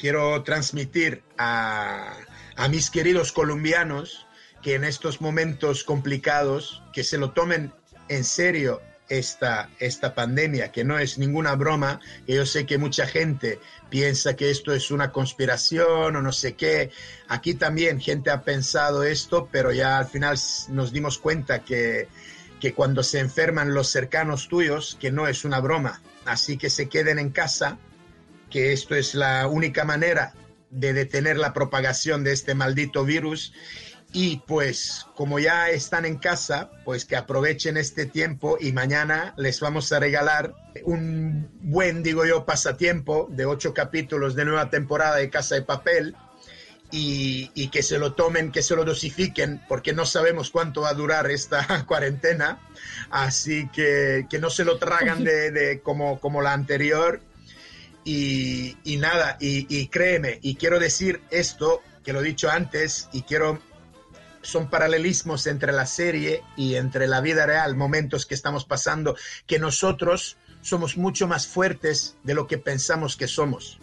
quiero transmitir a, a mis queridos colombianos que en estos momentos complicados, que se lo tomen en serio esta, esta pandemia, que no es ninguna broma, que yo sé que mucha gente piensa que esto es una conspiración o no sé qué. Aquí también gente ha pensado esto, pero ya al final nos dimos cuenta que, que cuando se enferman los cercanos tuyos, que no es una broma. Así que se queden en casa, que esto es la única manera de detener la propagación de este maldito virus y pues como ya están en casa, pues que aprovechen este tiempo y mañana les vamos a regalar un buen, digo yo, pasatiempo de ocho capítulos de nueva temporada de Casa de Papel y, y que se lo tomen, que se lo dosifiquen, porque no sabemos cuánto va a durar esta *laughs* cuarentena, así que que no se lo tragan *laughs* de, de como, como la anterior. Y, y nada, y, y créeme, y quiero decir esto, que lo he dicho antes, y quiero son paralelismos entre la serie y entre la vida real, momentos que estamos pasando, que nosotros somos mucho más fuertes de lo que pensamos que somos.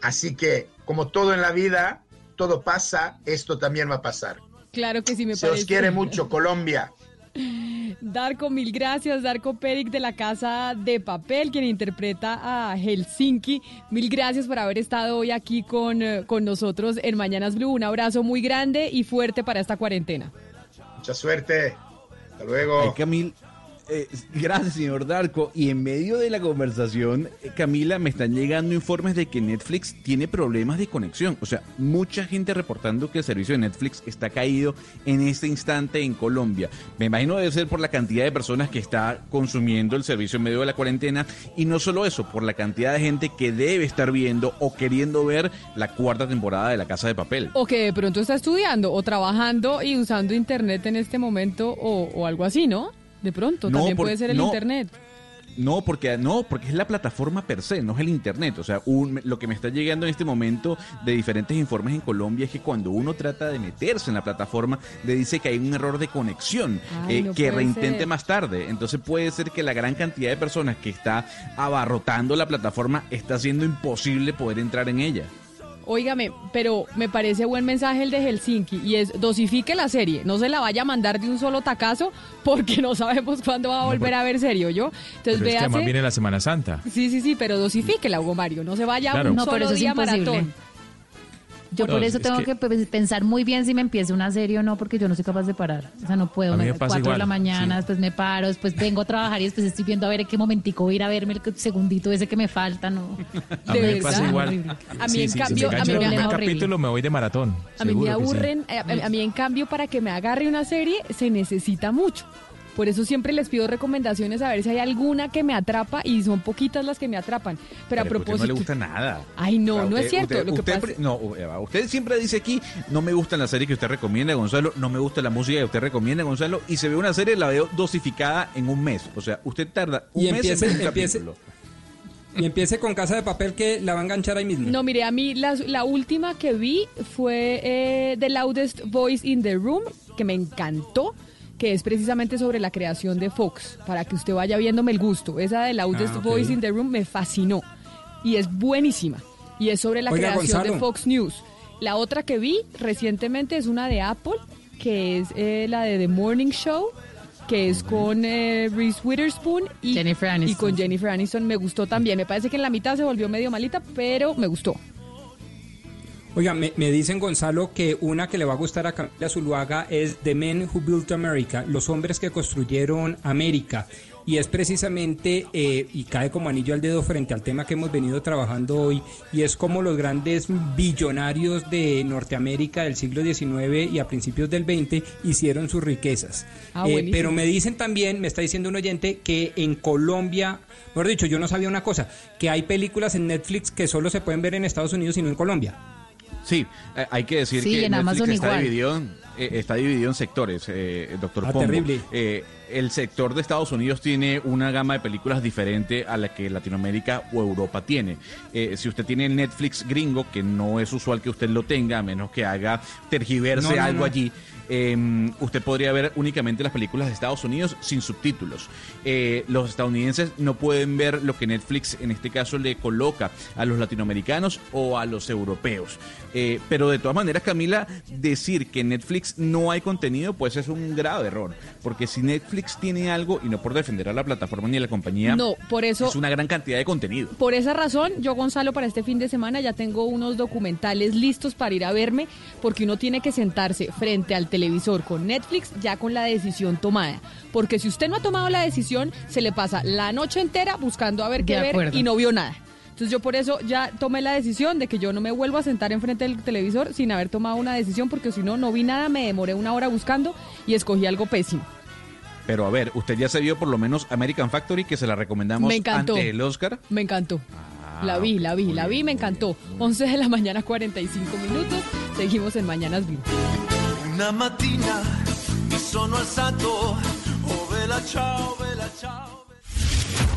Así que, como todo en la vida, todo pasa, esto también va a pasar. Claro que sí, me Se parece. os quiere mucho, Colombia. *laughs* Darko, mil gracias. Darko Peric de la Casa de Papel, quien interpreta a Helsinki. Mil gracias por haber estado hoy aquí con, eh, con nosotros en Mañanas Blue. Un abrazo muy grande y fuerte para esta cuarentena. Mucha suerte. Hasta luego. Ay, Camil, eh, gracias, señor Darko. Y en medio de la conversación, eh, Camila, me están llegando informes de que Netflix tiene problemas de conexión. O sea, mucha gente reportando que el servicio de Netflix está caído en este instante en Colombia. Me imagino debe ser por la cantidad de personas que está consumiendo el servicio en medio de la cuarentena. Y no solo eso, por la cantidad de gente que debe estar viendo o queriendo ver la cuarta temporada de La Casa de Papel. O que de pronto está estudiando o trabajando y usando internet en este momento o, o algo así, ¿no? De pronto, No, también por- puede ser el no. internet. No, porque no, porque es la plataforma per se, no es el internet. O sea, un- lo que me está llegando en este momento de diferentes informes en Colombia es que cuando uno trata de meterse en la plataforma, le dice que hay un error de conexión, Ay, eh, no que reintente ser. más tarde. Entonces puede ser que la gran cantidad de personas que está abarrotando la plataforma está haciendo imposible poder entrar en ella. Óigame, pero me parece buen mensaje el de Helsinki y es dosifique la serie, no se la vaya a mandar de un solo tacazo *laughs* porque no sabemos cuándo va a volver a ver serio, ¿yo? Entonces Pero es que véase. además viene la Semana Santa. Sí, sí, sí, pero dosifíquela, Hugo Mario, no se vaya a Claro. un No, solo pero eso es día maratón. Yo No, por eso es tengo que- que... pe- pensar muy bien si me empiezo una serie o no, porque yo no soy capaz de parar. O sea, no puedo. A mí me- pasa cuatro de la mañana, sí. después me paro, después vengo a trabajar y después estoy viendo a ver en qué momentico voy a ir a verme el segundito ese que me falta, ¿no? *laughs* A mí me pasa igual. A mí, Sí, en sí, cambio, si a mí me capítulo me voy de maratón. A mí me aburren, a, a mí en cambio para que me agarre una serie se necesita mucho. Por eso siempre les pido recomendaciones a ver si hay alguna que me atrapa y son poquitas las que me atrapan. Pero, a Pero porque propósito, no le gusta nada. Ay, no, Ah, no es usted- cierto. usted- Lo que usted pasa- no, Eva, usted siempre dice aquí, no me gusta la serie que usted recomienda, Gonzalo, no me gusta la música que usted recomienda, Gonzalo, y se ve una serie, la veo dosificada en un mes. O sea, usted tarda un Y mes empiece, en ver un empiece, capítulo. y empiece con Casa de Papel que la va a enganchar ahí mismo. No, mire, a mí la, la última que vi fue eh, The Loudest Voice in the Room, que me encantó, que es precisamente sobre la creación de Fox, para que usted vaya viéndome el gusto. Esa de Loudest Ah, ok. Voice in the Room me fascinó y es buenísima. Y es sobre la Oiga, creación Gonzalo. de Fox News. La otra que vi recientemente es una de Apple, que es eh, la de The Morning Show que es con eh, Reese Witherspoon y, Jennifer y con Jennifer Aniston. Me gustó también. Me parece que en la mitad se volvió medio malita, pero me gustó. Oiga, me, me dicen Gonzalo que una que le va a gustar a Camila Zuluaga es The Men Who Built America, los hombres que construyeron América. Y es precisamente, eh, y cae como anillo al dedo frente al tema que hemos venido trabajando hoy, y es como los grandes billonarios de Norteamérica del siglo XIX y a principios del XX hicieron sus riquezas. Ah, Eh, pero me dicen también, me está diciendo un oyente, que en Colombia, mejor dicho, yo no sabía una cosa, que hay películas en Netflix que solo se pueden ver en Estados Unidos y no en Colombia. Sí, eh, hay que decir Sí, que en Netflix Amazon está igual. dividido en, eh, está dividido en sectores, eh, doctor Ah, Pombo. terrible. Eh, el sector de Estados Unidos tiene una gama de películas diferente a la que Latinoamérica o Europa tiene. Eh, si usted tiene el Netflix gringo, que no es usual que usted lo tenga, a menos que haga tergiverse No, no, algo no. allí, eh, usted podría ver únicamente las películas de Estados Unidos sin subtítulos. Eh, los estadounidenses no pueden ver lo que Netflix en este caso le coloca a los latinoamericanos o a los europeos. Eh, pero de todas maneras, Camila, decir que en Netflix no hay contenido, pues es un grave error. Porque si Netflix tiene algo, y no por defender a la plataforma ni a la compañía, No, por eso- es una gran cantidad de contenido. Por esa razón, yo, Gonzalo, para este fin de semana ya tengo unos documentales listos para ir a verme, porque uno tiene que sentarse frente al televisor con Netflix ya con la decisión tomada. Porque si usted no ha tomado la decisión, se le pasa la noche entera buscando a ver qué ver y no vio nada. Entonces yo por eso ya tomé la decisión de que yo no me vuelvo a sentar enfrente del televisor sin haber tomado una decisión, porque si no, no vi nada, me demoré una hora buscando y escogí algo pésimo. Pero a ver, usted ya se vio por lo menos American Factory, que se la recomendamos Me encantó. ante el Oscar. Me encantó. Ah, la vi, la vi, la vi, me encantó. 11 de la mañana, 45 minutos. Seguimos en Mañanas Blue. Una mattina mi sono alzato, oh vela ciao, vela ciao.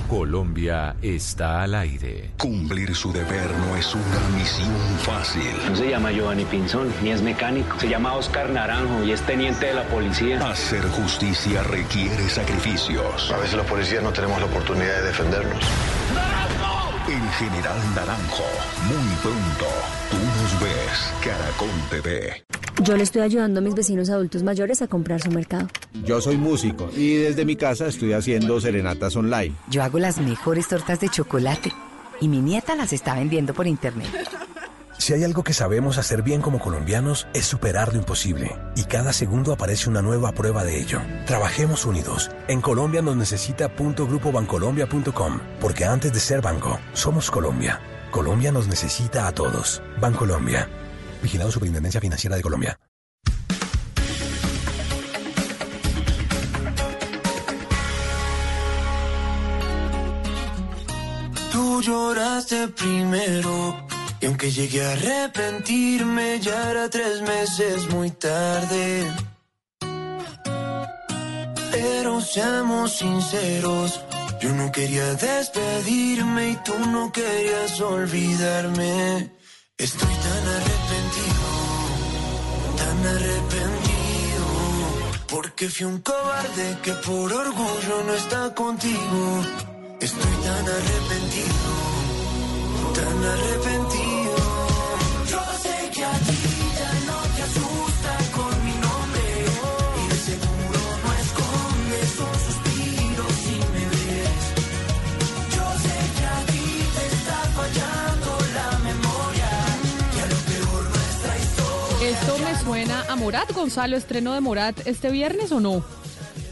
Colombia está al aire. Cumplir su deber no es una misión fácil. No se llama Giovanni Pinzón, ni es mecánico. Se llama Oscar Naranjo y es teniente de la policía. Hacer justicia requiere sacrificios. A veces los policías no tenemos la oportunidad de defendernos. El general Naranjo. Muy pronto. Tú nos ves. Caracol TV. Yo le estoy ayudando a mis vecinos adultos mayores a comprar su mercado. Yo soy músico y desde mi casa estoy haciendo serenatas online. Yo hago las mejores tortas de chocolate y mi nieta las está vendiendo por internet. Si hay algo que sabemos hacer bien como colombianos es superar lo imposible. Y cada segundo aparece una nueva prueba de ello. Trabajemos unidos. En Colombia nos necesita punto grupo bancolombia.com. Porque antes de ser banco, somos Colombia. Colombia nos necesita a todos. Bancolombia. Vigilado Superintendencia Financiera de Colombia. Tú lloraste primero y aunque llegué a arrepentirme ya era tres meses muy tarde. Pero seamos sinceros, yo no quería despedirme y tú no querías olvidarme. Estoy tan arrepentido, tan arrepentido, porque fui un cobarde que por orgullo no está contigo. Estoy tan arrepentido, tan arrepentido. Morat, Gonzalo, estreno de Morat este viernes o no?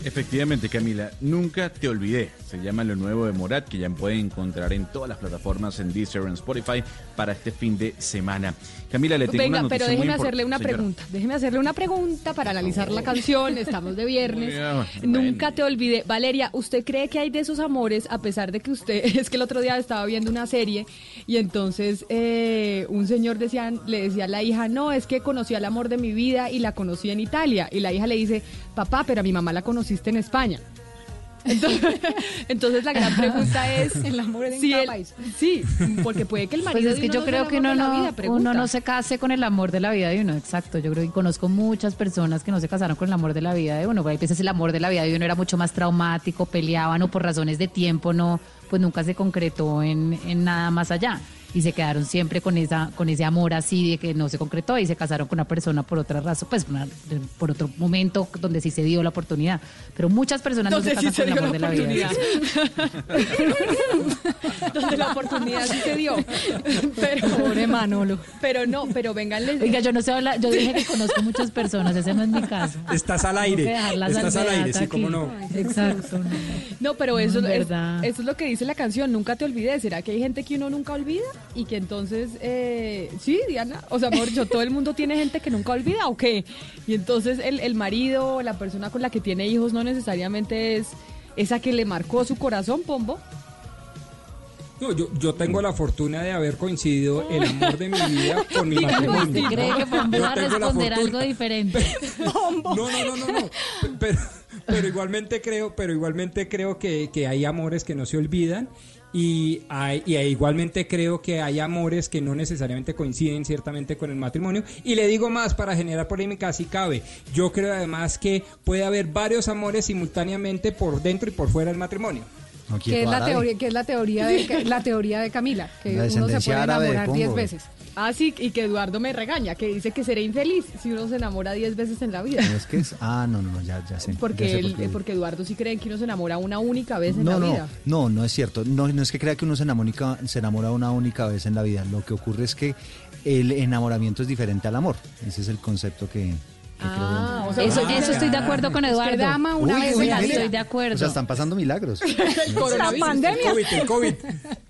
Efectivamente, Camila, nunca te olvidé. Se llama lo nuevo de Morat, que ya pueden encontrar en todas las plataformas, en Deezer, en Spotify, para este fin de semana. Camila, le tengo una Venga, noticia pero déjeme hacerle una Señora. pregunta. Déjeme hacerle una pregunta para analizar la canción. Estamos de viernes. *laughs* Nunca te olvidé. Valeria, ¿usted cree que hay de esos amores, a pesar de que usted, *laughs* es que el otro día estaba viendo una serie y entonces eh, un señor decía, le decía a la hija, no, es que conocí al amor de mi vida y la conocí en Italia. Y la hija le dice, papá, pero a mi mamá la conociste en España. Entonces, *laughs* entonces la gran pregunta es *laughs* El amor en si cada el- país. Sí, porque puede que el marido Pues es que uno yo creo que uno no, vida, uno no se case con el amor de la vida de uno, exacto. Yo creo que conozco muchas personas que no se casaron con el amor de la vida de uno. Hay veces el amor de la vida de uno era mucho más traumático, peleaban o por razones de tiempo no, pues nunca se concretó en, en nada más allá. Y se quedaron siempre con esa, con ese amor así de que no se concretó y se casaron con una persona por otra razón, pues una- por otro momento donde sí se dio la oportunidad. Pero muchas personas no se sí casan se con el amor la de la vida. *laughs* donde la oportunidad sí se dio. Pero, Pobre Manolo. Pero no, pero vengan les Oiga, yo no sé hablar, yo dije que conozco muchas personas, ese no es mi caso. Estás al aire. Estás al aire, sí, cómo no. Exacto. no. No, pero eso, No, es, eso es lo que dice la canción, nunca te olvides. ¿Será que hay gente que uno nunca olvida? Y que entonces, eh, sí, Diana, o sea, mejor dicho, todo el mundo tiene gente que nunca olvida o qué. Y entonces el, el marido, la persona con la que tiene hijos, no necesariamente es esa que le marcó su corazón, Pombo. No, yo, yo tengo la fortuna de haber coincidido el amor de mi vida *laughs* con mi matrimonio. ¿Usted cree que Pombo va a responder algo diferente? No, no, no, no, no. Pero, pero igualmente creo, pero igualmente creo que, que hay amores que no se olvidan y, hay, y igualmente creo que hay amores que no necesariamente coinciden ciertamente con el matrimonio. Y le digo más para generar polémica si cabe. Yo creo además que puede haber varios amores simultáneamente por dentro y por fuera del matrimonio. que es la teoría que es la teoría de la teoría de Camila que La uno se puede enamorar Pongo. 10 veces ah sí y que Eduardo me regaña que dice que seré infeliz si uno se enamora 10 veces en la vida ¿No es que es? Ah, no, no, ya, ya sé. ya porque sé él- por qué. porque Eduardo sí cree que uno se enamora una única vez en No, la no, vida no, no es cierto. No, no es que crea que uno se enamora, se enamora una única vez en la vida. Lo que ocurre es que el enamoramiento es diferente al amor. Ese es el concepto que, Ah. Eso, eso estoy de acuerdo con Eduardo. Usted ama una Uy, vez uy. Estoy de O acuerdo. sea, están pasando milagros. *laughs* la pandemia El COVID, el COVID.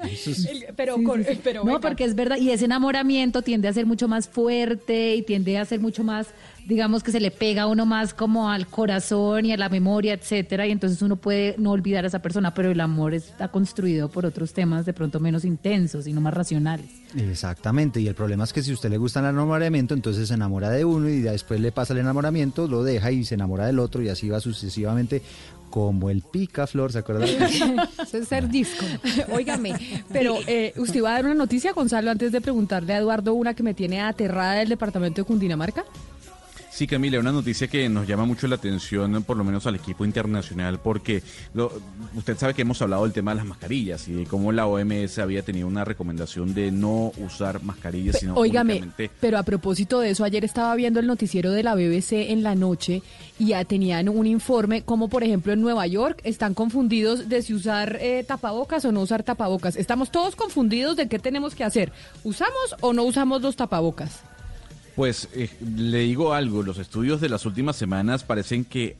*laughs* El- pero con- pero no, venga. porque es verdad, y ese enamoramiento tiende a ser mucho más fuerte y tiende a ser mucho más, digamos que se le pega a uno más como al corazón y a la memoria, etcétera, y entonces uno puede no olvidar a esa persona, pero el amor está construido por otros temas de pronto menos intensos y no más racionales. Exactamente, y el problema es que si a usted le gusta el enamoramiento, entonces se enamora de uno y después le pasa el enamoramiento, lo deja y se enamora del otro y así va sucesivamente como el picaflor, ¿se acuerdan? *laughs* Eso es ser disco. Óigame, pero eh, usted iba a dar una noticia, Gonzalo, antes de preguntarle a Eduardo una que me tiene aterrada del departamento de Cundinamarca. Sí, Camila, una noticia que nos llama mucho la atención, por lo menos al equipo internacional, porque lo- usted sabe que hemos hablado del tema de las mascarillas y de cómo la OMS había tenido una recomendación de no usar mascarillas, sino Óigame, únicamente pero a propósito de eso, ayer estaba viendo el noticiero de la BBC en la noche y ya tenían un informe como por ejemplo en Nueva York están confundidos de si usar eh, tapabocas o no usar tapabocas. Estamos todos confundidos de qué tenemos que hacer. ¿Usamos o no usamos los tapabocas? Pues eh, le digo algo, los estudios de las últimas semanas parecen que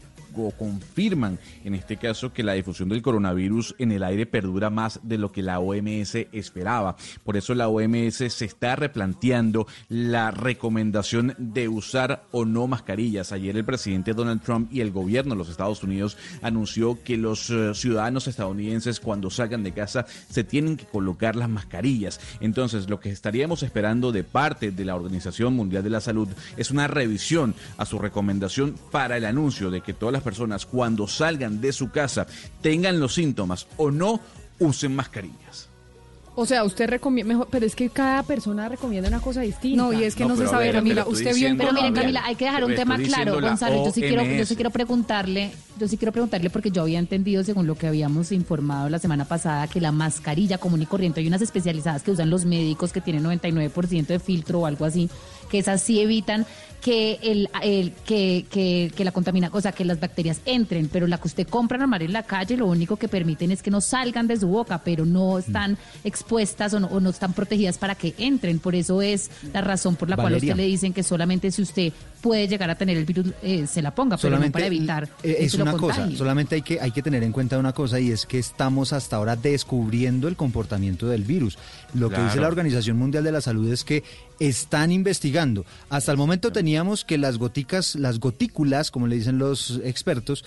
confirman en este caso que la difusión del coronavirus en el aire perdura más de lo que la OMS esperaba. Por eso la OMS se está replanteando la recomendación de usar o no mascarillas. Ayer el presidente Donald Trump y el gobierno de los Estados Unidos anunció que los eh, ciudadanos estadounidenses cuando salgan de casa se tienen que colocar las mascarillas. Entonces, lo que estaríamos esperando de parte de la Organización Mundial de la Salud es una revisión a su recomendación para el anuncio de que todas las personas cuando salgan de su casa tengan los síntomas o no usen mascarillas. O sea, usted recomienda mejor, pero es que cada persona recomienda una cosa distinta. No, y es que No, no, se sabe, ver, Camila. Usted vio diciendo, Pero miren, Camila, hay que dejar un te tema claro, Gonzalo. Yo sí quiero, yo sí quiero preguntarle, yo sí quiero preguntarle porque yo había entendido, según lo que habíamos informado la semana pasada, que la mascarilla común y corriente, hay unas especializadas que usan los médicos que tienen 99% de filtro o algo así, que esas sí evitan que el, el- que, que, que la contamina, o sea, que las bacterias entren, pero la que usted compra normal en la calle, lo único que permiten es que no salgan de su boca, pero no están expuestas o no, o no están protegidas para que entren. Por eso es la razón por la cual a usted le dicen que solamente si usted puede llegar a tener el virus, eh, se la ponga, pero no para evitar. eh, que es lo una cosa, solamente hay que, hay que tener en cuenta una cosa y es que estamos hasta ahora descubriendo el comportamiento del virus. Lo que dice la Organización Mundial de la Salud es que están investigando. Hasta el momento teníamos que las goticas, las gotículas, como le dicen los expertos,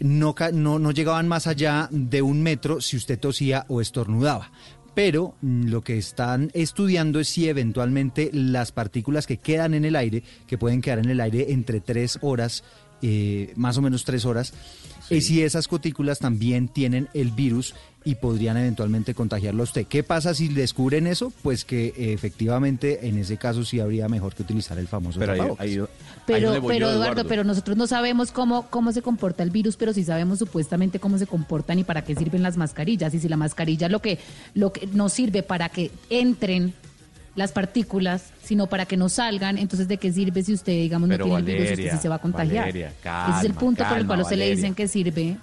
no, no, no llegaban más allá de un metro si usted tosía o estornudaba. Pero mm, lo que están estudiando es si eventualmente las partículas que quedan en el aire, que pueden quedar en el aire entre tres horas, eh, más o menos tres horas, y si esas gotículas también tienen el virus y podrían eventualmente contagiarlo a usted. ¿Qué pasa si descubren eso? Pues que eh, efectivamente en ese caso sí habría mejor que utilizar el famoso Pero ahí, tapabocas. ahí- ahí Pero, Eduardo, pero nosotros no sabemos cómo, cómo se comporta el virus, pero sí sabemos supuestamente cómo se comportan y para qué sirven las mascarillas. Y si la mascarilla lo que, lo que no sirve para que entren las partículas, sino para que no salgan, entonces ¿de qué sirve si usted, digamos, Pero no tiene el virus usted sí se va a contagiar? Valeria, Ese es el punto por el cual usted le dicen que sirve.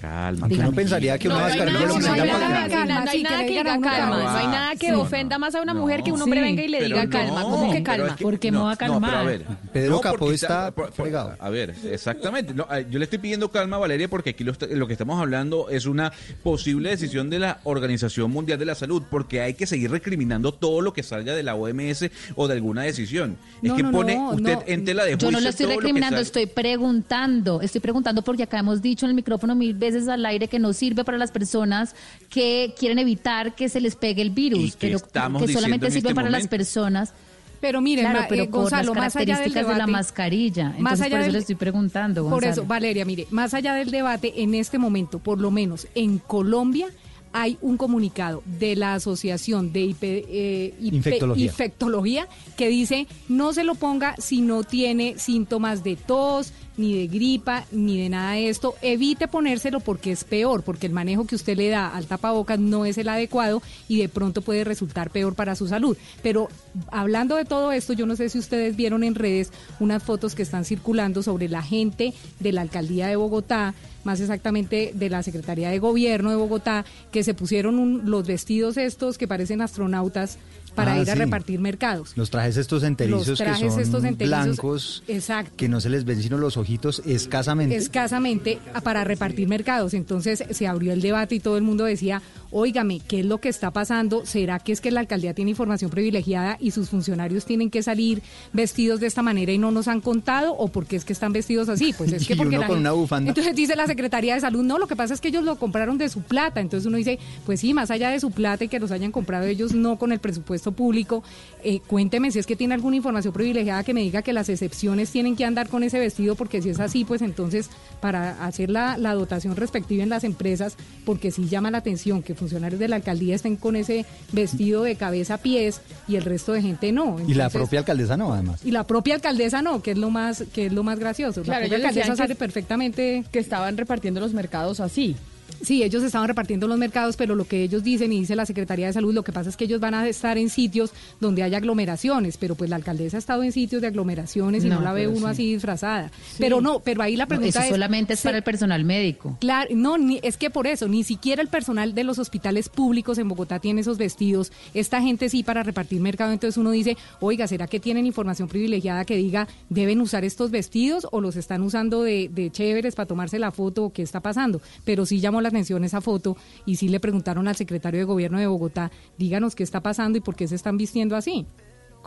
Calma. Aunque uno pensaría que No, una nada, lo que no hay nada, que diga a calma, no hay nada que ofenda más a una mujer que un hombre venga y le diga calma. ¿Cómo que calma? es que- ¿Por qué me no, va a no, pero calmar? ver, Pedro no, Capó porque está fregado. A ver, exactamente. Eh, yo le estoy pidiendo calma a Valeria porque aquí lo, que estamos hablando es una posible decisión de la Organización Mundial de la Salud, porque hay que seguir recriminando todo lo que salga de la OMS o de alguna decisión. Es que no, pone no, usted en tela de Yo juicio no lo estoy recriminando, estoy preguntando, estoy preguntando porque acá hemos dicho en el micrófono mil veces veces al aire que no sirve para las personas que quieren evitar que se les pegue el virus, ¿Y qué pero estamos que solamente en sirve este para las personas. Pero miren, Claro, pero eh, por Gonzalo, las más allá del características de la debate- mascarilla. Entonces, Más allá por eso del- le estoy preguntando, Por Gonzalo. eso, Valeria, mire, más allá del debate, en este momento, por lo menos en Colombia, hay un comunicado de la Asociación de IP, eh, IP- Infectología. Infectología que dice no se lo ponga si no tiene síntomas de tos, ni de gripa, ni de nada de esto. Evite ponérselo porque es peor, porque el manejo que usted le da al tapabocas no es el adecuado y de pronto puede resultar peor para su salud. Pero hablando de todo esto, yo no sé si ustedes vieron en redes unas fotos que están circulando sobre la gente de la alcaldía de Bogotá, más exactamente de la Secretaría de Gobierno de Bogotá, que se pusieron un- los vestidos estos que parecen astronautas para Ah, ir a repartir mercados. Los trajes estos enterizos Los trajes que son estos enterizos, blancos, exacto. que no se les ven sino los ojitos escasamente. escasamente a- para repartir mercados. Entonces se abrió el debate y todo el mundo decía, óigame, ¿qué es lo que está pasando? ¿Será que es que la alcaldía tiene información privilegiada y sus funcionarios tienen que salir vestidos de esta manera y no nos han contado? ¿O por qué es que están vestidos así? Pues *laughs* es que porque uno la con una bufanda. Entonces dice la Secretaría de Salud, no, lo que pasa es que ellos lo compraron de su plata. Entonces uno dice, pues sí, más allá de su plata y que los hayan comprado ellos no con el presupuesto público, eh, cuénteme si es que tiene alguna información privilegiada que me diga que las excepciones tienen que andar con ese vestido, porque si es así, pues entonces para hacer la, la dotación respectiva en las empresas, porque sí llama la atención que funcionarios de la alcaldía estén con ese vestido de cabeza a pies y el resto de gente no. y la propia alcaldesa no, además. y la propia alcaldesa no, que es lo más que es lo más gracioso. Claro, la propia alcaldesa sabe perfectamente que estaban repartiendo los mercados así. Sí, ellos estaban repartiendo los mercados, pero lo que ellos dicen y dice la Secretaría de Salud, lo que pasa es que ellos van a estar en sitios donde hay aglomeraciones, pero pues la alcaldesa ha estado en sitios de aglomeraciones y no, No, la ve uno sí. así disfrazada. Sí. Pero no, pero ahí la No, pregunta eso es solamente es ¿se- para el personal médico. Claro, no, ni- es que por eso, ni siquiera el personal de los hospitales públicos en Bogotá tiene esos vestidos. Esta gente sí para repartir mercado, entonces uno dice, oiga, ¿será que tienen información privilegiada que diga deben usar estos vestidos o los están usando de, de chéveres para tomarse la foto o qué está pasando? Pero sí llamó la atención esa foto y sí le preguntaron al secretario de gobierno de Bogotá, díganos qué está pasando y por qué se están vistiendo así.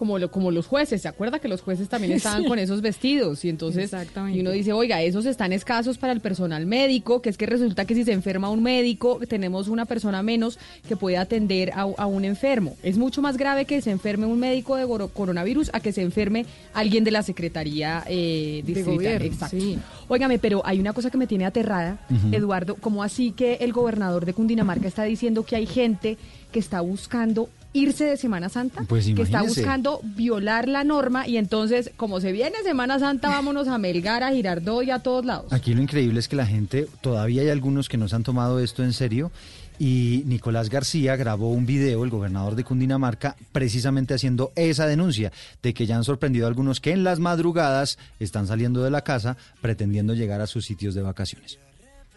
Como lo, como los jueces, ¿se acuerda que los jueces también *laughs* estaban Sí. con esos vestidos? Y entonces Exactamente. y uno dice, oiga, esos están escasos para el personal médico, que es que resulta que si se enferma un médico, tenemos una persona menos que puede atender a, a un enfermo. Es mucho más grave que se enferme un médico de coronavirus a que se enferme alguien de la Secretaría eh, De gobierno, Exacto. sí. Óigame, pero hay una cosa que me tiene aterrada. Eduardo, ¿cómo así que el gobernador de Cundinamarca está diciendo que hay gente que está buscando irse de Semana Santa? Pues que está buscando violar la norma y entonces, como se viene Semana Santa, vámonos a Melgar, a Girardot y a todos lados. Aquí lo increíble es que la gente, todavía hay algunos que no se han tomado esto en serio. Y Nicolás García grabó un video, el gobernador de Cundinamarca, precisamente haciendo esa denuncia de que ya han sorprendido a algunos que en las madrugadas están saliendo de la casa pretendiendo llegar a sus sitios de vacaciones.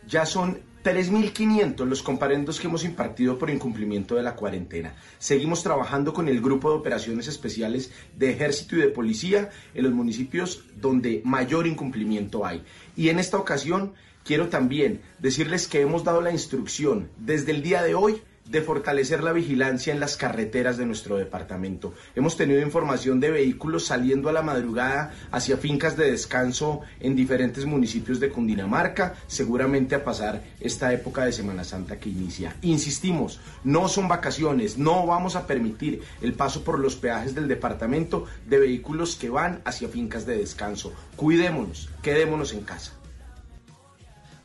Ya son 3.500 los comparendos que hemos impartido por incumplimiento de la cuarentena. Seguimos trabajando con el Grupo de Operaciones Especiales de Ejército y de Policía en los municipios donde mayor incumplimiento hay. Y en esta ocasión quiero también decirles que hemos dado la instrucción desde el día de hoy de fortalecer la vigilancia en las carreteras de nuestro departamento. Hemos tenido información de vehículos saliendo a la madrugada hacia fincas de descanso en diferentes municipios de Cundinamarca, seguramente a pasar esta época de Semana Santa que inicia. Insistimos, no son vacaciones, no vamos a permitir el paso por los peajes del departamento de vehículos que van hacia fincas de descanso. Cuidémonos, quedémonos en casa.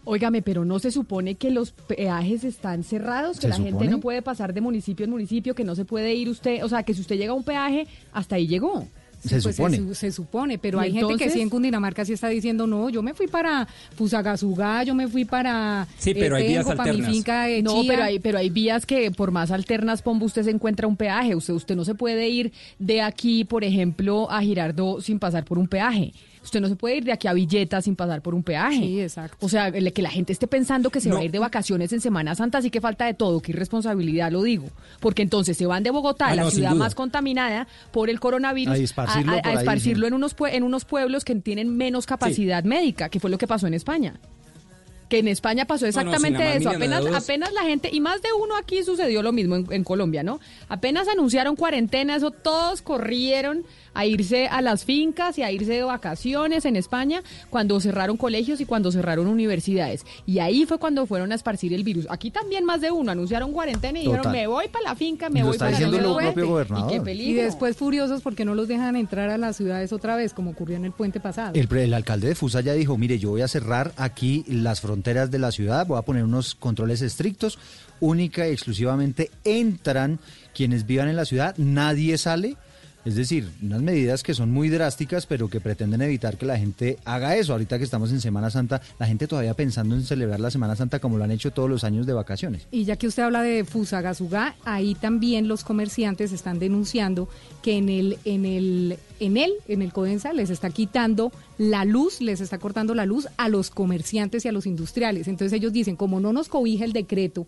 Óigame, pero no se supone que los peajes están cerrados, que ¿Se la gente no puede pasar de municipio en municipio, que no se puede ir usted, o sea, que si usted llega a un peaje, hasta ahí llegó. Se Pues supone. su- se supone, pero ¿Y hay gente que sí en Cundinamarca sí está diciendo, no, yo me fui para Fusagasugá, yo me fui para Sí, pero hay vías Tenjo, para mi alternas. finca de No, pero hay, pero hay vías que por más alternas, Pombo, usted se encuentra un peaje. Usted, usted no se puede ir de aquí, por ejemplo, a Girardot sin pasar por un peaje. Usted no se puede ir de aquí a Villeta sin pasar por un peaje. Sí, exacto. O sea, que la gente esté pensando que se va a ir de vacaciones en Semana Santa, sí que falta de todo, qué irresponsabilidad lo digo. Porque entonces se van de Bogotá, Ah, la no, ciudad más contaminada por el coronavirus, A esparcirlo a- a- por a ahí, esparcirlo sí. en, unos pue- en unos pueblos que tienen menos capacidad médica, que fue lo que pasó en España. que en España pasó exactamente eso. Apenas, apenas la gente, y más de uno aquí sucedió lo mismo en, en Colombia, ¿no? Apenas anunciaron cuarentena, eso todos corrieron a irse a las fincas y a irse de vacaciones en España cuando cerraron colegios y cuando cerraron universidades. Y ahí fue cuando fueron a esparcir el virus. Aquí también más de uno anunciaron cuarentena y dijeron, me voy para la finca, me voy para la Y, y después furiosos porque no los dejan entrar a las ciudades otra vez, como ocurrió en el puente pasado. El, el alcalde de Fusa ya dijo, mire, yo voy a cerrar aquí las fronteras de la ciudad, voy a poner unos controles estrictos, única y exclusivamente entran quienes vivan en la ciudad, nadie sale es decir, unas medidas que son muy drásticas, pero que pretenden evitar que la gente haga eso. Ahorita que estamos en Semana Santa, la gente todavía pensando en celebrar la Semana Santa como lo han hecho todos los años de vacaciones. Y ya que usted habla de Fusagasugá, ahí también los comerciantes están denunciando que en el, en el, en él, en el Codensa, les está quitando la luz, les está cortando la luz a los comerciantes y a los industriales. Entonces ellos dicen, como no nos cobija el decreto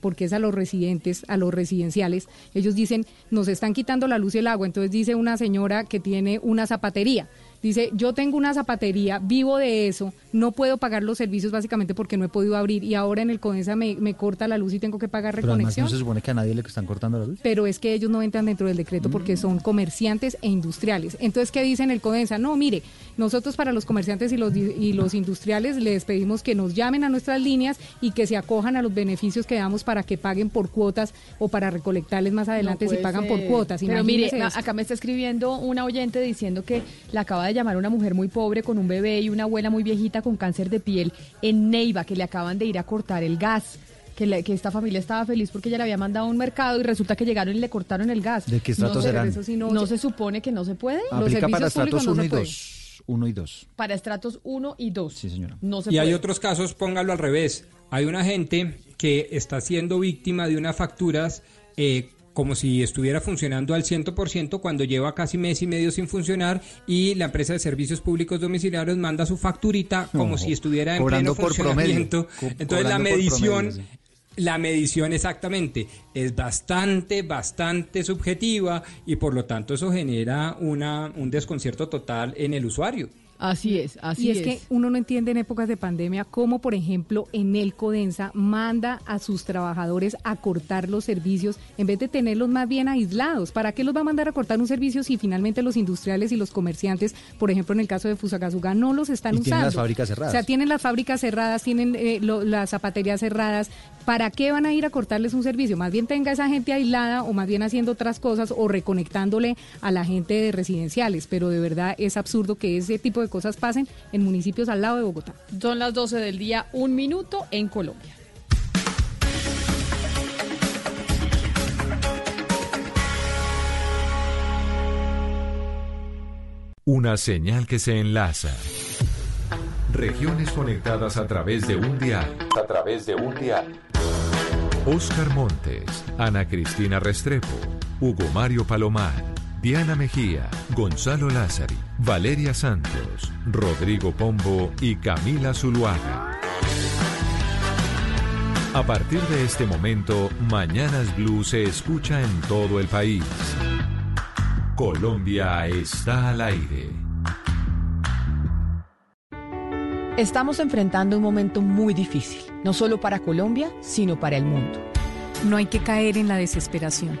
porque es a los residentes, a los residenciales. Ellos dicen, nos están quitando la luz y el agua. Entonces dice una señora que tiene una zapatería. Dice, yo tengo una zapatería, vivo de eso, no puedo pagar los servicios básicamente porque no he podido abrir y ahora en el CODENSA me, me corta la luz y tengo que pagar Pero reconexión. no se supone que a nadie le están cortando la luz. Pero es que ellos no entran dentro del decreto porque son comerciantes e industriales. Entonces, ¿qué dicen el CODENSA? No, mire, nosotros para los comerciantes y los, y los industriales les pedimos que nos llamen a nuestras líneas y que se acojan a los beneficios que damos para que paguen por cuotas o para recolectarles más adelante si pagan por cuotas. Pero mire, acá me está escribiendo una oyente diciendo que la acaba de llamar una mujer muy pobre con un bebé y una abuela muy viejita con cáncer de piel en Neiva, que le acaban de ir a cortar el gas. Que, que, esta familia estaba feliz porque ella le había mandado a un mercado y resulta que llegaron y le cortaron el gas. ¿De qué estratos no, serán? no, se supone que no se puede. Aplica para estratos 1 y 2. 1 y 2. Para estratos 1 y 2. Sí, señora. No se y hay otros casos, póngalo al revés. Hay una gente que está siendo víctima de unas facturas eh, como si estuviera funcionando al 100% cuando lleva casi mes y medio sin funcionar y la empresa de servicios públicos domiciliarios manda su facturita como si estuviera en pleno funcionamiento. Entonces la medición la medición exactamente es bastante, bastante subjetiva y por lo tanto eso genera una, un desconcierto total en el usuario. Así es, así y es. que uno no entiende en épocas de pandemia cómo, por ejemplo, en el Codensa manda a sus trabajadores a cortar los servicios en vez de tenerlos más bien aislados. ¿Para qué los va a mandar a cortar un servicio si finalmente los industriales y los comerciantes, por ejemplo, en el caso de Fusagasugá, no los están usando? Tienen las fábricas cerradas. O sea, tienen las fábricas cerradas, tienen eh, las zapaterías cerradas. ¿Para qué van a ir a cortarles un servicio? Más bien tenga esa gente aislada o más bien haciendo otras cosas o reconectándole a la gente de residenciales. Pero de verdad es absurdo que ese tipo de cosas pasen en municipios al lado de Bogotá. Son las 12 del día, un minuto en Colombia. Una señal que se enlaza. Regiones conectadas a través de un dial. A través de un dial. Oscar Montes, Ana Cristina Restrepo, Hugo Mario Palomar, Diana Mejía, Gonzalo Lázari, Valeria Santos, Rodrigo Pombo y Camila Zuluaga. A partir de este momento, Mañanas Blue se escucha en todo el país. Colombia está al aire. Estamos enfrentando un momento muy difícil, no solo para Colombia, sino para el mundo. No hay que caer en la desesperación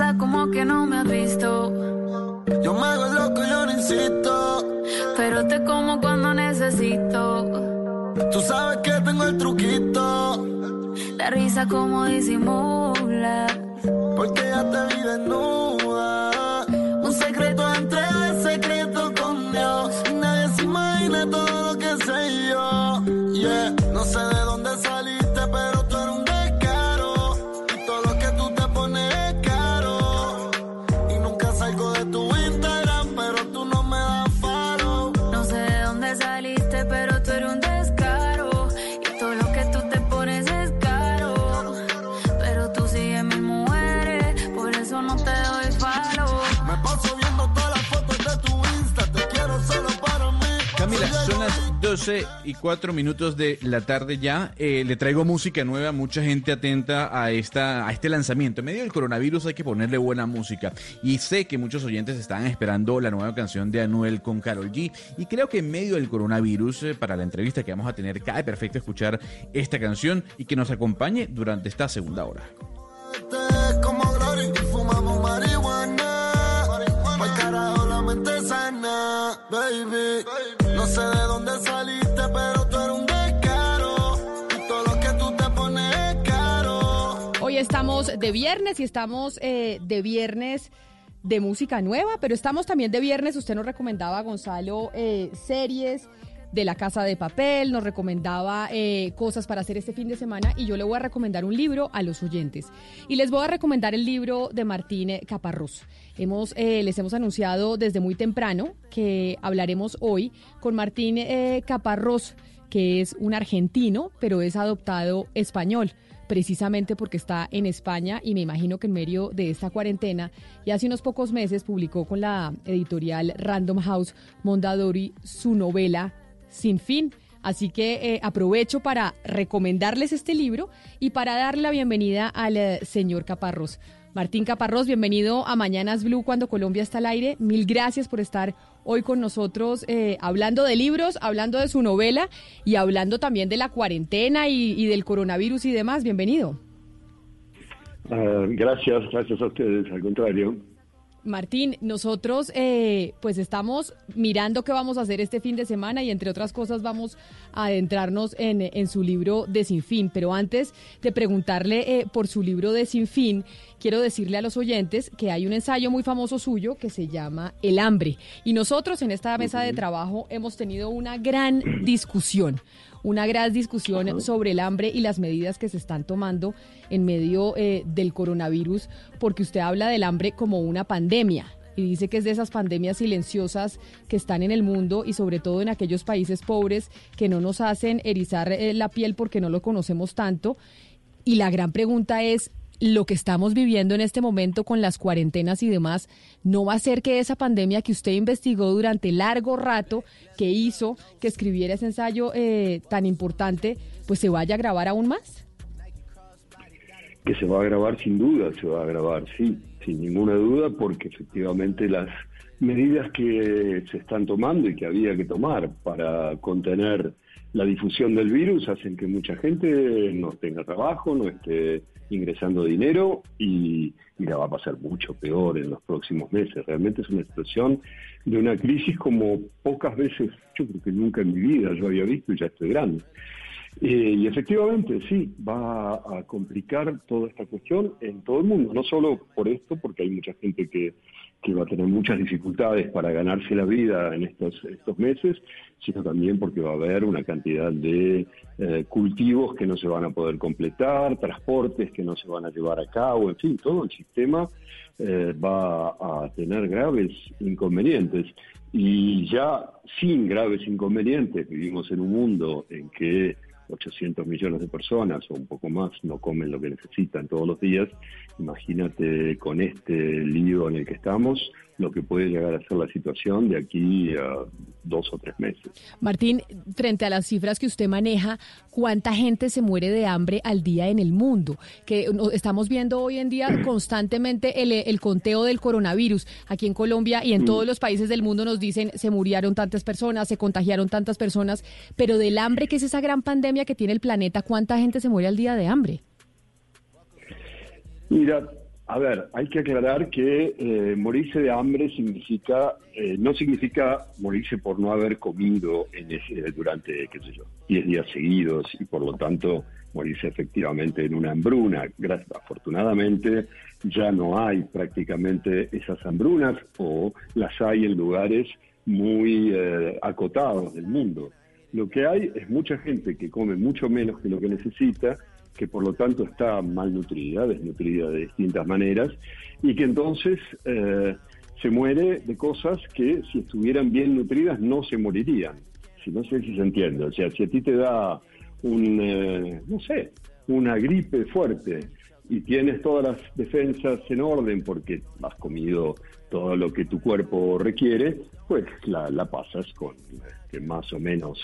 Hasta como que no me has visto. Yo me hago loco, yo no insisto. Pero te como cuando necesito. Tú sabes que tengo el truquito. La risa como disimula. Porque ya te vi desnuda. Un secreto entre secreto con Dios. Nadie se imagina todo lo que sé yo. Yeah, no sé de dónde saliste, pero 12 y 4 minutos de la tarde ya. Eh, le traigo música nueva, mucha gente atenta a, esta, a este lanzamiento. En medio del coronavirus hay que ponerle buena música. Y sé que muchos oyentes están esperando la nueva canción de Anuel con Carol G. Y creo que en medio del coronavirus, eh, para la entrevista que vamos a tener, cae perfecto escuchar esta canción y que nos acompañe durante esta segunda hora. como Glory y fumamos marihuana. Pa'l carajo la mente sana, baby. Sé de dónde saliste, pero tú eres un descaro. Y todo lo que tú te pones es caro. Hoy estamos de viernes y estamos eh, de viernes de música nueva, pero estamos también de viernes. Usted nos recomendaba, Gonzalo, eh, series de la casa de papel, nos recomendaba eh, cosas para hacer este fin de semana y yo le voy a recomendar un libro a los oyentes. Y les voy a recomendar el libro de Martín Caparrós. Hemos, eh, les hemos anunciado desde muy temprano que hablaremos hoy con Martín eh, Caparrós, que es un argentino, pero es adoptado español precisamente porque está en España y me imagino que en medio de esta cuarentena y hace unos pocos meses publicó con la editorial Random House Mondadori su novela Sin Fin. Así que eh, aprovecho para recomendarles este libro y para darle la bienvenida al eh, señor Caparrós. Martín Caparrós, bienvenido a Mañanas Blue cuando Colombia está al aire. Mil gracias por estar hoy con nosotros eh, hablando de libros, hablando de su novela y hablando también de la cuarentena y, del coronavirus y demás. Bienvenido. Ah, gracias, gracias a ustedes, al contrario. Martín, nosotros eh, pues estamos mirando qué vamos a hacer este fin de semana y entre otras cosas vamos a adentrarnos en, en su libro de Sin Fin. Pero antes de preguntarle eh, por su libro de Sin Fin, quiero decirle a los oyentes que hay un ensayo muy famoso suyo que se llama El hambre. Y nosotros en esta mesa de trabajo hemos tenido una gran discusión una gran discusión sobre el hambre y las medidas que se están tomando en medio eh, del coronavirus, porque usted habla del hambre como una pandemia y dice que es de esas pandemias silenciosas que están en el mundo y sobre todo en aquellos países pobres que no nos hacen erizar eh, la piel porque no lo conocemos tanto. Y la gran pregunta es, lo que estamos viviendo en este momento con las cuarentenas y demás, no va a ser que esa pandemia que usted investigó durante largo rato, que hizo que escribiera ese ensayo eh, tan importante, pues se vaya a agravar aún más? Que se va a agravar sin duda, se va a agravar, sí, sin ninguna duda, porque efectivamente las medidas que se están tomando y que había que tomar para contener la difusión del virus hacen que mucha gente no tenga trabajo, no esté ingresando dinero y, la va a pasar mucho peor en los próximos meses. Realmente es una situación de una crisis como pocas veces, yo creo que nunca en mi vida yo había visto y ya estoy grande. Eh, y efectivamente, sí, va a complicar toda esta cuestión en todo el mundo, no solo por esto, porque hay mucha gente que, que va a tener muchas dificultades para ganarse la vida en estos, estos meses, sino también porque va a haber una cantidad de eh, cultivos que no se van a poder completar, transportes que no se van a llevar a cabo, en fin, todo el sistema eh, va a tener graves inconvenientes. Y ya sin graves inconvenientes, vivimos en un mundo en que 800 millones de personas o un poco más no comen lo que necesitan todos los días. Imagínate con este lío en el que estamos, lo que puede llegar a ser la situación de aquí a dos o tres meses. Martín, frente a las cifras que usted maneja, ¿cuánta gente se muere de hambre al día en el mundo? Que estamos viendo hoy en día *clears throat* constantemente el, el conteo del coronavirus. Aquí en Colombia y en todos los países del mundo nos dicen se murieron tantas personas, se contagiaron tantas personas, pero del hambre, que es esa gran pandemia que tiene el planeta, ¿cuánta gente se muere al día de hambre? Mira, A ver, hay que aclarar que eh, morirse de hambre significa eh, no significa morirse por no haber comido en ese, durante, qué sé yo, 10 días seguidos y por lo tanto morirse efectivamente en una hambruna. Gracias, afortunadamente ya no hay prácticamente esas hambrunas o las hay en lugares muy eh, acotados del mundo. Lo que hay es mucha gente que come mucho menos que lo que necesita que por lo tanto está malnutrida, desnutrida de distintas maneras, y que entonces eh, se muere de cosas que si estuvieran bien nutridas no se morirían. Si no sé si se entiende. O sea, si a ti te da un, eh, no sé, una gripe fuerte y tienes todas las defensas en orden porque has comido todo lo que tu cuerpo requiere, pues la, la pasas con eh, más o menos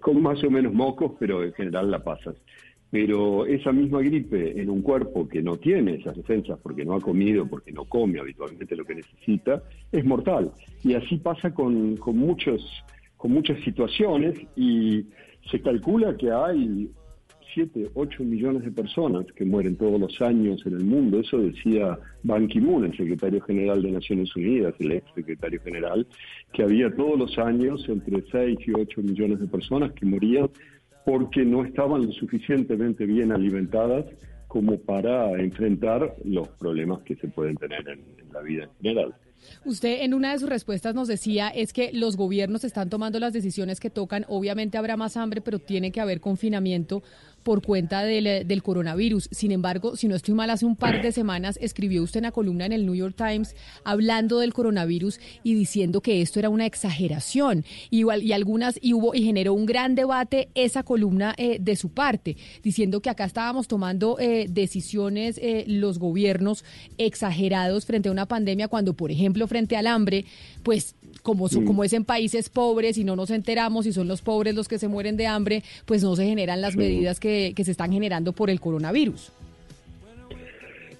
con más o menos mocos, pero en general la pasas pero esa misma gripe en un cuerpo que no tiene esas defensas porque no ha comido, porque no come habitualmente lo que necesita, es mortal. Y así pasa con, muchos, con muchas situaciones y se calcula que hay 7, 8 millones de personas que mueren todos los años en el mundo. Eso decía Ban Ki-moon, el secretario general de Naciones Unidas, el ex secretario general, que había todos los años entre 6 y 8 millones de personas que morían porque no estaban lo suficientemente bien alimentadas como para enfrentar los problemas que se pueden tener en, la vida en general. Usted en una de sus respuestas nos decía es que los gobiernos están tomando las decisiones que tocan. Obviamente habrá más hambre, pero tiene que haber confinamiento por cuenta del, del, coronavirus. Sin embargo, si no estoy mal, hace un par de semanas escribió usted una columna en el New York Times hablando del coronavirus y diciendo que esto era una exageración. Y, y algunas, y hubo, y generó un gran debate esa columna eh, de su parte, diciendo que acá estábamos tomando eh, decisiones eh, los gobiernos exagerados frente a una pandemia cuando, por ejemplo, frente al hambre, pues como, como es en países pobres y no nos enteramos y son los pobres los que se mueren de hambre, pues no se generan las medidas que, que se están generando por el coronavirus.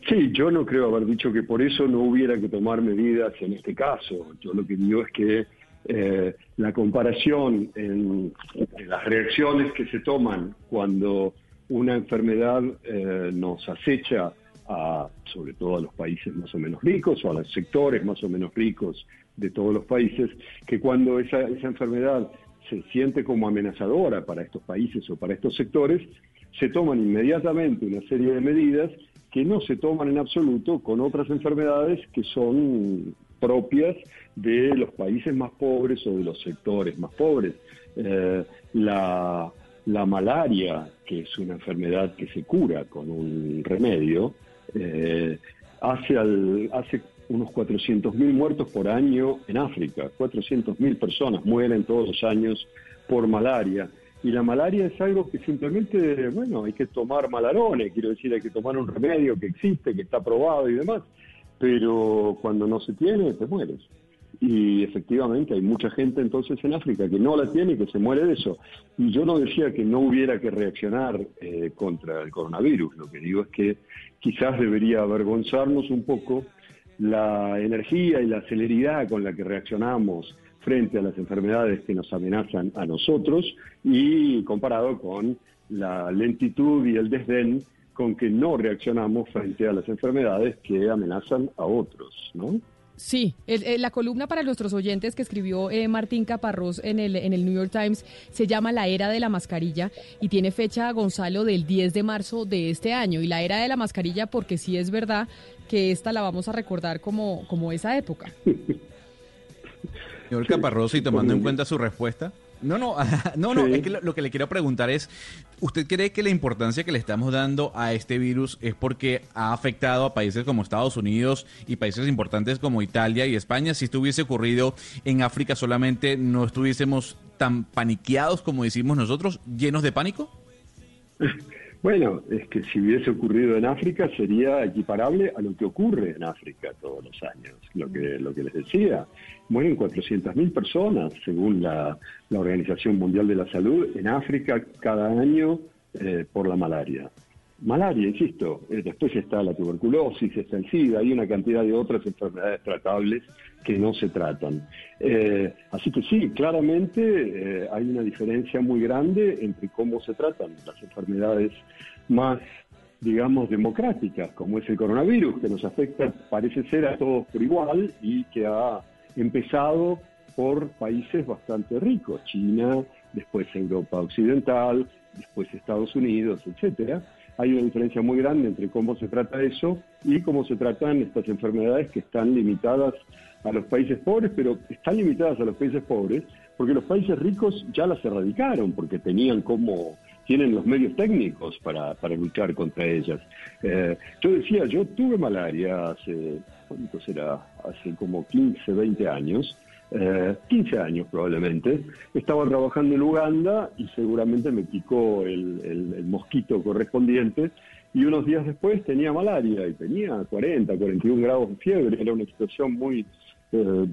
Sí, yo no creo haber dicho que por eso no hubiera que tomar medidas en este caso. Yo lo que digo es que eh, la comparación en, las reacciones que se toman cuando una enfermedad eh, nos acecha a, sobre todo a los países más o menos ricos o a los sectores más o menos ricos de todos los países, que cuando esa, esa enfermedad se siente como amenazadora para estos países o para estos sectores, se toman inmediatamente una serie de medidas que no se toman en absoluto con otras enfermedades que son propias de los países más pobres o de los sectores más pobres. Eh, la, la, malaria, que es una enfermedad que se cura con un remedio, eh, hace, al, hace unos 400.000 muertos por año en África. 400.000 personas mueren todos los años por malaria. Y la malaria es algo que simplemente, bueno, hay que tomar malarones, quiero decir, hay que tomar un remedio que existe, que está probado y demás, pero cuando no se tiene, te mueres. Y efectivamente hay mucha gente entonces en África que no la tiene y que se muere de eso. Y yo no decía que no hubiera que reaccionar eh, contra el coronavirus, lo que digo es que quizás debería avergonzarnos un poco la energía y la celeridad con la que reaccionamos frente a las enfermedades que nos amenazan a nosotros y comparado con la lentitud y el desdén con que no reaccionamos frente a las enfermedades que amenazan a otros, ¿no? Sí, la columna para nuestros oyentes que escribió eh, Martín Caparrós en el, en el New York Times se llama La Era de la Mascarilla y tiene fecha, Gonzalo, del 10 de marzo de este año. Y la Era de la Mascarilla porque sí es verdad que esta la vamos a recordar como, como esa época. *laughs* Señor Caparrós, y tomando en cuenta su respuesta, no, no, *laughs* no, no, es que lo, que le quiero preguntar es, ¿usted cree que la importancia que le estamos dando a este virus es porque ha afectado a países como Estados Unidos y países importantes como Italia y España? Si esto hubiese ocurrido en África solamente, ¿no estuviésemos tan paniqueados como decimos nosotros, llenos de pánico? *laughs* Bueno, es que si hubiese ocurrido en África sería equiparable a lo que ocurre en África todos los años. Lo que, lo que les decía, mueren 400.000 personas, según la, Organización Mundial de la Salud, en África cada año eh, por la malaria. Malaria, insisto, eh, después está la tuberculosis, está el SIDA, hay una cantidad de otras enfermedades tratables que no se tratan. Eh, así que sí, claramente eh, hay una diferencia muy grande entre cómo se tratan las enfermedades más digamos, democráticas, como es el coronavirus, que nos afecta, parece ser, a todos por igual y que ha empezado por países bastante ricos, China, después Europa Occidental, después Estados Unidos, etcétera. Hay una diferencia muy grande entre cómo se trata eso y cómo se tratan estas enfermedades que están limitadas a los países pobres, pero están limitadas a los países pobres porque los países ricos ya las erradicaron, porque tenían como tienen los medios técnicos para, para luchar contra ellas. Eh, yo decía, yo tuve malaria hace, ¿cuánto será? Hace como 15, 20 años, eh, 15 años probablemente. Estaba trabajando en Uganda y seguramente me picó el, mosquito correspondiente y unos días después tenía malaria y tenía 40, 41 grados de fiebre. Era una situación muy, eh,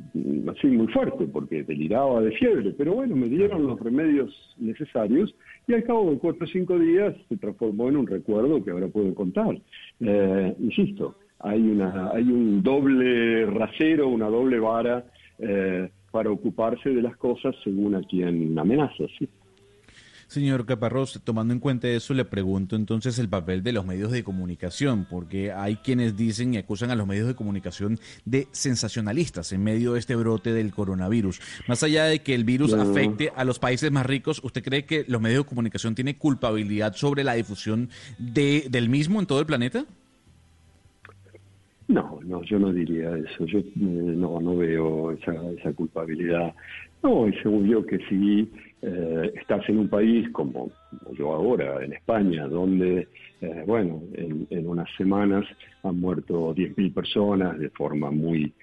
así muy fuerte porque deliraba de fiebre, pero bueno, me dieron los remedios necesarios y al cabo de cuatro o cinco días se transformó en un recuerdo que ahora puedo contar. Eh, insisto, hay, una, hay un doble rasero, una doble vara eh, para ocuparse de las cosas según a quien amenaza. ¿sí? Señor Caparrós, tomando en cuenta eso, le pregunto entonces el papel de los medios de comunicación, porque hay quienes dicen y acusan a los medios de comunicación de sensacionalistas en medio de este brote del coronavirus. Más allá de que el virus afecte a los países más ricos, ¿usted cree que los medios de comunicación tienen culpabilidad sobre la difusión de, del mismo en todo el planeta? No, no, yo no diría eso. Yo eh, no, no veo esa, esa culpabilidad. No, es obvio que si eh, estás en un país como, yo ahora, en España, donde, eh, bueno, en, en, unas semanas han muerto 10.000 personas de forma muy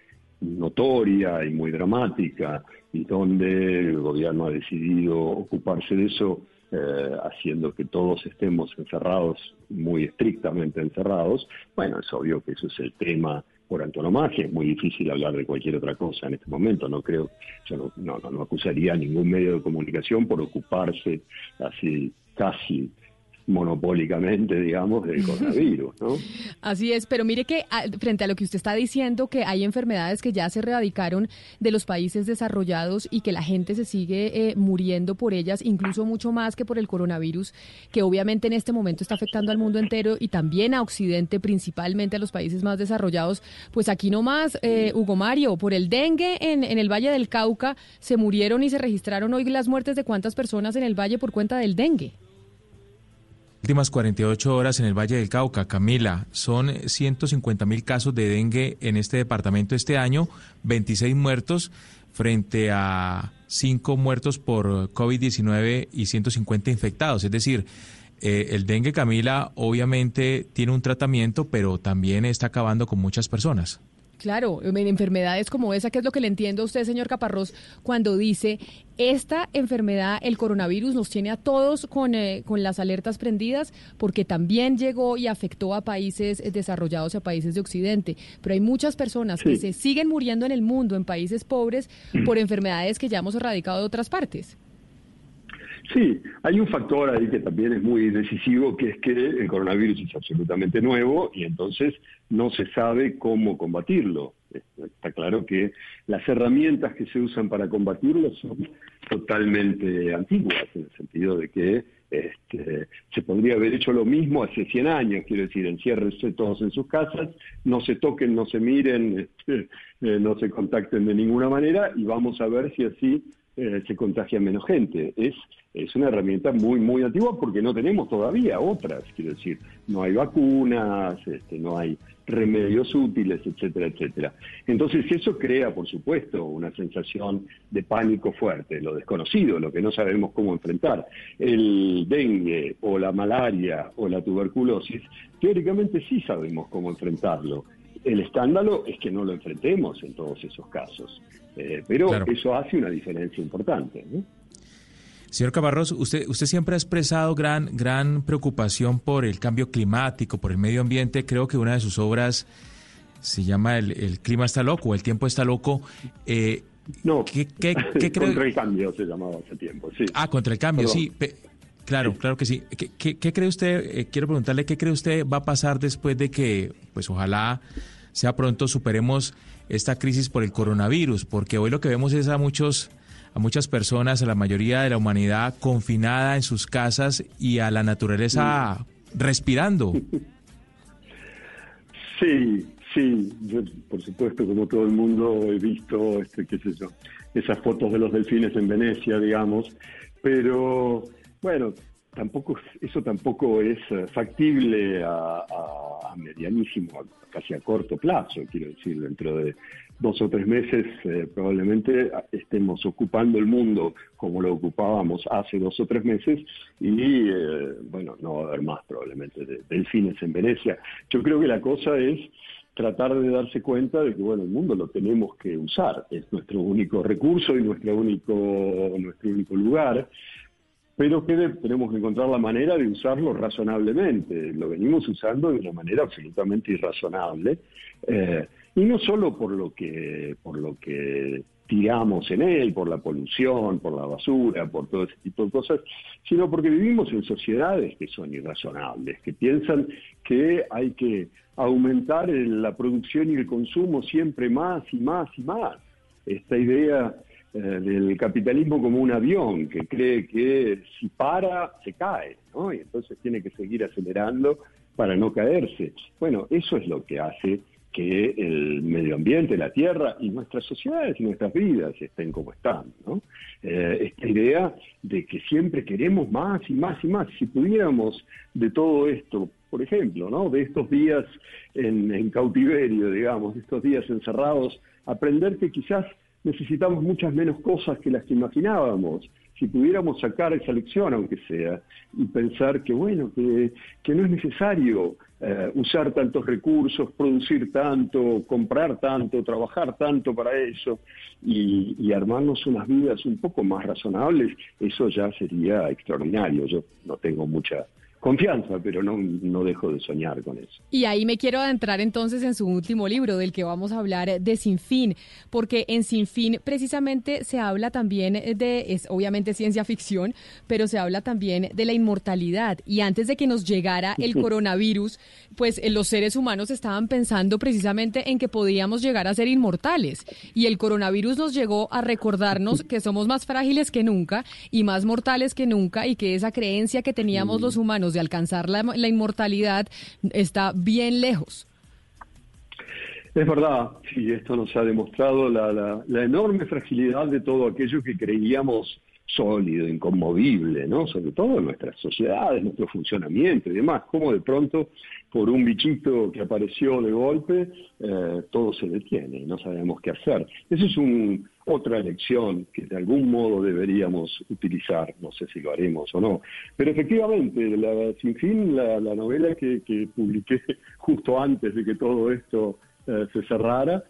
notoria y muy dramática, y donde el gobierno ha decidido ocuparse de eso eh, haciendo que todos estemos encerrados, muy estrictamente encerrados, bueno, es obvio que eso es el tema por antonomasia, es muy difícil hablar de cualquier otra cosa en este momento, no creo, yo no, no, no acusaría a ningún medio de comunicación por ocuparse así casi monopólicamente, digamos, del *laughs* coronavirus, ¿no? Así es, pero mire que frente a lo que usted está diciendo, que hay enfermedades que ya se erradicaron de los países desarrollados y que la gente se sigue eh, muriendo por ellas, incluso mucho más que por el coronavirus, que obviamente en este momento está afectando al mundo entero y también a Occidente, principalmente a los países más desarrollados, pues aquí nomás, eh, Hugo Mario, por el dengue en, en el Valle del Cauca se murieron y se registraron hoy las muertes de cuántas personas en el valle por cuenta del dengue últimas 48 horas en el Valle del Cauca. Camila, son 150 mil casos de dengue en este departamento este año, 26 muertos frente a 5 muertos por COVID-19 y 150 infectados. Es decir, eh, el dengue, Camila, obviamente tiene un tratamiento, pero también está acabando con muchas personas. Claro, en enfermedades como esa, que es lo que le entiendo a usted, señor Caparrós, cuando dice, esta enfermedad, el coronavirus, nos tiene a todos con, eh, con las alertas prendidas, porque también llegó y afectó a países desarrollados y a países de Occidente. Pero hay muchas personas que se siguen muriendo en el mundo, en países pobres, por enfermedades que ya hemos erradicado de otras partes. Sí, hay un factor ahí que también es muy decisivo, que es que el coronavirus es absolutamente nuevo y entonces no se sabe cómo combatirlo. Está claro que las herramientas que se usan para combatirlo son totalmente antiguas, en el sentido de que este, se podría haber hecho lo mismo hace 100 años, quiero decir, enciérrense todos en sus casas, no se toquen, no se miren, *laughs* este, eh, no se contacten de ninguna manera y vamos a ver si así eh, se contagia menos gente. Es, es una herramienta muy, muy antigua porque no tenemos todavía otras. Quiero decir, no hay vacunas, este, no hay remedios útiles, etcétera, etcétera. Entonces eso crea, por supuesto, una sensación de pánico fuerte, lo desconocido, lo que no sabemos cómo enfrentar. El dengue o la malaria o la tuberculosis, teóricamente sí sabemos cómo enfrentarlo. El escándalo es que no lo enfrentemos en todos esos casos. Eh, pero eso hace una diferencia importante. Señor Cabarros, usted, usted siempre ha expresado gran, gran preocupación por el cambio climático, por el medio ambiente. Creo que una de sus obras se llama El, clima está loco, El tiempo está loco. Eh, no, *laughs* contra el cambio se llamaba hace tiempo, sí. Ah, contra el cambio, sí. Claro, claro que sí. ¿Qué, cree usted? Eh, quiero preguntarle qué cree usted va a pasar después de que, pues ojalá sea pronto superemos esta crisis por el coronavirus, porque hoy lo que vemos es a muchos a muchas personas, a la mayoría de la humanidad confinada en sus casas y a la naturaleza respirando. *laughs* Sí, sí, yo por supuesto como todo el mundo he visto, este, qué sé yo, esas fotos de los delfines en Venecia, digamos, pero bueno, tampoco eso tampoco es eh, factible a, a, a medianísimo, casi a corto plazo, quiero decir, dentro de dos o tres meses eh, probablemente estemos ocupando el mundo como lo ocupábamos hace dos o tres meses y eh, bueno, no va a haber más probablemente de- delfines en Venecia. Yo creo que la cosa es tratar de darse cuenta de que bueno, el mundo lo tenemos que usar, es nuestro único recurso y nuestro único, nuestro único lugar pero que tenemos que encontrar la manera de usarlo razonablemente. Lo venimos usando de una manera absolutamente irrazonable, eh, y no solo por lo que por lo que tiramos en él, por la polución, por la basura, por todo ese tipo de cosas, sino porque vivimos en sociedades que son irrazonables, que piensan que hay que aumentar la producción y el consumo siempre más y más y más. Esta idea eh, del capitalismo como un avión que cree que si para se cae, ¿no? Y entonces tiene que seguir acelerando para no caerse. Bueno, eso es lo que hace que el medio ambiente, la tierra y nuestras sociedades y nuestras vidas estén como están, ¿no? Eh, esta idea de que siempre queremos más y más y más. Si pudiéramos de todo esto, por ejemplo, ¿no? De estos días en, en cautiverio, digamos, de estos días encerrados, aprender que quizás necesitamos muchas menos cosas que las que imaginábamos. Si pudiéramos sacar esa lección, aunque sea, y pensar que, bueno, que, que no es necesario eh, usar tantos recursos, producir tanto, comprar tanto, trabajar tanto para eso, y, y armarnos unas vidas un poco más razonables, eso ya sería extraordinario. Yo no tengo mucha confianza, pero no, no dejo de soñar con eso. Y ahí me quiero adentrar entonces en su último libro, del que vamos a hablar de Sin Fin, porque en Sin Fin precisamente se habla también de, es obviamente ciencia ficción, pero se habla también de la inmortalidad. Y antes de que nos llegara el coronavirus, pues eh, los seres humanos estaban pensando precisamente en que podíamos llegar a ser inmortales. Y el coronavirus nos llegó a recordarnos que somos más frágiles que nunca y más mortales que nunca y que esa creencia que teníamos los humanos de alcanzar la, inmortalidad está bien lejos. Es verdad, sí, esto nos ha demostrado la, la- la enorme fragilidad de todo aquello que creíamos sólido, inconmovible, ¿no? Sobre todo en nuestras sociedades, nuestro funcionamiento y demás, como de pronto, por un bichito que apareció de golpe, eh, todo se detiene y no sabemos qué hacer. Esa es un, otra lección que de algún modo deberíamos utilizar, no sé si lo haremos o no. Pero efectivamente, la, Sin Fin, la, la novela que, publiqué *laughs* justo antes de que todo esto eh, se cerrara,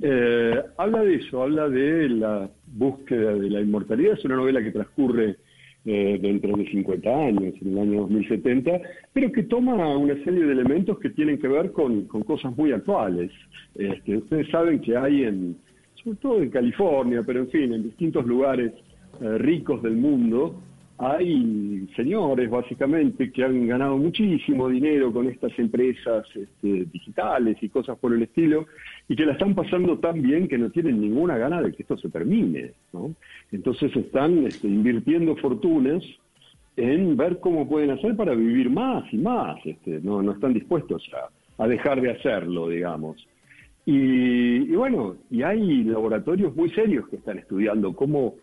eh, habla de eso, habla de la búsqueda de la inmortalidad. Es una novela que transcurre eh, dentro de 50 años, en el año 2070, pero que toma una serie de elementos que tienen que ver con, con cosas muy actuales. Este, ustedes saben que hay en, sobre todo en California, pero en fin, en distintos lugares eh, ricos del mundo, hay señores básicamente que han ganado muchísimo dinero con estas empresas este, digitales y cosas por el estilo y que la están pasando tan bien que no tienen ninguna gana de que esto se termine. ¿no? Entonces están este, invirtiendo fortunas en ver cómo pueden hacer para vivir más y más. Este, no, no están dispuestos a, a dejar de hacerlo, digamos. Y, bueno, y hay laboratorios muy serios que están estudiando cómo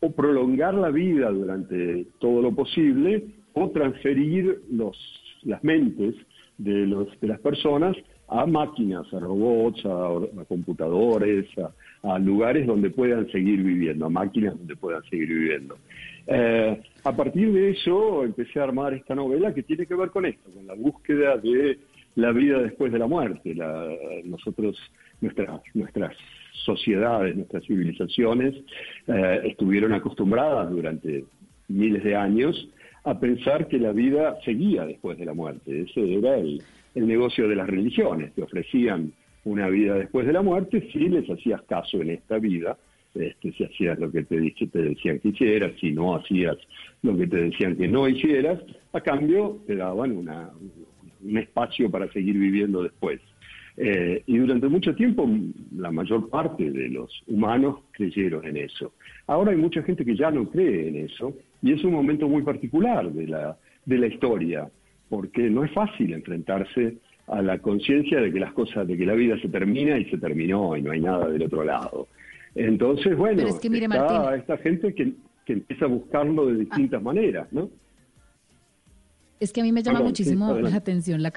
o prolongar la vida durante todo lo posible o transferir los, las mentes de, los, de las personas a máquinas, a robots, a, or- a computadores, a, a lugares donde puedan seguir viviendo, a máquinas donde puedan seguir viviendo. Eh, a partir de eso empecé a armar esta novela que tiene que ver con esto, con la búsqueda de la vida después de la muerte. Nosotros, nuestras, nuestras sociedades, nuestras civilizaciones eh, estuvieron acostumbradas durante miles de años a pensar que la vida seguía después de la muerte. Ese era el, el negocio de las religiones. Te ofrecían una vida después de la muerte si les hacías caso en esta vida, este, si hacías lo que te, dice- te decían que hicieras, si no hacías lo que te decían que no hicieras, a cambio te daban una, un espacio para seguir viviendo después. Eh, y durante mucho tiempo la mayor parte de los humanos creyeron en eso. Ahora hay mucha gente que ya no cree en eso y es un momento muy particular de la, de la historia. porque no es fácil enfrentarse a la conciencia de que las cosas, de que la vida se termina y se terminó y no hay nada del otro lado. Entonces, bueno, está esta gente que, que empieza a buscarlo de distintas maneras, ¿no? Es que a mí me llama muchísimo la atención la,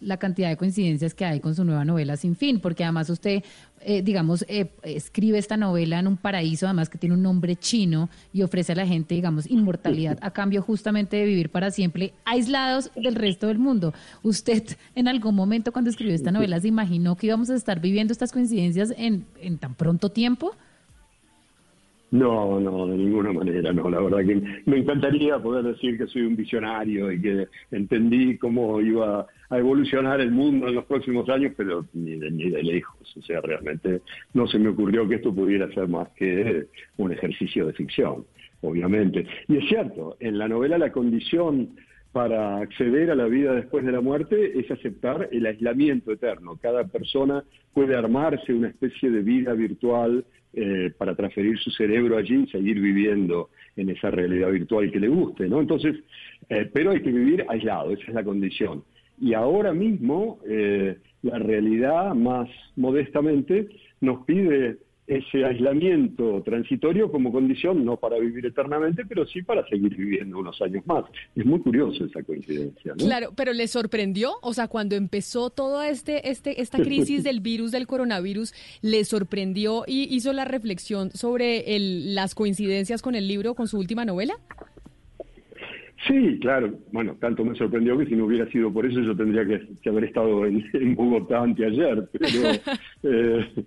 la, cantidad de coincidencias que hay con su nueva novela Sin Fin, porque además usted, eh, digamos, eh, escribe esta novela en un paraíso, además que tiene un nombre chino y ofrece a la gente, digamos, inmortalidad a cambio justamente de vivir para siempre aislados del resto del mundo. ¿Usted en algún momento cuando escribió esta novela se imaginó que íbamos a estar viviendo estas coincidencias en, en tan pronto tiempo? No, no, de ninguna manera, no. La verdad que me encantaría poder decir que soy un visionario y que entendí cómo iba a evolucionar el mundo en los próximos años, pero ni de, ni de lejos. O sea, realmente no se me ocurrió que esto pudiera ser más que un ejercicio de ficción, obviamente. Y es cierto, en la novela la condición para acceder a la vida después de la muerte es aceptar el aislamiento eterno. Cada persona puede armarse una especie de vida virtual eh, para transferir su cerebro allí y seguir viviendo en esa realidad virtual que le guste, ¿no? Entonces, eh, pero hay que vivir aislado, esa es la condición. Y ahora mismo eh, la realidad más modestamente nos pide ese aislamiento transitorio como condición, no para vivir eternamente, pero sí para seguir viviendo unos años más. Es muy curioso esa coincidencia. ¿no? Claro, pero ¿le sorprendió? O sea, cuando empezó toda este, este, esta crisis *laughs* del virus, del coronavirus, ¿le sorprendió y hizo la reflexión sobre el, las coincidencias con el libro, con su última novela? Sí, claro. Bueno, tanto me sorprendió que si no hubiera sido por eso yo tendría que, haber estado en, en, Bogotá anteayer. Pero, *laughs* eh,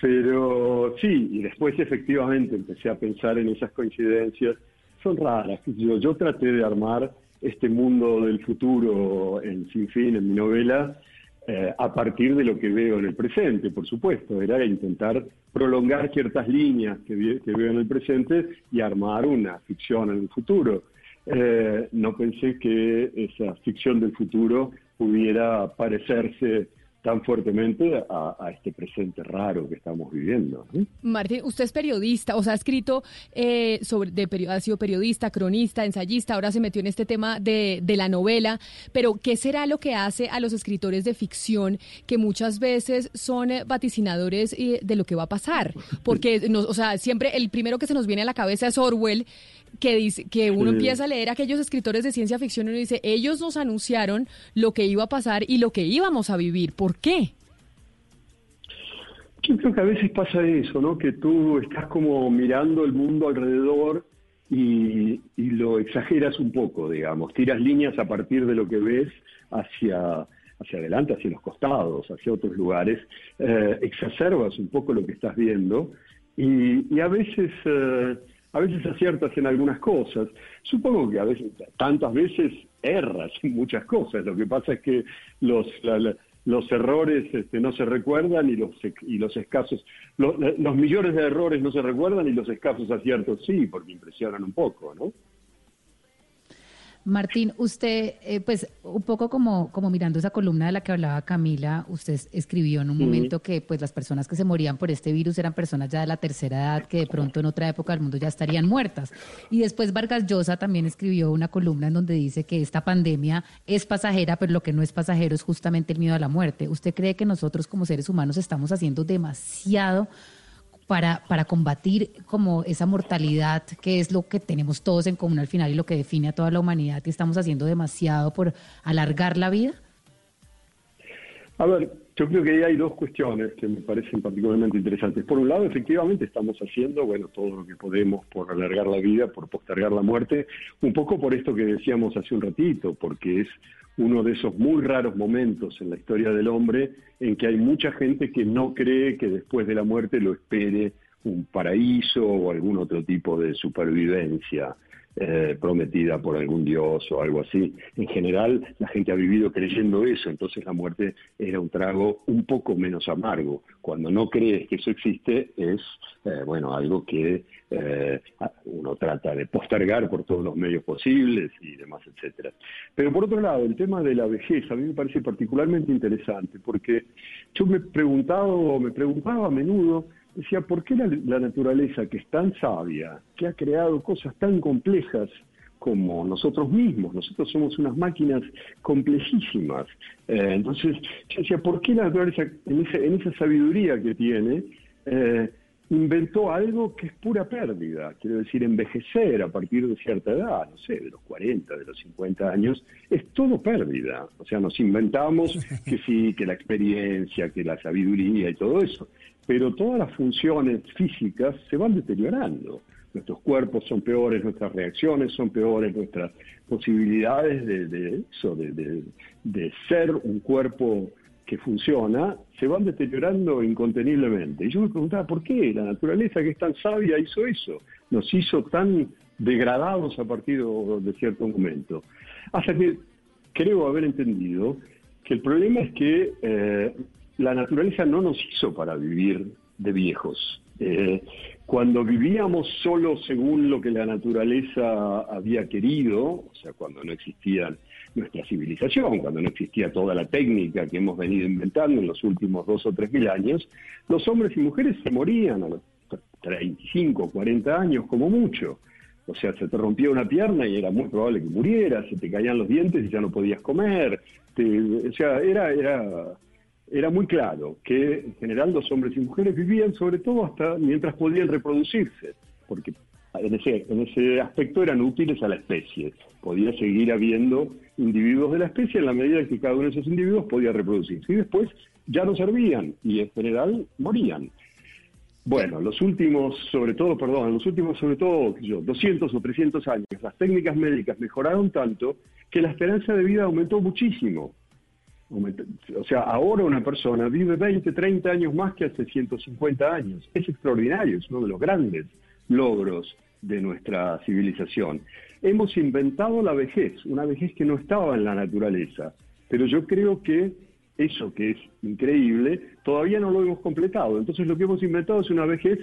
pero sí, y después efectivamente empecé a pensar en esas coincidencias. Son raras. Yo, traté de armar este mundo del futuro en Sin Fin, en mi novela, eh, a partir de lo que veo en el presente, por supuesto. Era intentar prolongar ciertas líneas que, veo en el presente y armar una ficción en el futuro. Eh, no pensé que esa ficción del futuro pudiera parecerse tan fuertemente a, este presente raro que estamos viviendo. Martín, usted es periodista, o sea, ha escrito eh, sobre, de, ha sido periodista, cronista, ensayista, ahora se metió en este tema de, de, la novela, pero ¿qué será lo que hace a los escritores de ficción que muchas veces son vaticinadores eh, de lo que va a pasar? Porque, o sea, siempre el primero que se nos viene a la cabeza es Orwell, que dice que uno empieza a leer a aquellos escritores de ciencia ficción y uno dice, ellos nos anunciaron lo que iba a pasar y lo que íbamos a vivir. ¿Por qué? Yo creo que a veces pasa eso, ¿no? Que tú estás como mirando el mundo alrededor y, lo exageras un poco, digamos. Tiras líneas a partir de lo que ves hacia, hacia adelante, hacia los costados, hacia otros lugares. Eh, exacerbas un poco lo que estás viendo y, a veces... Eh, a veces aciertas en algunas cosas. Supongo que a veces, tantas veces erras en muchas cosas. Lo que pasa es que los, los errores este, no se recuerdan y los, y los escasos, los millones de errores no se recuerdan y los escasos aciertos sí, porque impresionan un poco, ¿no? Martín, usted, eh, pues un poco como, como mirando esa columna de la que hablaba Camila, usted escribió en un momento que pues las personas que se morían por este virus eran personas ya de la tercera edad que de pronto en otra época del mundo ya estarían muertas. Y después Vargas Llosa también escribió una columna en donde dice que esta pandemia es pasajera, pero lo que no es pasajero es justamente el miedo a la muerte. ¿Usted cree que nosotros como seres humanos estamos haciendo demasiado? Para, para combatir como esa mortalidad que es lo que tenemos todos en común al final y lo que define a toda la humanidad y estamos haciendo demasiado por alargar la vida? A ver, yo creo que ahí hay dos cuestiones que me parecen particularmente interesantes. Por un lado, efectivamente estamos haciendo, bueno, todo lo que podemos por alargar la vida, por postergar la muerte, un poco por esto que decíamos hace un ratito, porque es uno de esos muy raros momentos en la historia del hombre en que hay mucha gente que no cree que después de la muerte lo espere un paraíso o algún otro tipo de supervivencia. Eh, prometida por algún dios o algo así. En general, la gente ha vivido creyendo eso, entonces la muerte era un trago un poco menos amargo. Cuando no crees que eso existe, es, eh, bueno, algo que eh, uno trata de postergar por todos los medios posibles y demás, etcétera. Pero por otro lado, el tema de la vejez a mí me parece particularmente interesante, porque yo me he preguntado, me preguntaba a menudo, decía, ¿por qué la, naturaleza que es tan sabia, que ha creado cosas tan complejas, como nosotros mismos. Nosotros somos unas máquinas complejísimas. Eh, entonces, decía, ¿por qué la naturaleza, en esa, en esa sabiduría que tiene, eh, inventó algo que es pura pérdida? Quiero decir, envejecer a partir de cierta edad, no sé, de los 40, de los 50 años, es todo pérdida. O sea, nos inventamos que sí, que la experiencia, que la sabiduría y todo eso. Pero todas las funciones físicas se van deteriorando nuestros cuerpos son peores, nuestras reacciones son peores, nuestras posibilidades de, de, de, ser un cuerpo que funciona, se van deteriorando inconteniblemente. Y yo me preguntaba, ¿por qué la naturaleza que es tan sabia hizo eso? Nos hizo tan degradados a partir de cierto momento. Hasta que creo haber entendido que el problema es que eh, la naturaleza no nos hizo para vivir de viejos. Eh, cuando vivíamos solo según lo que la naturaleza había querido, o sea, cuando no existía nuestra civilización, cuando no existía toda la técnica que hemos venido inventando en los últimos dos o tres mil años, los hombres y mujeres se morían a los 35, 40 años como mucho. O sea, se te rompía una pierna y era muy probable que murieras, se te caían los dientes y ya no podías comer. o sea, era, era era muy claro que en general los hombres y mujeres vivían sobre todo hasta mientras podían reproducirse, porque en ese, aspecto eran útiles a la especie. Podía seguir habiendo individuos de la especie en la medida en que cada uno de esos individuos podía reproducirse. Y después ya no servían y en general morían. Bueno, los últimos, sobre todo, perdón, los últimos, sobre todo, yo, 200 o 300 años, las técnicas médicas mejoraron tanto que la esperanza de vida aumentó muchísimo. O sea, ahora una persona vive 20, 30 años más que hace 150 años. Es extraordinario, es uno de los grandes logros de nuestra civilización. Hemos inventado la vejez, una vejez que no estaba en la naturaleza, pero yo creo que eso que es increíble, todavía no lo hemos completado. Entonces lo que hemos inventado es una vejez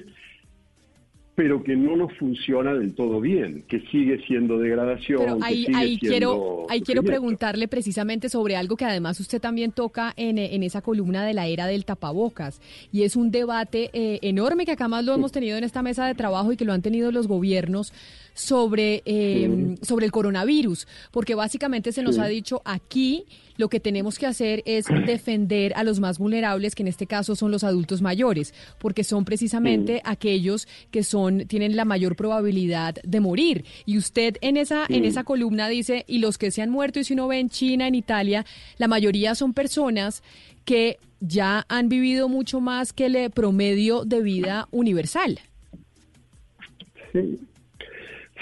pero que no nos funciona del todo bien, que sigue siendo degradación. Pero ahí, que sigue ahí siendo quiero, ahí quiero preguntarle precisamente sobre algo que además usted también toca en, en esa columna de la era del tapabocas, y es un debate eh, enorme que acá más lo hemos *laughs* tenido en esta mesa de trabajo y que lo han tenido los gobiernos sobre, eh, sobre el coronavirus, porque básicamente se nos Sí. ha dicho aquí lo que tenemos que hacer es *clears throat* defender a los más vulnerables, que en este caso son los adultos mayores, porque son precisamente aquellos que son tienen la mayor probabilidad de morir. Y usted en esa en esa columna dice, y los que se han muerto, y si uno ve en China, en Italia, la mayoría son personas que ya han vivido mucho más que el promedio de vida universal. Sí.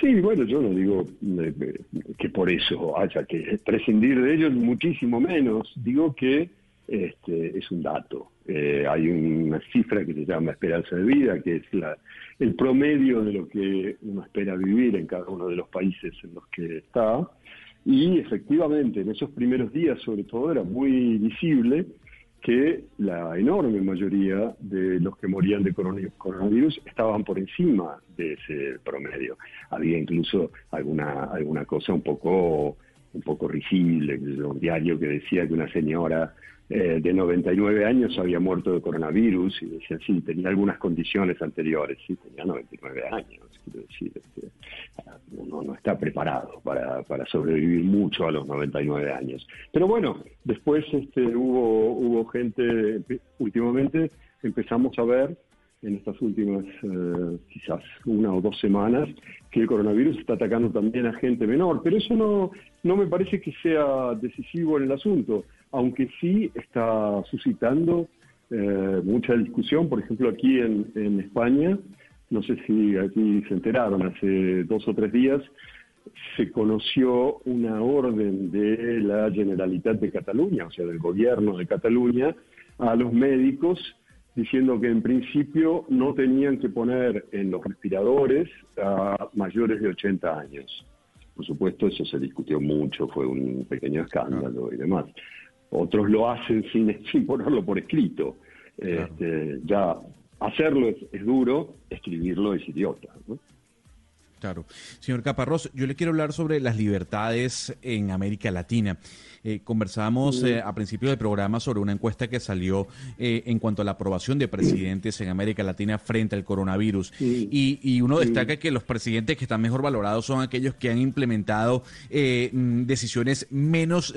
Sí, bueno, yo no digo eh, eh, que por eso haya que prescindir de ellos, muchísimo menos. Digo que este, es un dato. Eh, hay una cifra que se llama esperanza de vida, que es la, el promedio de lo que uno espera vivir en cada uno de los países en los que está. Y efectivamente, en esos primeros días, sobre todo, era muy visible que la enorme mayoría de los que morían de corona- coronavirus estaban por encima de ese promedio. Había incluso alguna alguna cosa un poco un poco risible, un diario que decía que una señora eh, de 99 años había muerto de coronavirus y decía, sí, tenía algunas condiciones anteriores, sí, tenía 99 años, quiero decir, este, uno no está preparado para, para sobrevivir mucho a los 99 años. Pero bueno, después este, hubo, hubo gente, últimamente empezamos a ver en estas últimas eh, quizás una o dos semanas que el coronavirus está atacando también a gente menor, pero eso no, no me parece que sea decisivo en el asunto, aunque sí está suscitando eh, mucha discusión, por ejemplo aquí en, en España, no sé si aquí se enteraron, hace dos o tres días se conoció una orden de la Generalitat de Cataluña, o sea, del gobierno de Cataluña, a los médicos diciendo que en principio no tenían que poner en los respiradores a mayores de 80 años. Por supuesto, eso se discutió mucho, fue un pequeño escándalo y demás. Otros lo hacen sin, *laughs* sin ponerlo por escrito. Este, ya hacerlo es, es duro, escribirlo es idiota. ¿no? Claro. Señor Caparrós, yo le quiero hablar sobre las libertades en América Latina. Eh, conversamos eh, a principio del programa sobre una encuesta que salió eh, en cuanto a la aprobación de presidentes en América Latina frente al coronavirus. Y, y uno destaca que los presidentes que están mejor valorados son aquellos que han implementado mm, decisiones menos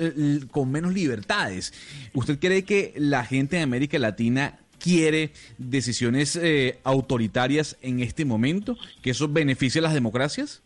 con menos libertades. ¿Usted cree que la gente de América Latina quiere decisiones eh, autoritarias en este momento? ¿Que eso beneficie a las democracias?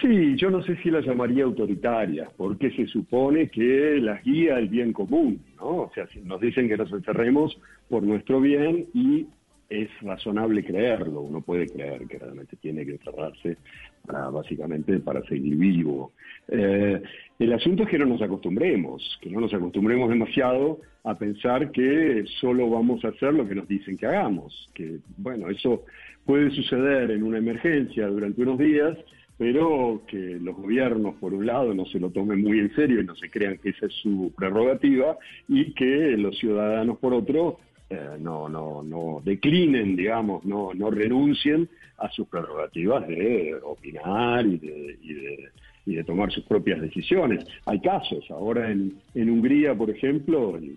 Sí, yo no sé si las llamaría autoritarias, porque se supone que las guía el bien común, ¿no? O sea, si nos dicen que nos encerremos por nuestro bien y es razonable creerlo, uno puede creer que realmente tiene que encerrarse para, básicamente para seguir vivo. Eh, el asunto es que no nos acostumbremos, que no nos acostumbremos demasiado a pensar que solo vamos a hacer lo que nos dicen que hagamos, que bueno, eso puede suceder en una emergencia durante unos días, pero que los gobiernos, por un lado, no se lo tomen muy en serio y no se crean que esa es su prerrogativa, y que los ciudadanos, por otro, eh, no, no, no declinen, digamos, no, no renuncien a sus prerrogativas de opinar y de, y de, y de tomar sus propias decisiones. Hay casos, ahora en, Hungría, por ejemplo, el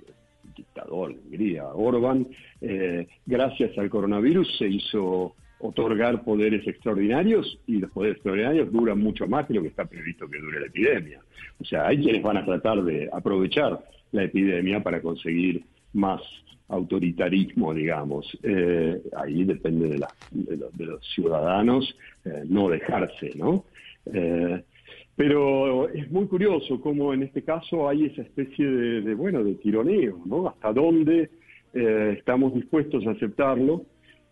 dictador de Hungría, Orban, eh, gracias al coronavirus se hizo otorgar poderes extraordinarios y los poderes extraordinarios duran mucho más que lo que está previsto que dure la epidemia. O sea, hay quienes van a tratar de aprovechar la epidemia para conseguir más autoritarismo, digamos. Eh, ahí depende de, la- de lo- de los ciudadanos eh, no dejarse, ¿no? Pero es muy curioso cómo en este caso hay esa especie de, de, bueno, de tironeo, ¿no? Hasta dónde eh, estamos dispuestos a aceptarlo,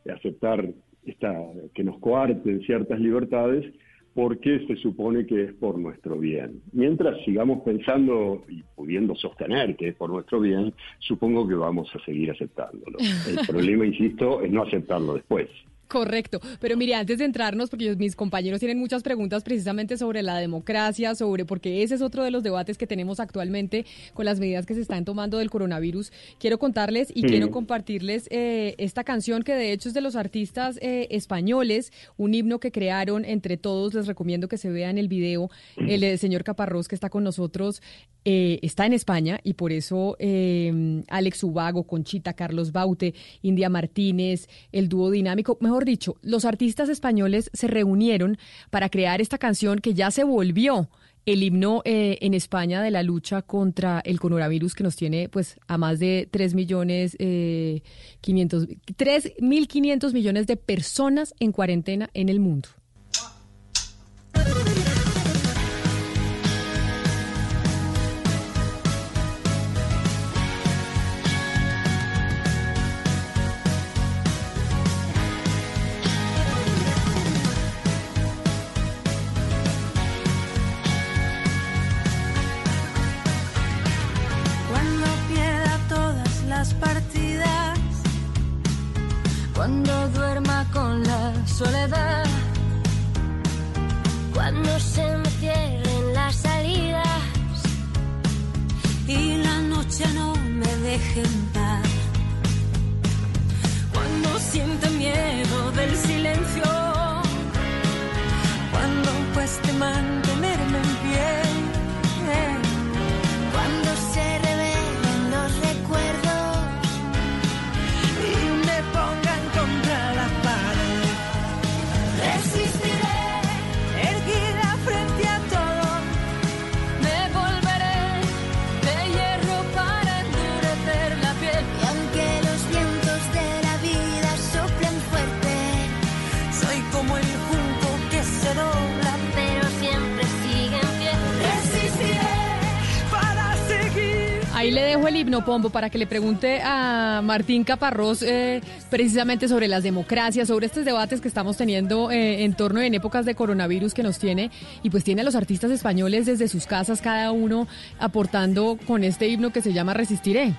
a aceptar esta, que nos coarten ciertas libertades, porque se supone que es por nuestro bien. Mientras sigamos pensando y pudiendo sostener que es por nuestro bien, supongo que vamos a seguir aceptándolo. El *laughs* problema, insisto, es no aceptarlo después. Correcto, pero mire, antes de entrarnos, porque mis compañeros tienen muchas preguntas precisamente sobre la democracia, sobre, porque ese es otro de los debates que tenemos actualmente con las medidas que se están tomando del coronavirus. Quiero contarles y Sí. quiero compartirles eh, esta canción que de hecho es de los artistas eh, españoles, un himno que crearon entre todos. Les recomiendo que se vean el video. El eh, señor Caparrós que está con nosotros eh, está en España y por eso eh, Alex Ubago, Conchita, Carlos Baute, India Martínez, el dúo dinámico, mejor dicho, los artistas españoles se reunieron para crear esta canción que ya se volvió el himno eh, en España de la lucha contra el coronavirus que nos tiene pues a más de 3 millones eh, 500 3.500 millones de personas en cuarentena en el mundo. Soledad, Cuando se me cierren las salidas y la noche no me deje en. Cuando sienta miedo del silencio, cuando cueste mantenerme Pombo, para que le pregunte a Martín Caparrós eh, precisamente sobre las democracias, sobre estos debates que estamos teniendo eh, en torno en épocas de coronavirus que nos tiene, y pues tiene a los artistas españoles desde sus casas, cada uno aportando con este himno que se llama Resistiré.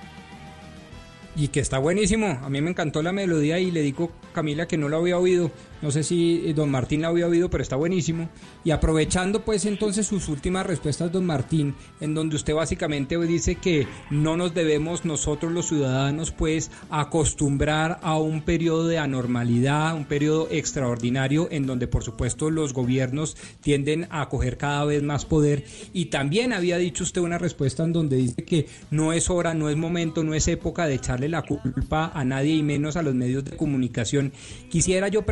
Y que está buenísimo. A mí me encantó la melodía y le digo, Camila, que no lo había oído. No sé si eh, don Martín la había oído, pero está buenísimo. Y aprovechando pues entonces sus últimas respuestas, don Martín, en donde usted básicamente dice que no nos debemos nosotros los ciudadanos pues acostumbrar a un periodo de anormalidad, un periodo extraordinario en donde por supuesto los gobiernos tienden a coger cada vez más poder. Y también había dicho usted una respuesta en donde dice que no es hora, no es momento, no es época de echarle la culpa a nadie y menos a los medios de comunicación. Quisiera yo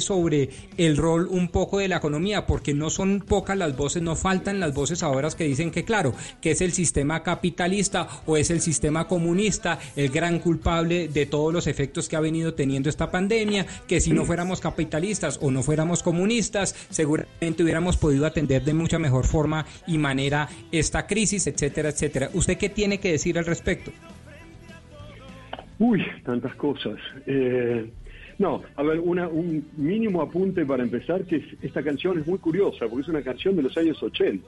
sobre el rol un poco de la economía, porque no son pocas las voces, no faltan las voces ahora que dicen que claro, que es el sistema capitalista o es el sistema comunista el gran culpable de todos los efectos que ha venido teniendo esta pandemia, que si no fuéramos capitalistas o no fuéramos comunistas, seguramente hubiéramos podido atender de mucha mejor forma y manera esta crisis, etcétera, etcétera. ¿Usted qué tiene que decir al respecto? Uy, tantas cosas. Eh, no, a ver, una, un mínimo apunte para empezar, que esta canción es muy curiosa, porque es una canción de los años 80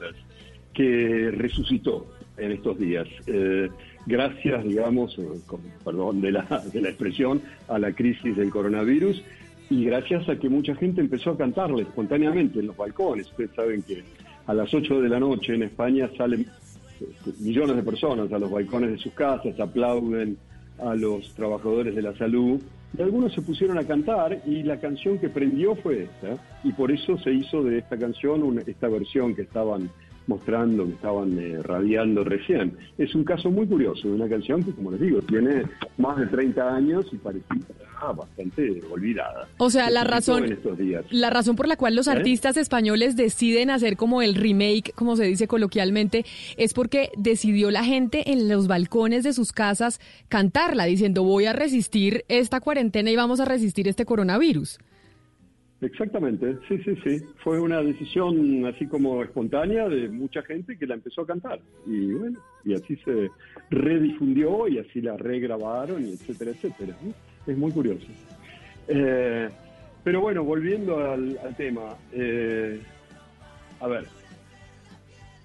que resucitó en estos días. Eh, gracias, digamos, con, perdón de la, de la expresión, a la crisis del coronavirus y gracias a que mucha gente empezó a cantarle espontáneamente en los balcones. Ustedes saben que a las 8 de la noche en España salen este, millones de personas a los balcones de sus casas, aplauden a los trabajadores de la salud y algunos se pusieron a cantar y la canción que prendió fue esta. Y por eso se hizo de esta canción esta versión que estaban mostrando, que estaban eh, radiando recién. Es un caso muy curioso de una canción que, como les digo, tiene más de 30 años y parecía bastante olvidada. O sea, la razón, la razón por la cual los ¿Eh? artistas españoles deciden hacer como el remake, como se dice coloquialmente, es porque decidió la gente en los balcones de sus casas cantarla, diciendo voy a resistir esta cuarentena y vamos a resistir este coronavirus. Exactamente, sí, sí, sí. Fue una decisión así como espontánea de mucha gente que la empezó a cantar. Y bueno, y así se redifundió y así la regrabaron, y etcétera, etcétera. Es muy curioso. Eh, pero bueno, volviendo al, tema, eh, a ver,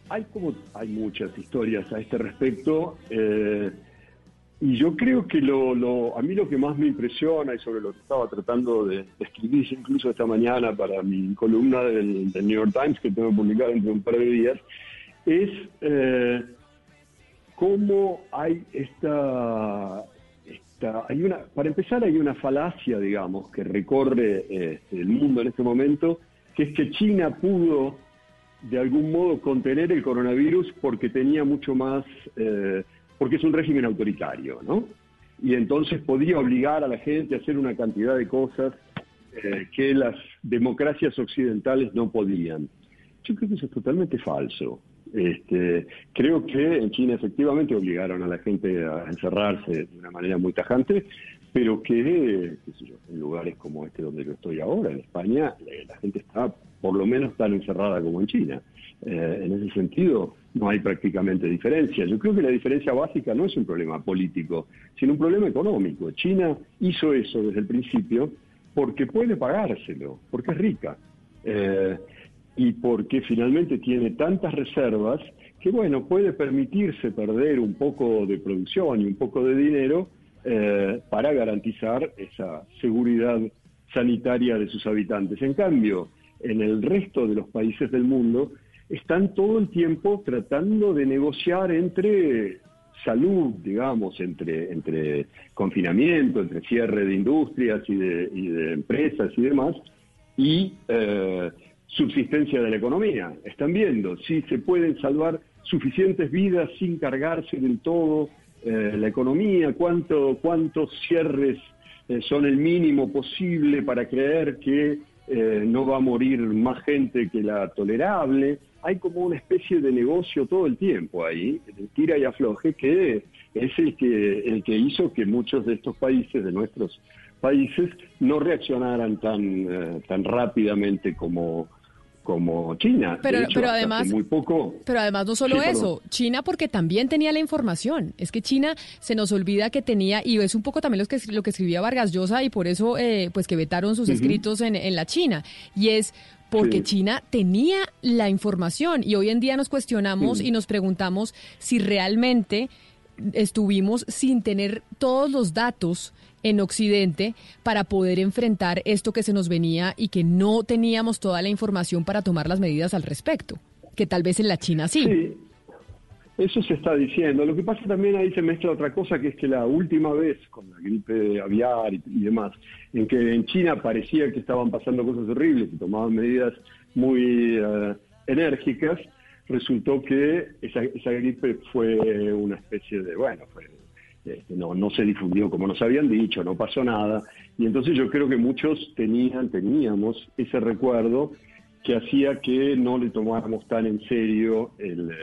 hay como hay muchas historias a este respecto. Eh, y yo creo que lo, lo, a mí lo que más me impresiona y sobre lo que estaba tratando de, escribir incluso esta mañana para mi columna del, New York Times que tengo que publicar un par de días, es eh, cómo hay esta, esta, hay una, para empezar hay una falacia, digamos, que recorre este, el mundo en este momento, que es que China pudo de algún modo contener el coronavirus porque tenía mucho más eh, porque es un régimen autoritario, ¿no? Y entonces podía obligar a la gente a hacer una cantidad de cosas eh, que las democracias occidentales no podían. Yo creo que eso es totalmente falso. Este, creo que en China efectivamente obligaron a la gente a encerrarse de una manera muy tajante, pero que en lugares como este donde yo estoy ahora, en España, la gente está por lo menos tan encerrada como en China. Eh, en ese sentido, no hay prácticamente diferencia. Yo creo que la diferencia básica no es un problema político, sino un problema económico. China hizo eso desde el principio porque puede pagárselo, porque es rica. Eh, y porque finalmente tiene tantas reservas que, bueno, puede permitirse perder un poco de producción y un poco de dinero eh, para garantizar esa seguridad sanitaria de sus habitantes. En cambio, en el resto de los países del mundo, están todo el tiempo tratando de negociar entre salud, digamos, entre, entre confinamiento, entre cierre de industrias y de, empresas y demás, y eh, subsistencia de la economía. Están viendo si se pueden salvar suficientes vidas sin cargarse del todo eh, la economía, cuánto, cuántos cierres eh, son el mínimo posible para creer que no va a morir más gente que la tolerable hay como una especie de negocio todo el tiempo ahí, de tira y afloje, que es el que, el que hizo que muchos de estos países, de nuestros países, no reaccionaran tan, eh, tan rápidamente como, como China. Pero, pero además, muy poco. Pero además no solo eso, China porque también tenía la información. Es que China se nos olvida que tenía y es un poco también lo que lo que escribía Vargas Llosa y por eso eh, pues que vetaron sus escritos en, en la China y es porque China tenía la información y hoy en día nos cuestionamos y nos preguntamos si realmente estuvimos sin tener todos los datos en Occidente para poder enfrentar esto que se nos venía y que no teníamos toda la información para tomar las medidas al respecto, que tal vez en la China sí. Sí, eso se está diciendo. Lo que pasa también ahí se mezcla otra cosa, que es que la última vez, con la gripe aviar y, y demás, en que en China parecía que estaban pasando cosas horribles y tomaban medidas muy eh, enérgicas, resultó que esa, esa gripe fue una especie de, bueno, fue, este, no, no se difundió como nos habían dicho, no pasó nada. Y entonces yo creo que muchos tenían, teníamos ese recuerdo que hacía que no le tomáramos tan en serio el, eh,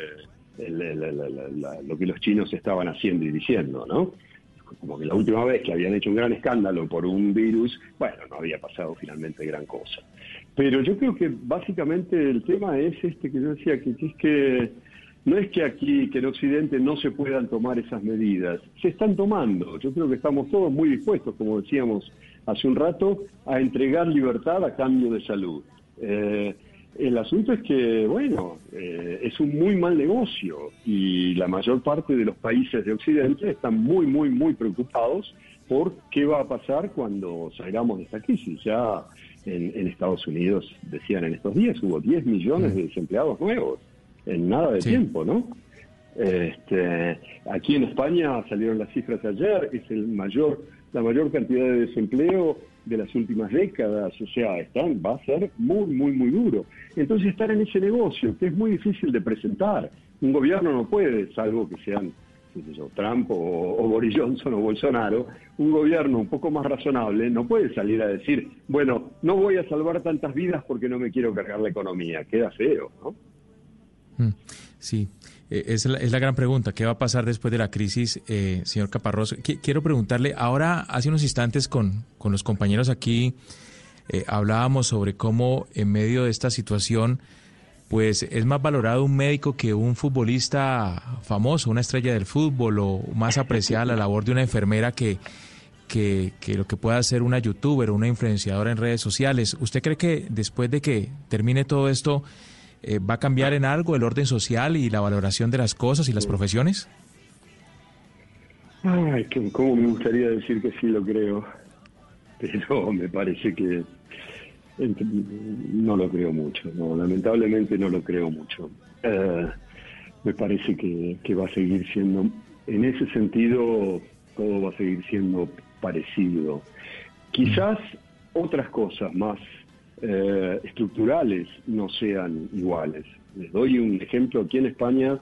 el- lo que los chinos estaban haciendo y diciendo, ¿no? Como que la última vez que habían hecho un gran escándalo por un virus, bueno, no había pasado finalmente gran cosa. Pero yo creo que básicamente el tema es este que yo decía, que es que no es que aquí, que en Occidente no se puedan tomar esas medidas, se están tomando. Yo creo que estamos todos muy dispuestos, como decíamos hace un rato, a entregar libertad a cambio de salud. Eh, el asunto es que, bueno, eh, es un muy mal negocio y la mayor parte de los países de Occidente están muy, muy, muy preocupados por qué va a pasar cuando salgamos de esta crisis. Ya en, en Estados Unidos, decían en estos días, hubo 10 millones de desempleados nuevos en nada de Sí. tiempo, ¿no? Este, aquí en España salieron las cifras ayer, es el mayor, la mayor cantidad de desempleo de las últimas décadas, o sea, están, va a ser muy, muy, muy duro. Entonces estar en ese negocio, que es muy difícil de presentar, un gobierno no puede, salvo que sean qué sé yo, Trump o, o Boris Johnson o Bolsonaro, un gobierno un poco más razonable no puede salir a decir, bueno, no voy a salvar tantas vidas porque no me quiero cargar la economía, queda feo, ¿no? Mm, Sí, eh, es la, es la gran pregunta. ¿Qué va a pasar después de la crisis, eh, señor Caparrós? Qui- Quiero preguntarle, ahora hace unos instantes con, con los compañeros aquí eh, hablábamos sobre cómo en medio de esta situación, pues es más valorado un médico que un futbolista famoso, una estrella del fútbol, o más apreciada la labor de una enfermera que, que, que lo que pueda hacer una youtuber o una influenciadora en redes sociales. ¿Usted cree que después de que termine todo esto, eh, ¿va a cambiar en algo el orden social y la valoración de las cosas y las profesiones? Ay, que, cómo me gustaría decir que sí lo creo, pero *laughs* me parece que no lo creo mucho, no, lamentablemente no lo creo mucho. Eh, me parece que, que va a seguir siendo, en ese sentido, todo va a seguir siendo parecido. Quizás otras cosas más eh, estructurales no sean iguales. Les doy un ejemplo. Aquí en España,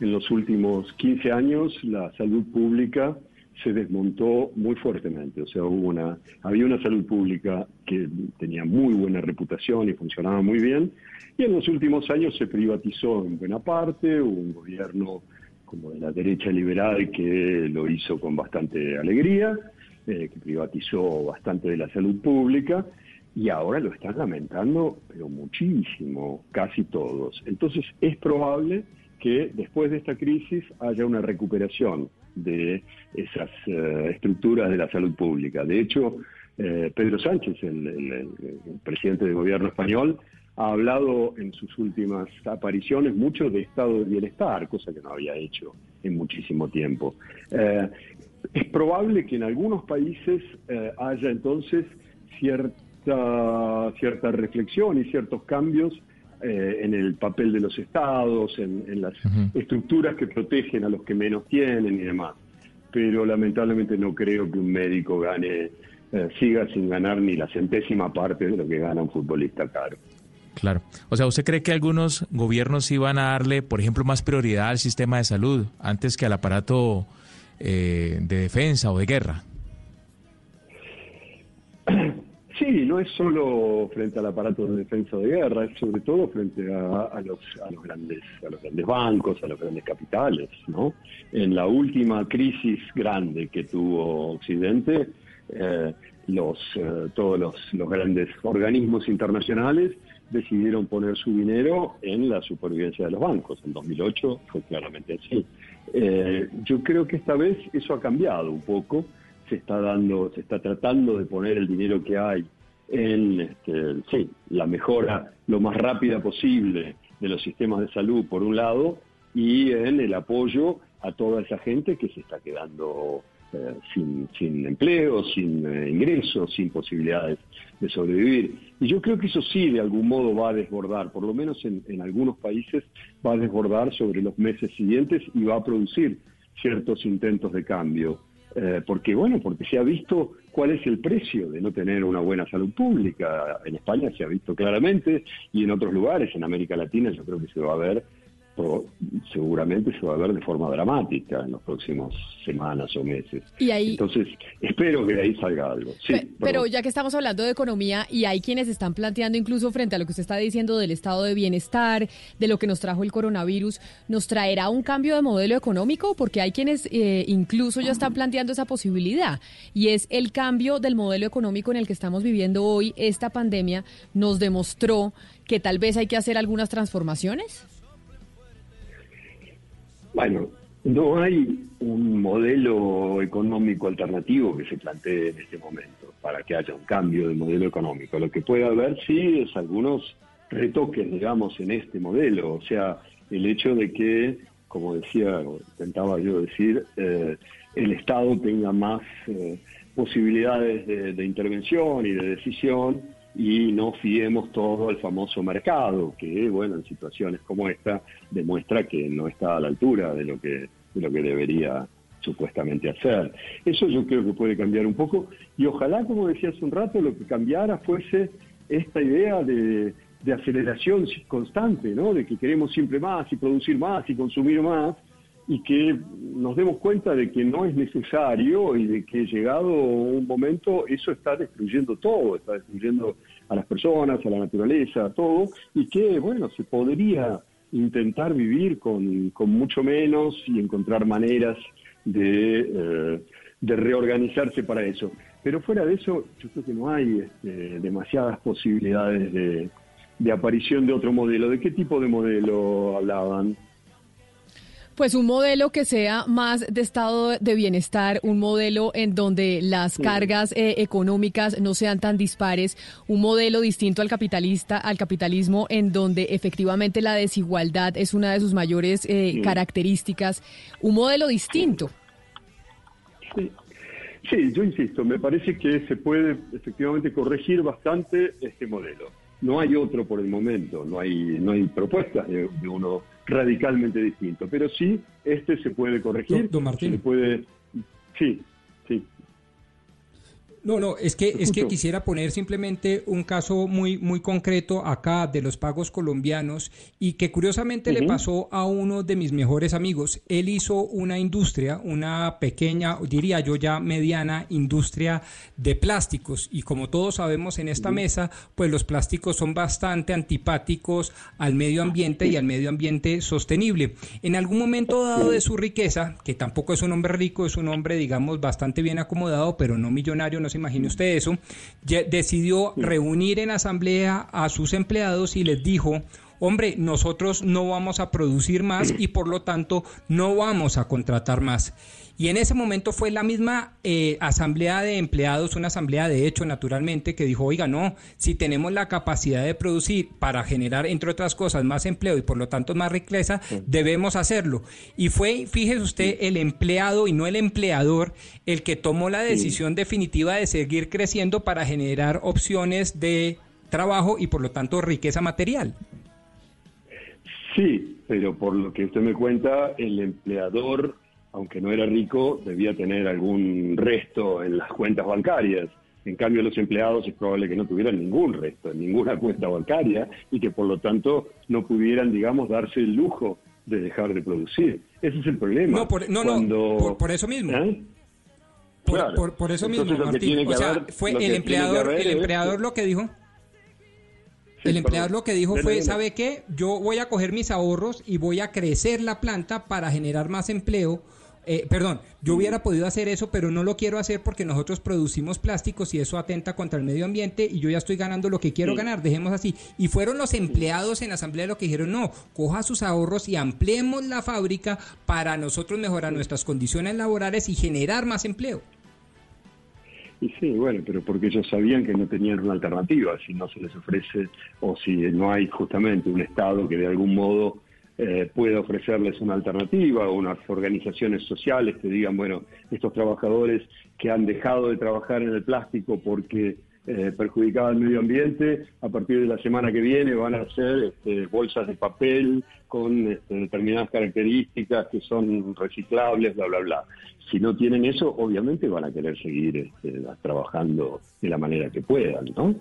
en los últimos 15 años, la salud pública se desmontó muy fuertemente. O sea, hubo una, había una salud pública que tenía muy buena reputación y funcionaba muy bien. Y en los últimos años se privatizó en buena parte. Hubo un gobierno como de la derecha liberal que lo hizo con bastante alegría, eh, que privatizó bastante de la salud pública y ahora lo están lamentando, pero muchísimo, casi todos. Entonces es probable que después de esta crisis haya una recuperación de esas eh, estructuras de la salud pública. De hecho, eh, Pedro Sánchez, el, presidente del gobierno español, ha hablado en sus últimas apariciones mucho de estado de bienestar, cosa que no había hecho en muchísimo tiempo. Eh, es probable que en algunos países eh, haya entonces cierta, cierta reflexión y ciertos cambios eh, en el papel de los estados, en, en las estructuras que protegen a los que menos tienen y demás. Pero lamentablemente no creo que un médico gane, eh, siga sin ganar ni la centésima parte de lo que gana un futbolista caro. Claro. O sea, ¿usted cree que algunos gobiernos iban a darle, por ejemplo, más prioridad al sistema de salud antes que al aparato eh, de defensa o de guerra? No es solo frente al aparato de defensa de guerra, es sobre todo frente a, a los, a los grandes a los grandes bancos, a los grandes capitales, ¿no? En la última crisis grande que tuvo Occidente, eh, los eh, todos los, los grandes organismos internacionales decidieron poner su dinero en la supervivencia de los bancos. En 2008 fue claramente así. Eh, yo creo que esta vez eso ha cambiado un poco se está dando, se está tratando de poner el dinero que hay en este, sí, la mejora lo más rápida posible de los sistemas de salud por un lado y en el apoyo a toda esa gente que se está quedando eh, sin, sin empleo, sin eh, ingresos, sin posibilidades de sobrevivir. Y yo creo que eso sí, de algún modo va a desbordar, por lo menos en, en algunos países va a desbordar sobre los meses siguientes y va a producir ciertos intentos de cambio. Eh, porque bueno, porque se ha visto cuál es el precio de no tener una buena salud pública. En España se ha visto claramente y en otros lugares, en América Latina, yo creo que se va a ver seguramente se va a ver de forma dramática en los próximos semanas o meses. Y ahí- Entonces, espero que de ahí salga algo. Sí, Pero perdón. ya que estamos hablando de economía y hay quienes están planteando incluso frente a lo que usted está diciendo del estado de bienestar, de lo que nos trajo el coronavirus, ¿nos traerá un cambio de modelo económico? Porque hay quienes eh, incluso ya están planteando esa posibilidad y es el cambio del modelo económico en el que estamos viviendo hoy. Esta pandemia nos demostró que tal vez hay que hacer algunas transformaciones. Bueno, no hay un modelo económico alternativo que se plantee en este momento para que haya un cambio de modelo económico. Lo que puede haber sí es algunos retoques, digamos, en este modelo. O sea, el hecho de que, como decía, o intentaba yo decir, eh, el Estado tenga más eh, posibilidades de, de intervención y de decisión y no fiemos todo al famoso mercado, que, bueno, en situaciones como esta demuestra que no está a la altura de lo que, de lo que debería supuestamente hacer. Eso yo creo que puede cambiar un poco y ojalá, como decía hace un rato, lo que cambiara fuese esta idea de, de aceleración constante, ¿no? De que queremos siempre más y producir más y consumir más y que nos demos cuenta de que no es necesario y de que llegado un momento eso está destruyendo todo, está destruyendo a las personas, a la naturaleza, a todo, y que, bueno, se podría intentar vivir con, con mucho menos y encontrar maneras de, eh, de reorganizarse para eso. Pero fuera de eso, yo creo que no hay este, demasiadas posibilidades de, de aparición de otro modelo. ¿De qué tipo de modelo hablaban? Pues un modelo que sea más de estado de bienestar, un modelo en donde las cargas eh, económicas no sean tan dispares, un modelo distinto al capitalista, al capitalismo, en donde efectivamente la desigualdad es una de sus mayores eh, características, un modelo distinto. Sí. Sí, yo insisto, me parece que se puede efectivamente corregir bastante este modelo. No hay otro por el momento, no hay, no hay propuestas de, de uno radicalmente distinto, pero sí, este se puede corregir. Don Martín. Se puede, sí, sí. No, no, es que, es que quisiera poner simplemente un caso muy, muy concreto acá de los pagos colombianos y que curiosamente le pasó a uno de mis mejores amigos. Él hizo una industria, una pequeña, diría yo ya mediana industria de plásticos y como todos sabemos en esta mesa, pues los plásticos son bastante antipáticos al medio ambiente y al medio ambiente sostenible. En algún momento dado de su riqueza, que tampoco es un hombre rico, es un hombre digamos bastante bien acomodado, pero no millonario, no se imagine usted eso, decidió reunir en asamblea a sus empleados y les dijo, hombre, nosotros no vamos a producir más y por lo tanto no vamos a contratar más. Y en ese momento fue la misma eh, asamblea de empleados, una asamblea de hecho naturalmente, que dijo, oiga, no, si tenemos la capacidad de producir para generar, entre otras cosas, más empleo y por lo tanto más riqueza, debemos hacerlo. Y fue, fíjese usted, el empleado y no el empleador el que tomó la decisión definitiva de seguir creciendo para generar opciones de trabajo y por lo tanto riqueza material. Sí, pero por lo que usted me cuenta, el empleador, aunque no era rico, debía tener algún resto en las cuentas bancarias. En cambio, los empleados es probable que no tuvieran ningún resto en ninguna *laughs* cuenta bancaria y que por lo tanto no pudieran, digamos, darse el lujo de dejar de producir. Ese es el problema. No, por, no, Cuando- no, por, por eso mismo. ¿Eh? Por, Claro. por- por eso mismo, Entonces, Martín. O sea, haber- fue el empleador, el es- empleador lo que dijo. El empleador lo que dijo fue. ¿sabe qué? Yo voy a coger mis ahorros y voy a crecer la planta para generar más empleo. Eh, perdón, yo hubiera podido hacer eso, pero no lo quiero hacer porque nosotros producimos plásticos y eso atenta contra el medio ambiente y yo ya estoy ganando lo que quiero Sí. ganar, dejemos así. Y fueron los empleados en la asamblea lo que dijeron, no, coja sus ahorros y ampliemos la fábrica para nosotros mejorar nuestras condiciones laborales y generar más empleo. Y sí, bueno, pero porque ellos sabían que no tenían una alternativa si no se les ofrece o si no hay justamente un Estado que de algún modo eh, pueda ofrecerles una alternativa, unas organizaciones sociales que digan, bueno, estos trabajadores que han dejado de trabajar en el plástico porque eh, perjudicaba el medio ambiente, a partir de la semana que viene van a hacer este, bolsas de papel con este, determinadas características que son reciclables, bla, bla, bla. Si no tienen eso, obviamente van a querer seguir este, trabajando de la manera que puedan, ¿no?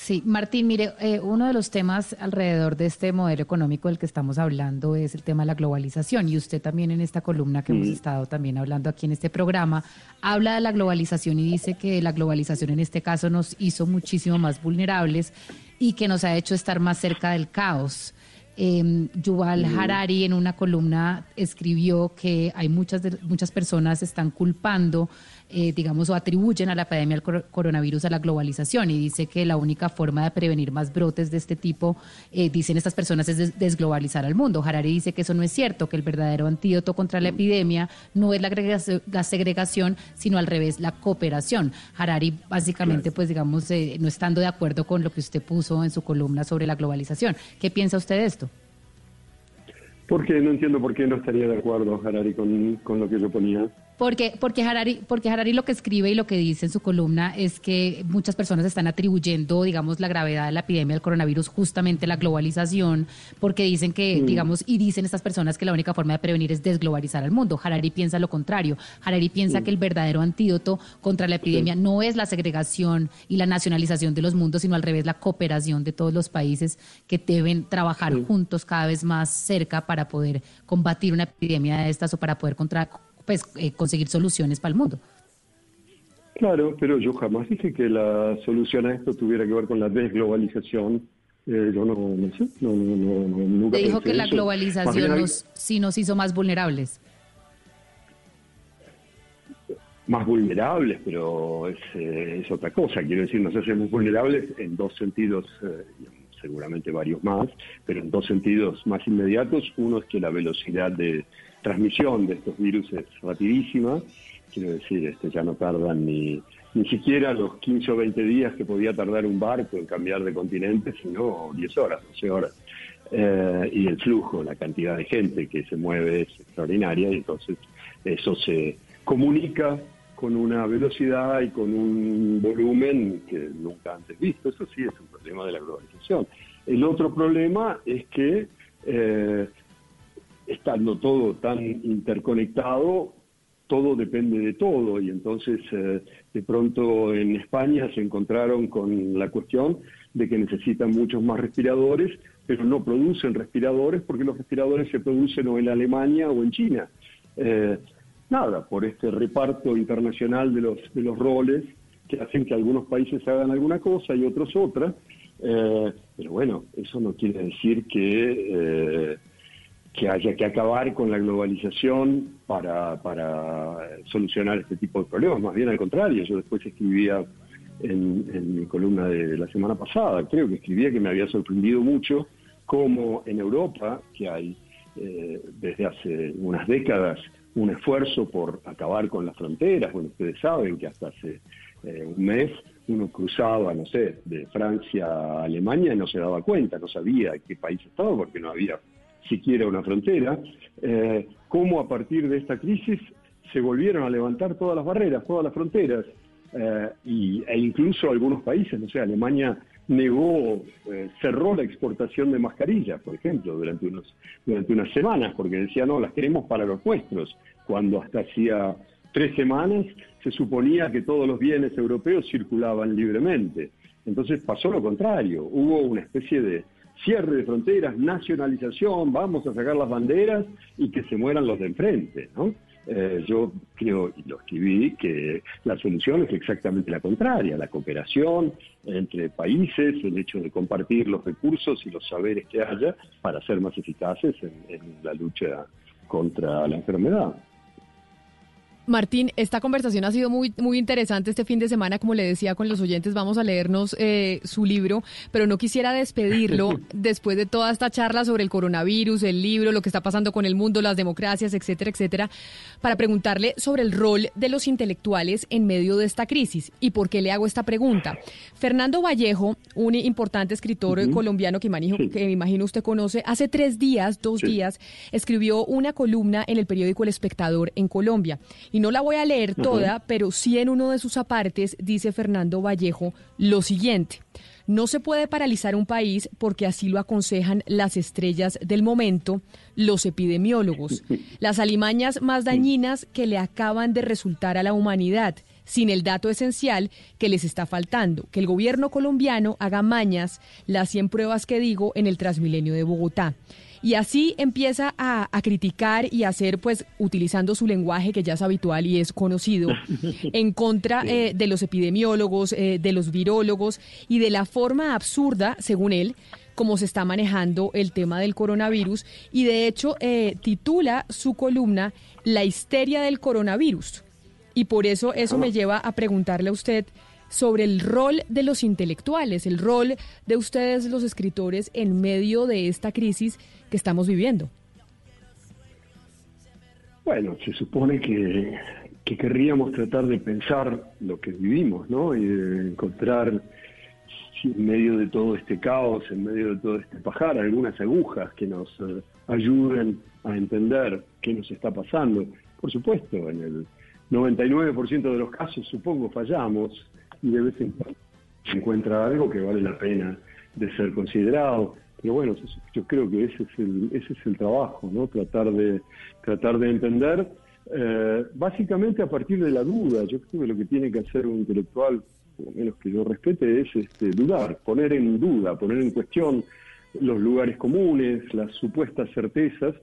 Sí, Martín, mire, eh, uno de los temas alrededor de este modelo económico del que estamos hablando es el tema de la globalización y usted también en esta columna que hemos estado también hablando aquí en este programa habla de la globalización y dice que la globalización en este caso nos hizo muchísimo más vulnerables y que nos ha hecho estar más cerca del caos. Eh, Yuval Harari en una columna escribió que hay muchas, de, muchas personas están culpando eh, digamos, o atribuyen a la epidemia del coronavirus a la globalización y dice que la única forma de prevenir más brotes de este tipo, eh, dicen estas personas, es desglobalizar al mundo. Harari dice que eso no es cierto, que el verdadero antídoto contra la epidemia no es la, segregación, sino al revés, la cooperación. Harari básicamente, pues digamos, eh, no estando de acuerdo con lo que usted puso en su columna sobre la globalización. ¿Qué piensa usted de esto? Porque no entiendo por qué no estaría de acuerdo Harari con, con lo que yo ponía. Porque, porque, Harari, porque Harari lo que escribe y lo que dice en su columna es que muchas personas están atribuyendo, digamos, la gravedad de la epidemia del coronavirus justamente a la globalización, porque dicen que, digamos, y dicen estas personas que la única forma de prevenir es desglobalizar al mundo. Harari piensa lo contrario. Harari piensa que el verdadero antídoto contra la epidemia no es la segregación y la nacionalización de los mundos, sino al revés, la cooperación de todos los países que deben trabajar juntos cada vez más cerca para poder combatir una epidemia de estas o para poder contra pues eh, conseguir soluciones para el mundo. Claro, pero yo jamás dije que la solución a esto tuviera que ver con la desglobalización. Eh, yo no, no sé, no, no, nunca Te dijo que la globalización nos, sí nos hizo más vulnerables. Más vulnerables, pero es, eh, es otra cosa. Quiero decir, nos hacemos vulnerables en dos sentidos, seguramente varios más, pero en dos sentidos más inmediatos. Uno es que la velocidad de transmisión de estos virus es rapidísima, quiero decir, este, ya no tardan ni, ni siquiera los 15 o 20 días que podía tardar un barco en cambiar de continente, sino 10 horas, 12 horas. Eh, y el flujo, la cantidad de gente que se mueve es extraordinaria y entonces eso se comunica con una velocidad y con un volumen que nunca antes visto. Eso sí es un problema de la globalización. El otro problema es que eh, estando todo tan interconectado, todo depende de todo y entonces eh, de pronto en España se encontraron con la cuestión de que necesitan muchos más respiradores, pero no producen respiradores porque los respiradores se producen o en Alemania o en China. Eh, nada, por este reparto internacional de los, de los roles que hacen que algunos países hagan alguna cosa y otros otra, eh, pero bueno, eso no quiere decir que que haya que acabar con la globalización para, para solucionar este tipo de problemas. Más bien al contrario, yo después escribía en, mi columna de la semana pasada, creo que escribía que me había sorprendido mucho cómo en Europa, que hay eh, desde hace unas décadas un esfuerzo por acabar con las fronteras, bueno, ustedes saben que hasta hace eh, un mes uno cruzaba, no sé, de Francia a Alemania y no se daba cuenta, no sabía qué país estaba porque no había siquiera una frontera, eh, cómo a partir de esta crisis se volvieron a levantar todas las barreras, todas las fronteras, eh, y, e incluso algunos países, no sé, Alemania negó, eh, cerró la exportación de mascarillas, por ejemplo, durante, unos, durante unas semanas, porque decía, no, las queremos para los nuestros, cuando hasta hacía tres semanas se suponía que todos los bienes europeos circulaban libremente. Entonces pasó lo contrario, hubo una especie de, cierre de fronteras, nacionalización, vamos a sacar las banderas y que se mueran los de enfrente, ¿no? Eh, yo creo, y lo escribí, que la solución es exactamente la contraria, la cooperación entre países, el hecho de compartir los recursos y los saberes que haya para ser más eficaces en la lucha contra la enfermedad. Martín, esta conversación ha sido muy, muy interesante este fin de semana. Como le decía con los oyentes, vamos a leernos eh, su libro, pero no quisiera despedirlo *laughs* después de toda esta charla sobre el coronavirus, el libro, lo que está pasando con el mundo, las democracias, etcétera, etcétera, para preguntarle sobre el rol de los intelectuales en medio de esta crisis. ¿Y por qué le hago esta pregunta? Fernando Vallejo, un importante escritor colombiano que, imagino, que me imagino usted conoce, hace tres días, dos días, escribió una columna en el periódico El Espectador en Colombia. Y no la voy a leer toda, pero sí en uno de sus apartes dice Fernando Vallejo lo siguiente. No se puede paralizar un país porque así lo aconsejan las estrellas del momento, los epidemiólogos, *laughs* las alimañas más dañinas que le acaban de resultar a la humanidad, sin el dato esencial que les está faltando, que el gobierno colombiano haga mañas, las 100 pruebas que digo en el Transmilenio de Bogotá. Y así empieza a, criticar y a hacer, pues, utilizando su lenguaje que ya es habitual y es conocido, *laughs* en contra eh, de los epidemiólogos, eh, de los virólogos y de la forma absurda, según él, como se está manejando el tema del coronavirus. Y de hecho, eh, titula su columna La histeria del coronavirus. Y por eso eso me lleva a preguntarle a usted sobre el rol de los intelectuales, el rol de ustedes los escritores en medio de esta crisis que estamos viviendo. Bueno, se supone que, que querríamos tratar de pensar lo que vivimos, ¿no? Y de encontrar en medio de todo este caos, en medio de todo este pajar, algunas agujas que nos eh, ayuden a entender qué nos está pasando. Por supuesto, en el 99% de los casos, supongo, fallamos y de vez en cuando se encuentra algo que vale la pena de ser considerado. Pero bueno, yo creo que ese es el, ese es el trabajo, ¿no? Tratar de, tratar de entender, eh, básicamente a partir de la duda. Yo creo que lo que tiene que hacer un intelectual, por lo menos que yo respete, es este, dudar, poner en duda, poner en cuestión los lugares comunes, las supuestas certezas.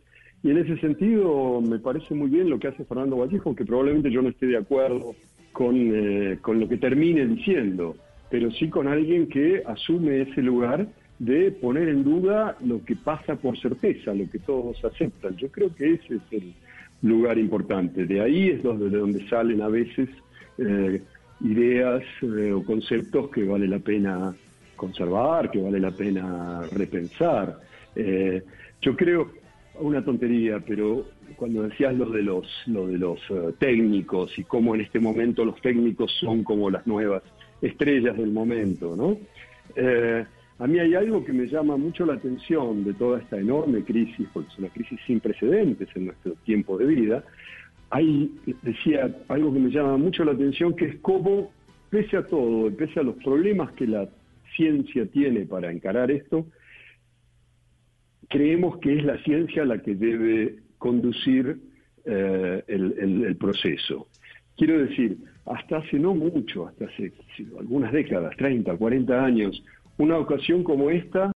Y en ese sentido me parece muy bien lo que hace Fernando Vallejo, que probablemente yo no esté de acuerdo con, eh, con lo que termine diciendo, pero sí con alguien que asume ese lugar de poner en duda lo que pasa por certeza, lo que todos aceptan. Yo creo que ese es el lugar importante. De ahí es donde, de donde salen a veces eh, ideas eh, o conceptos que vale la pena conservar, que vale la pena repensar. Eh, yo creo, una tontería, pero cuando decías lo de los, lo de los técnicos y cómo en este momento los técnicos son como las nuevas estrellas del momento, ¿no? A mí hay algo que me llama mucho la atención de toda esta enorme crisis, porque es una crisis sin precedentes en nuestro tiempo de vida. Hay, decía, algo que me llama mucho la atención, que es cómo, pese a todo, pese a los problemas que la ciencia tiene para encarar esto, creemos que es la ciencia la que debe conducir eh, el, proceso. Quiero decir, hasta hace no mucho, hasta hace algunas décadas, 30, 40 años, una ocasión como esta